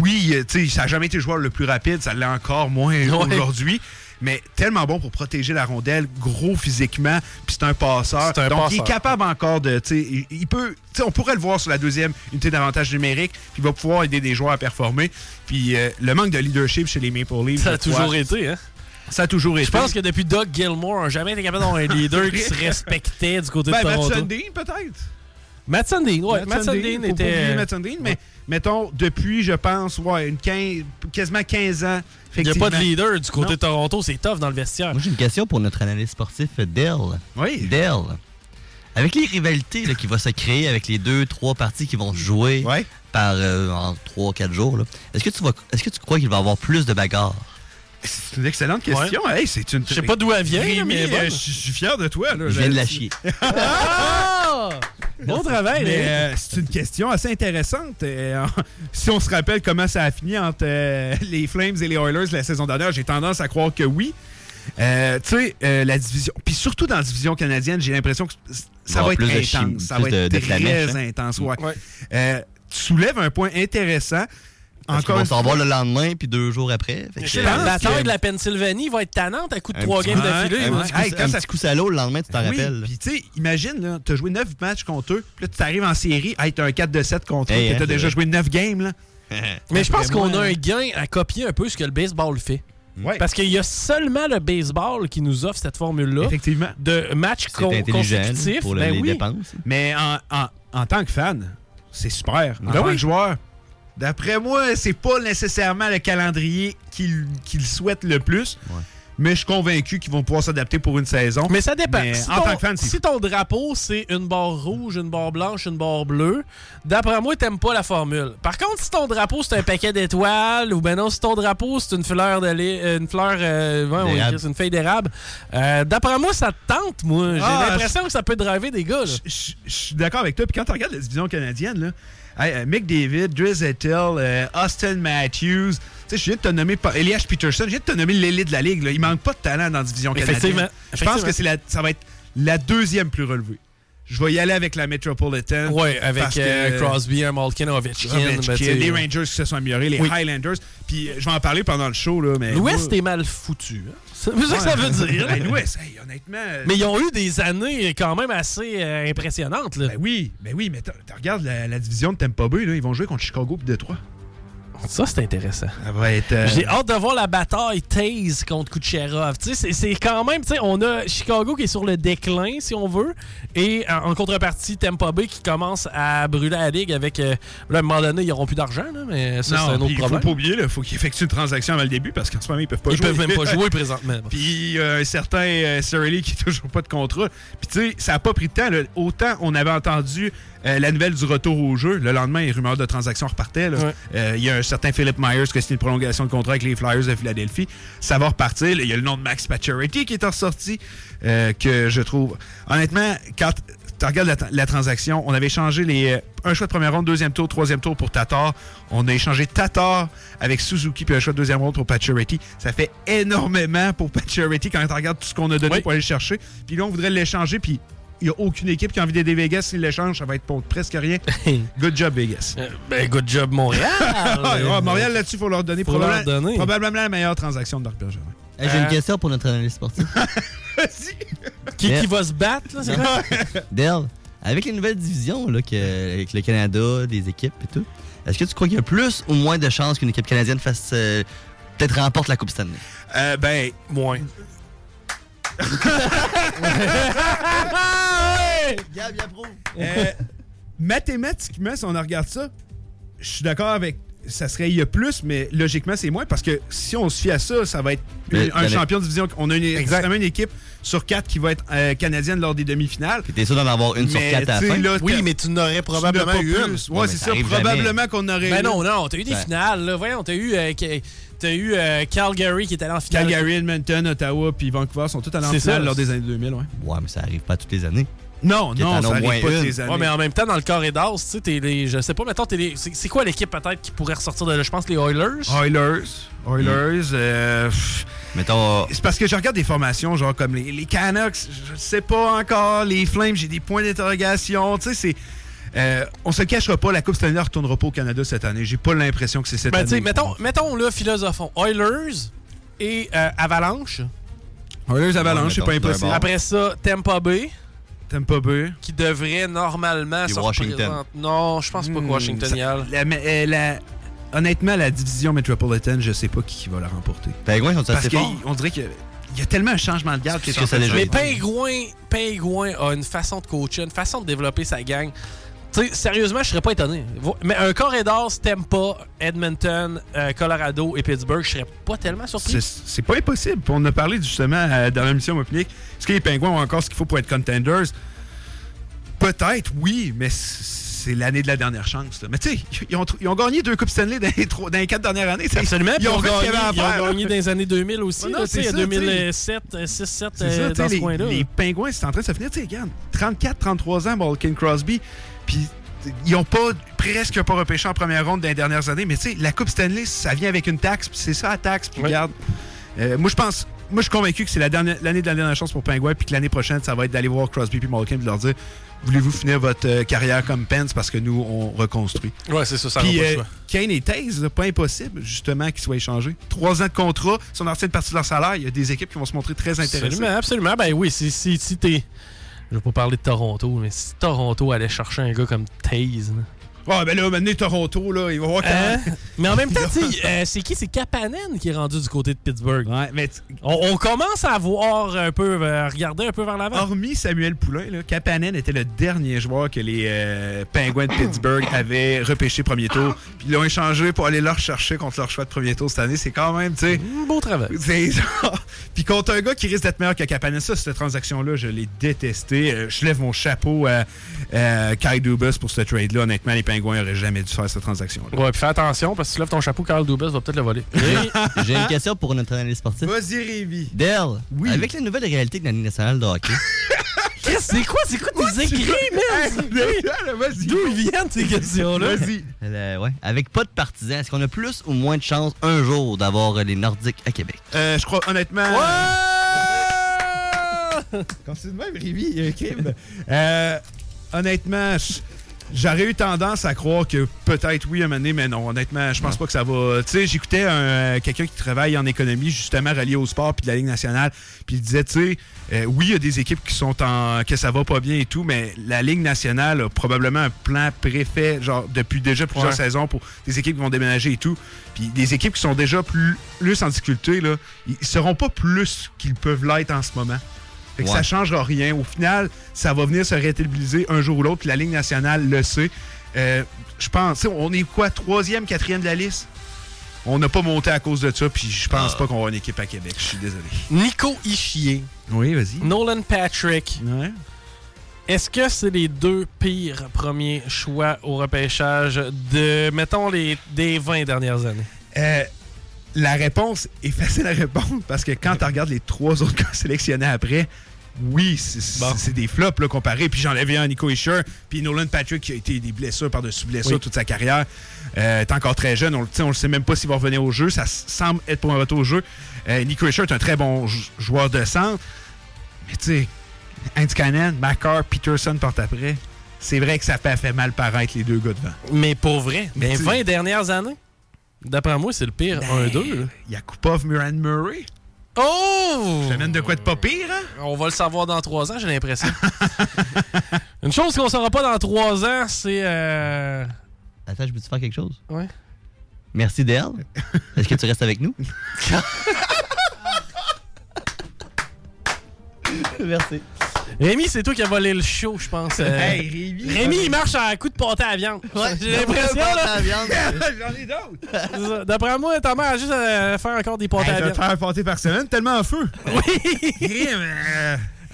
Speaker 39: oui, tu sais, ça n'a jamais été le joueur le plus rapide, ça l'est encore moins
Speaker 2: Ouais.
Speaker 39: aujourd'hui. Mais tellement bon pour protéger la rondelle, gros physiquement, puis c'est un passeur.
Speaker 2: Un
Speaker 39: Donc il est capable encore de, il, il peut, on pourrait le voir sur la deuxième unité d'avantage numérique, puis il va pouvoir aider des joueurs à performer. Puis euh, le manque de leadership chez les Maple Leafs,
Speaker 2: Ça a toujours été, hein?
Speaker 39: Ça a toujours été.
Speaker 2: Je pense que depuis Doug Gilmore, on n'a jamais été capable d'avoir un leader qui se respectait du côté
Speaker 39: Ben,
Speaker 2: de
Speaker 39: Matt
Speaker 2: Toronto.
Speaker 39: Sundin, peut-être.
Speaker 2: Matt Sundin, ouais. Matt Sundin était.
Speaker 39: Matt Sundin, mais mettons, depuis, je pense, ouais, une 15, quasiment 15 ans,
Speaker 2: Il n'y a pas de leader du côté
Speaker 39: Non.
Speaker 2: de Toronto, c'est tough dans le vestiaire.
Speaker 5: Moi, j'ai une question pour notre analyste sportif, Dell.
Speaker 39: Oui.
Speaker 5: Dell. Avec les rivalités là, qui vont se créer avec les deux, trois parties qui vont se jouer par euh, en trois, quatre jours, est-ce que tu vas, est-ce que tu crois qu'il va y avoir plus de bagarres?
Speaker 39: C'est une excellente question.
Speaker 5: Ouais.
Speaker 39: Hey, c'est une...
Speaker 5: Je sais pas d'où elle vient,
Speaker 39: Rémi,
Speaker 5: mais
Speaker 39: euh, je suis- fier de toi. Là,
Speaker 5: Je viens de la chier.
Speaker 2: Ah! Bon travail,
Speaker 39: euh, c'est une question assez intéressante. Euh, si on se rappelle comment ça a fini entre euh, les Flames et les Oilers la saison dernière, j'ai tendance à croire que oui. Euh, tu sais, euh, la division. Puis surtout dans la division canadienne, j'ai l'impression que ça
Speaker 5: va
Speaker 39: être intense. ça va
Speaker 5: de-
Speaker 39: être
Speaker 5: de
Speaker 39: très
Speaker 5: hein?
Speaker 39: intense. Ouais. Euh, tu soulèves un point intéressant.
Speaker 5: Parce
Speaker 39: Encore
Speaker 5: vont
Speaker 39: une
Speaker 5: se revoir
Speaker 39: fois-
Speaker 5: le lendemain puis deux jours après. Fait que-
Speaker 2: Je sais, La bataille de la Pennsylvanie va être tannante à coup de trois games d'affilée.
Speaker 5: un petit coup-
Speaker 39: Hey, quand
Speaker 5: un
Speaker 39: ça-
Speaker 5: petit coup salaud le lendemain, tu t'en
Speaker 39: Oui,
Speaker 5: rappelles.
Speaker 39: Puis, tu sais, imagine, tu as joué 9 matchs contre eux, puis là, tu arrives en série, hey, tu as un 4 de 7 contre eux,
Speaker 5: Hey, hein,
Speaker 39: tu as déjà
Speaker 5: vrai.
Speaker 39: joué 9 games. Là.
Speaker 2: Mais je pense qu'on a un gain à copier un peu ce que le baseball fait.
Speaker 39: Ouais.
Speaker 2: Parce qu'il y a seulement le baseball qui nous offre cette formule-là.
Speaker 39: Effectivement.
Speaker 2: De matchs
Speaker 39: C'est
Speaker 2: con- consécutifs.
Speaker 39: pour le-
Speaker 2: Ben
Speaker 39: les
Speaker 2: oui.
Speaker 39: dépenses. Mais en, en- en tant que fan, c'est super. En
Speaker 2: Ben
Speaker 39: tant
Speaker 2: oui.
Speaker 39: que joueur, d'après moi, c'est pas nécessairement le calendrier qu'ils qu'ils souhaitent le plus. Mais je suis convaincu qu'ils vont pouvoir s'adapter pour une saison.
Speaker 2: Mais ça dépend.
Speaker 39: Mais
Speaker 2: si,
Speaker 39: en
Speaker 2: ton,
Speaker 39: tant que fan,
Speaker 2: si ton drapeau, c'est une barre rouge, une barre blanche, une barre bleue, d'après moi, t'aimes pas la formule. Par contre, si ton drapeau, c'est un paquet d'étoiles, ou ben non, si ton drapeau, c'est une fleur de lait- euh, une fleur, euh, ouais, une feuille d'érable, euh, d'après moi, ça te tente, moi. J'ai
Speaker 39: Ah,
Speaker 2: l'impression que ça peut driver des gars,
Speaker 39: je suis d'accord avec toi. Puis quand tu regardes la division canadienne, là, hey, euh, Mick David, Driz euh, Austin Matthews, tu sais, je viens de te nommer Elias Peterson, je viens de te nommer l'élite de la ligue. Là. Il manque pas de talent dans la division canadienne.
Speaker 2: Effectivement.
Speaker 39: Je pense que la- ça va être la deuxième plus relevée. Je vais y aller avec la Metropolitan.
Speaker 2: Ouais, avec
Speaker 39: que-
Speaker 2: euh, Crosby, un Malkin, Ovechkin.
Speaker 39: Ovechkin,
Speaker 2: ben,
Speaker 39: les
Speaker 2: euh,
Speaker 39: Rangers qui se sont améliorés, les
Speaker 2: Oui.
Speaker 39: Highlanders. Puis je vais en parler pendant le show. Là, mais
Speaker 2: L'Ouest
Speaker 39: moi-
Speaker 2: est mal foutu. hein. C'est ça que ça veut dire.
Speaker 39: Ben, hey, honnêtement. euh,
Speaker 2: Mais ils ont eu des années quand même assez euh, impressionnantes. Là.
Speaker 39: Ben oui, ben oui, mais t'as- t'as- regarde la, la division de Tampa Bay, là, ils vont jouer contre Chicago et Détroit.
Speaker 2: Ça, c'est intéressant.
Speaker 39: Ça va être. euh,
Speaker 2: J'ai hâte de voir la bataille Taze contre Kucherov. Tu sais, c'est- quand même, tu sais, on a Chicago qui est sur le déclin, si on veut, et en, en contrepartie, Tampa Bay qui commence à brûler la ligue avec. euh, là, à un moment donné, ils n'auront plus d'argent, mais ça, c'est un autre
Speaker 39: puis il
Speaker 2: problème.
Speaker 39: faut pas oublier, il faut qu'ils effectuent une transaction avant le début parce qu'en ce moment, ils peuvent pas
Speaker 2: Ils
Speaker 39: jouer.
Speaker 2: peuvent même pas jouer présentement.
Speaker 39: Puis euh, un certain euh, Sir Lee qui n'a toujours pas de contrat. Puis tu sais, ça a pas pris de temps. là. Autant on avait entendu euh, la nouvelle du retour au jeu. Le lendemain, les rumeurs de transaction repartaient.
Speaker 2: Ouais.
Speaker 39: Euh, Il y a un certain Philip Myers qui a signé une prolongation de contrat avec les Flyers de Philadelphie. Ça va repartir. Il y a le nom de Max Pacioretty qui est ressorti, euh, que je trouve... Honnêtement, quand tu regardes la, la transaction, on avait échangé les, un choix de première ronde, deuxième tour, troisième tour pour Tatar. On a échangé Tatar avec Suzuki puis un choix de deuxième ronde pour Pacioretty. Ça fait énormément pour Pacioretty quand tu regardes tout ce qu'on a donné pour aller le chercher. Puis là, on voudrait l'échanger, puis n'y a aucune équipe qui a envie d'aider Vegas. S'il l'échange, ça va être pour presque rien. Good job, Vegas.
Speaker 2: ben, good job, Montréal.
Speaker 39: Ah, ouais, Montréal, là-dessus, il faut leur donner
Speaker 2: Faut leur
Speaker 39: probablement,
Speaker 2: donner.
Speaker 39: probablement la meilleure transaction de Marc Bergevin.
Speaker 5: Hey, J'ai
Speaker 2: Euh,
Speaker 5: une question pour notre analyste sportif.
Speaker 2: Qui, qui va se battre, là, c'est quoi?
Speaker 5: Dell, avec les nouvelles divisions, là, que, avec le Canada, des équipes et tout, est-ce que tu crois qu'il y a plus ou moins de chances qu'une équipe canadienne fasse euh, peut-être remporte la Coupe Stanley?
Speaker 39: Euh, ben,
Speaker 2: moins.
Speaker 5: Gab, il approuve.
Speaker 39: Euh, mathématiquement, si on regarde ça, je suis d'accord avec. Ça serait il y a plus, mais logiquement, c'est moins parce que si on se fie à ça, ça va être
Speaker 5: Mais
Speaker 39: un champion de division. On a une, extrêmement une équipe sur quatre qui va être euh, canadienne lors des demi-finales.
Speaker 5: Puis t'es sûr d'en avoir une sur quatre à la fin?
Speaker 39: là,
Speaker 2: Oui, mais tu n'aurais probablement eu une.
Speaker 39: plus.
Speaker 5: Ouais,
Speaker 39: c'est
Speaker 5: ça
Speaker 39: ça.
Speaker 5: arrive
Speaker 39: Probablement qu'on aurait
Speaker 2: Ben
Speaker 39: eu.
Speaker 2: non, non, t'as eu des finales, là. Voyons, t'as eu, euh, t'as eu euh, Calgary qui est allé en finale.
Speaker 39: Calgary, Edmonton, Ottawa puis Vancouver sont tous allés en finale
Speaker 2: ça.
Speaker 39: lors des années 2000. Ouais,
Speaker 5: Ouais, mais ça arrive pas toutes les années.
Speaker 39: Non, non, ça pas années.
Speaker 2: Ouais, mais en même temps, dans le corridor, tu sais, t'es les. Je sais pas, mettons, t'es les. C'est c'est quoi l'équipe peut-être qui pourrait ressortir de là? Je pense les Oilers.
Speaker 39: Oilers. Oilers. euh, pff,
Speaker 5: Mettons,
Speaker 39: c'est parce que je regarde des formations, genre comme les, les Canucks, je sais pas encore. Les Flames, j'ai des points d'interrogation. Tu sais, c'est. euh, on se le cachera pas, la Coupe Stanley ne retournera pas au Canada cette année. J'ai pas l'impression que c'est cette
Speaker 2: Ben,
Speaker 39: année.
Speaker 2: mettons, mettons là, philosophons. Oilers et euh, Avalanche.
Speaker 39: Oilers Avalanche, c'est
Speaker 5: mettons,
Speaker 39: pas impossible.
Speaker 2: Après ça, Tampa Bay.
Speaker 39: Tampa Bay.
Speaker 2: Qui devrait normalement se
Speaker 5: Washington.
Speaker 2: représenter- Non, je pense pas que
Speaker 39: Hmm,
Speaker 2: Washington y aille.
Speaker 39: la- euh, la- honnêtement, la division Metropolitan, je sais pas qui, qui va la remporter.
Speaker 5: Pingouins sont
Speaker 39: Parce
Speaker 5: assez forts.
Speaker 39: qu'on dirait qu'il y a tellement un changement de garde
Speaker 5: Est-ce
Speaker 39: qui
Speaker 5: que ça a déjà
Speaker 2: Mais? Pingouin, Pingouin a une façon de coacher, une façon de développer sa gang. Sérieusement, je serais pas étonné. Mais un corridor, Tampa, Edmonton, euh, Colorado et Pittsburgh, je serais pas tellement surpris.
Speaker 39: C'est pas impossible. On a parlé justement euh, dans l'émission Moplique. Est-ce que les Pingouins ont encore ce qu'il faut pour être contenders? Peut-être, oui, mais c'est l'année de la dernière chance. là. Mais tu sais, ils ont, ils ont gagné deux Coupes Stanley dans les, trois- dans les quatre dernières années. tu sais.
Speaker 2: Absolument.
Speaker 39: Ils ont
Speaker 2: gagné, ils ont gagné dans les années 2000 aussi.
Speaker 39: Non,
Speaker 2: là,
Speaker 39: ça, tu sais.
Speaker 2: 2007, 6, 7
Speaker 39: C'est ça, tu sais,
Speaker 2: dans ce
Speaker 39: les,
Speaker 2: coin-là.
Speaker 39: les Pingouins, c'est en train de se finir. Tu sais, regarde, 34, 33 ans, Malkin Crosby. Puis ils ont pas, presque pas repêché en première ronde dans les dernières années. Mais tu sais, la Coupe Stanley, ça vient avec une taxe. puis c'est ça, la taxe. Puis regarde, euh, moi, je pense. Moi, je suis convaincu que c'est la l'année de la dernière chance pour Pingouin, puis que l'année prochaine, ça va être d'aller voir Crosby puis Malkin et de leur dire Voulez-vous finir votre euh, carrière comme Pence parce que nous, on reconstruit?
Speaker 2: Ouais, c'est ça, ça
Speaker 39: Puis euh. Kane et Taze, pas impossible, justement, qu'ils soient échangés. Trois ans de contrat, si on en retient une partie de leur salaire, il y a des équipes qui vont se montrer très intéressées.
Speaker 2: Absolument, absolument. Ben oui, si, si, si t'es. Je vais pas parler de Toronto, mais si Toronto allait chercher un gars comme Taze.
Speaker 39: Ouais, ben là, maintenant, Toronto, là, il va voir
Speaker 2: Hein?
Speaker 39: comment.
Speaker 2: Mais en même temps, tu sais, euh, c'est qui? C'est Kapanen qui est rendu du côté de Pittsburgh.
Speaker 39: Ouais, mais
Speaker 2: on, on commence à voir un peu, euh, regarder un peu vers l'avant.
Speaker 39: Hormis Samuel Poulain, là, Kapanen était le dernier joueur que les euh, Penguins de Pittsburgh avaient repêché premier tour. Puis ils l'ont échangé pour aller leur chercher contre leur choix de premier tour cette année. C'est quand même, tu sais.
Speaker 2: Beau travail.
Speaker 39: Puis contre un gars qui risque d'être meilleur que Kapanen, ça, cette transaction-là, je l'ai détesté. Euh, je lève mon chapeau à, à Kai Dubas pour ce trade-là. Honnêtement, les Penguins n'auraient jamais dû faire cette transaction-là.
Speaker 2: Ouais, puis fais attention, parce que si tu lèves ton chapeau, Carl Dubas va peut-être le voler.
Speaker 5: J'ai une question pour notre analyse sportive.
Speaker 39: Vas-y, Révi.
Speaker 5: Dell, avec la nouvelle réalité de la Ligue nationale de hockey,
Speaker 2: C'est quoi, c'est quoi tes écrits, man? D'où ils viennent ces questions-là?
Speaker 39: Vas-y.
Speaker 5: euh, ouais, avec pas de partisans, est-ce qu'on a plus ou moins de chances un jour d'avoir euh, les Nordiques à Québec?
Speaker 39: Euh, je crois, honnêtement. Quand c'est de même, Révi, il y a un crime. Euh, honnêtement, je- j'aurais eu tendance à croire que peut-être oui, un moment donné, mais non. Honnêtement, je pense pas que ça va. Tu sais, j'écoutais un- quelqu'un qui travaille en économie, justement relié au sport puis de la Ligue nationale, puis il disait, tu sais, euh, oui, il y a des équipes qui sont en. que ça va pas bien et tout, mais la Ligue nationale a probablement un plan préfet, genre, depuis déjà plusieurs
Speaker 2: Ouais.
Speaker 39: saisons pour des équipes qui vont déménager et tout. Puis des équipes qui sont déjà plus, plus en difficulté, là, ils seront pas plus qu'ils peuvent l'être en ce moment. Fait que
Speaker 5: Ouais.
Speaker 39: ça changera rien. Au final, ça va venir se rééquilibrer un jour ou l'autre. puis La Ligue nationale le sait. Euh, je pense, on est quoi, troisième, quatrième de la liste? On n'a pas monté à cause de ça, puis je
Speaker 2: Ah.
Speaker 39: pense pas qu'on va une équipe à Québec. Je suis désolé.
Speaker 2: Nico Ishier.
Speaker 39: Oui, vas-y.
Speaker 2: Nolan Patrick.
Speaker 39: Ouais.
Speaker 2: Est-ce que c'est les deux pires premiers choix au repêchage de, mettons, les, des 20 dernières années?
Speaker 39: Euh, la réponse est facile à répondre parce que quand tu regardes les trois autres gars sélectionnés après, oui, c'est des flops là, comparés. Puis j'enlevais un Nico Isher, puis Nolan Patrick qui a été des blessures par-dessus blessures
Speaker 2: Oui.
Speaker 39: toute sa carrière. Euh, est encore très jeune, on ne le sait même pas s'il va revenir au jeu. Ça semble être pour un retour au jeu. Euh, Nico Isher est un très bon jou- joueur de centre. Mais tu sais, Cannon, Macar, Peterson porte après. C'est vrai que ça fait mal paraître les deux gars devant.
Speaker 2: Mais pour vrai,
Speaker 39: Mais
Speaker 2: les
Speaker 39: tu-
Speaker 2: 20 dernières années, d'après moi, c'est le pire 1-2.
Speaker 39: Yakupov, Muran Murray.
Speaker 2: Oh!
Speaker 39: Ça mène de quoi de pas pire, hein?
Speaker 2: On va le savoir dans 3 ans, j'ai l'impression. Une chose qu'on saura pas dans 3 ans, c'est. Euh...
Speaker 5: Attends, je peux-tu faire quelque chose?
Speaker 2: Ouais.
Speaker 5: Merci, Dale. Est-ce que tu restes avec nous? Merci.
Speaker 2: Rémi, c'est toi qui as volé le show, je pense. euh.
Speaker 39: Hey, Rémi.
Speaker 2: Rémi, il marche à coup de pâté à viande. J'ai l'impression, là.
Speaker 39: J'en ai d'autres.
Speaker 2: C'est ça. D'après moi, ta mère a juste à faire encore des pâtés
Speaker 39: Hey,
Speaker 2: à viande.
Speaker 39: faire un pâté par semaine, tellement en feu.
Speaker 2: Oui!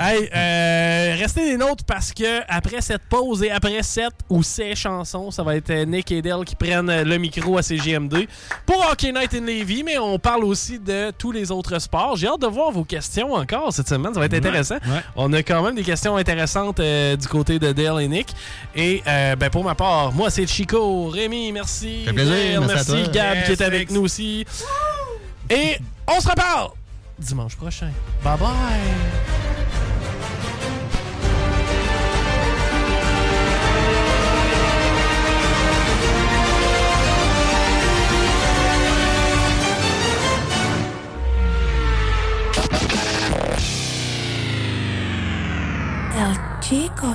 Speaker 2: Hey, euh, restez des nôtres parce que après cette pause et après cette ou ces chansons, ça va être Nick et Dell qui prennent euh, le micro à CGMD pour Hockey Night in Levy, mais on parle aussi de tous les autres sports. J'ai hâte de voir vos questions encore cette semaine, ça va être intéressant.
Speaker 39: ouais.
Speaker 2: On a quand même des questions intéressantes euh, du côté de Dell et Nick. Et euh, ben, pour ma part, moi c'est Chico, Rémi, merci.
Speaker 5: fait plaisir,
Speaker 2: Dale,
Speaker 5: merci à
Speaker 2: merci
Speaker 5: toi.
Speaker 2: Gab qui est avec
Speaker 39: thanks.
Speaker 2: nous aussi. Et on se reparle dimanche prochain. Bye bye.
Speaker 7: Chico.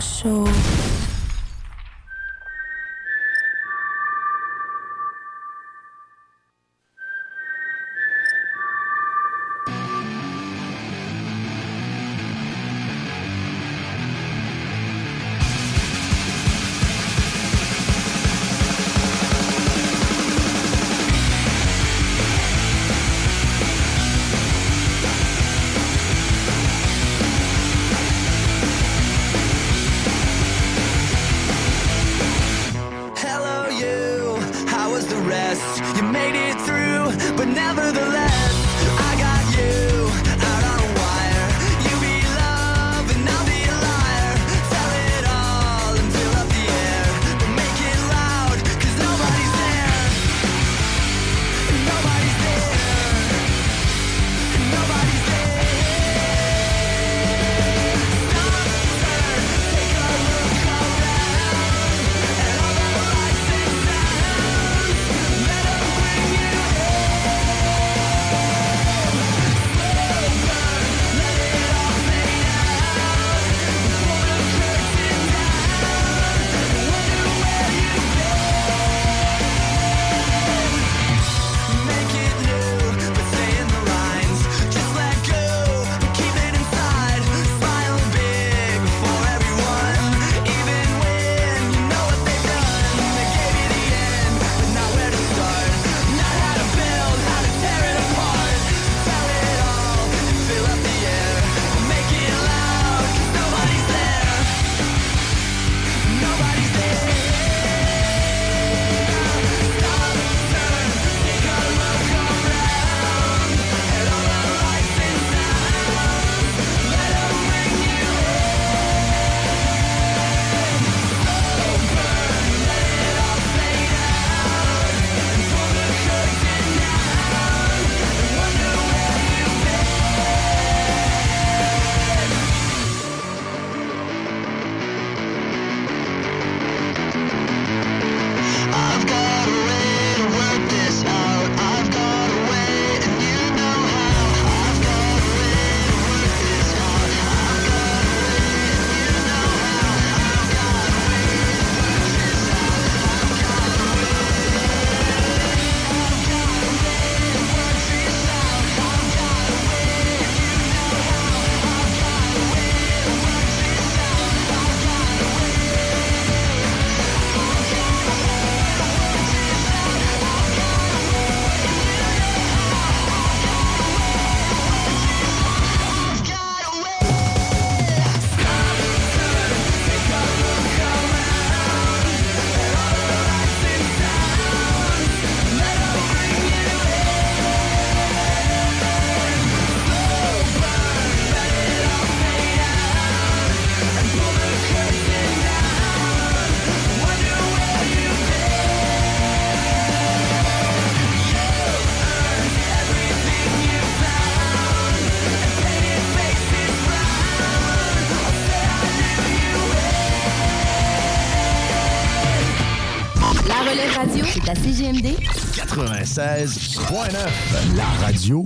Speaker 4: 96.9, la radio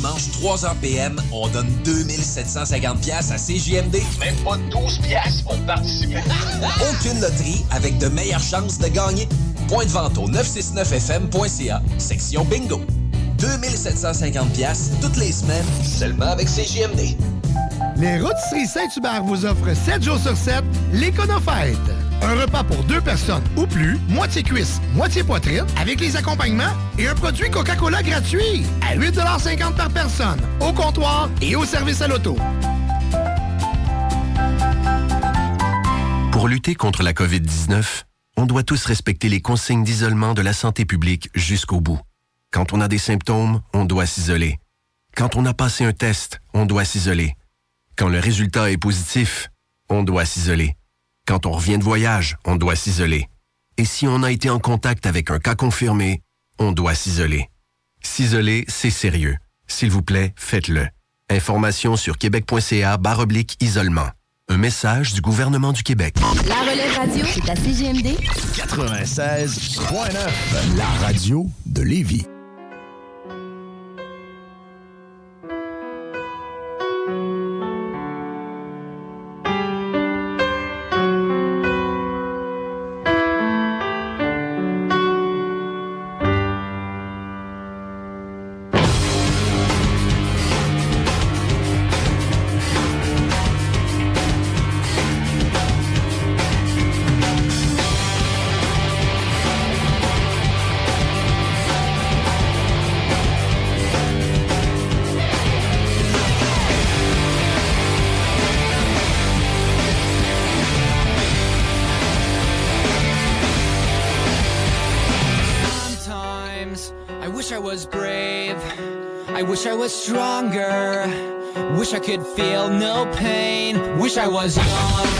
Speaker 12: les dimanches, 3h PM, on donne 2750 pièces à CJMD. Même pas 12 pièces pour participer. Aucune loterie avec de meilleures chances de gagner. Point de vente au 969fm.ca, section bingo. 2750 pièces toutes les semaines, seulement avec CJMD.
Speaker 10: Les Rôtisseries Saint-Hubert vous offrent 7 jours sur 7 l'Éconofête. Un repas pour deux personnes ou plus, moitié cuisse, moitié poitrine, avec les accompagnements et un produit Coca-Cola gratuit à 8,50 par personne, au comptoir et au service à l'auto.
Speaker 30: Pour lutter contre la COVID-19, on doit tous respecter les consignes d'isolement de la santé publique jusqu'au bout. Quand on a des symptômes, on doit s'isoler. Quand on a passé un test, on doit s'isoler. Quand le résultat est positif, on doit s'isoler. Quand on revient de voyage, on doit s'isoler. Et si on a été en contact avec un cas confirmé, on doit s'isoler. S'isoler, c'est sérieux. S'il vous plaît, faites-le. Information sur québec.ca oblique isolement. Un message du gouvernement du Québec.
Speaker 19: La relève radio, c'est à CGMD
Speaker 4: 96.9, la radio de Lévis.
Speaker 7: Could feel no pain. Wish I was young.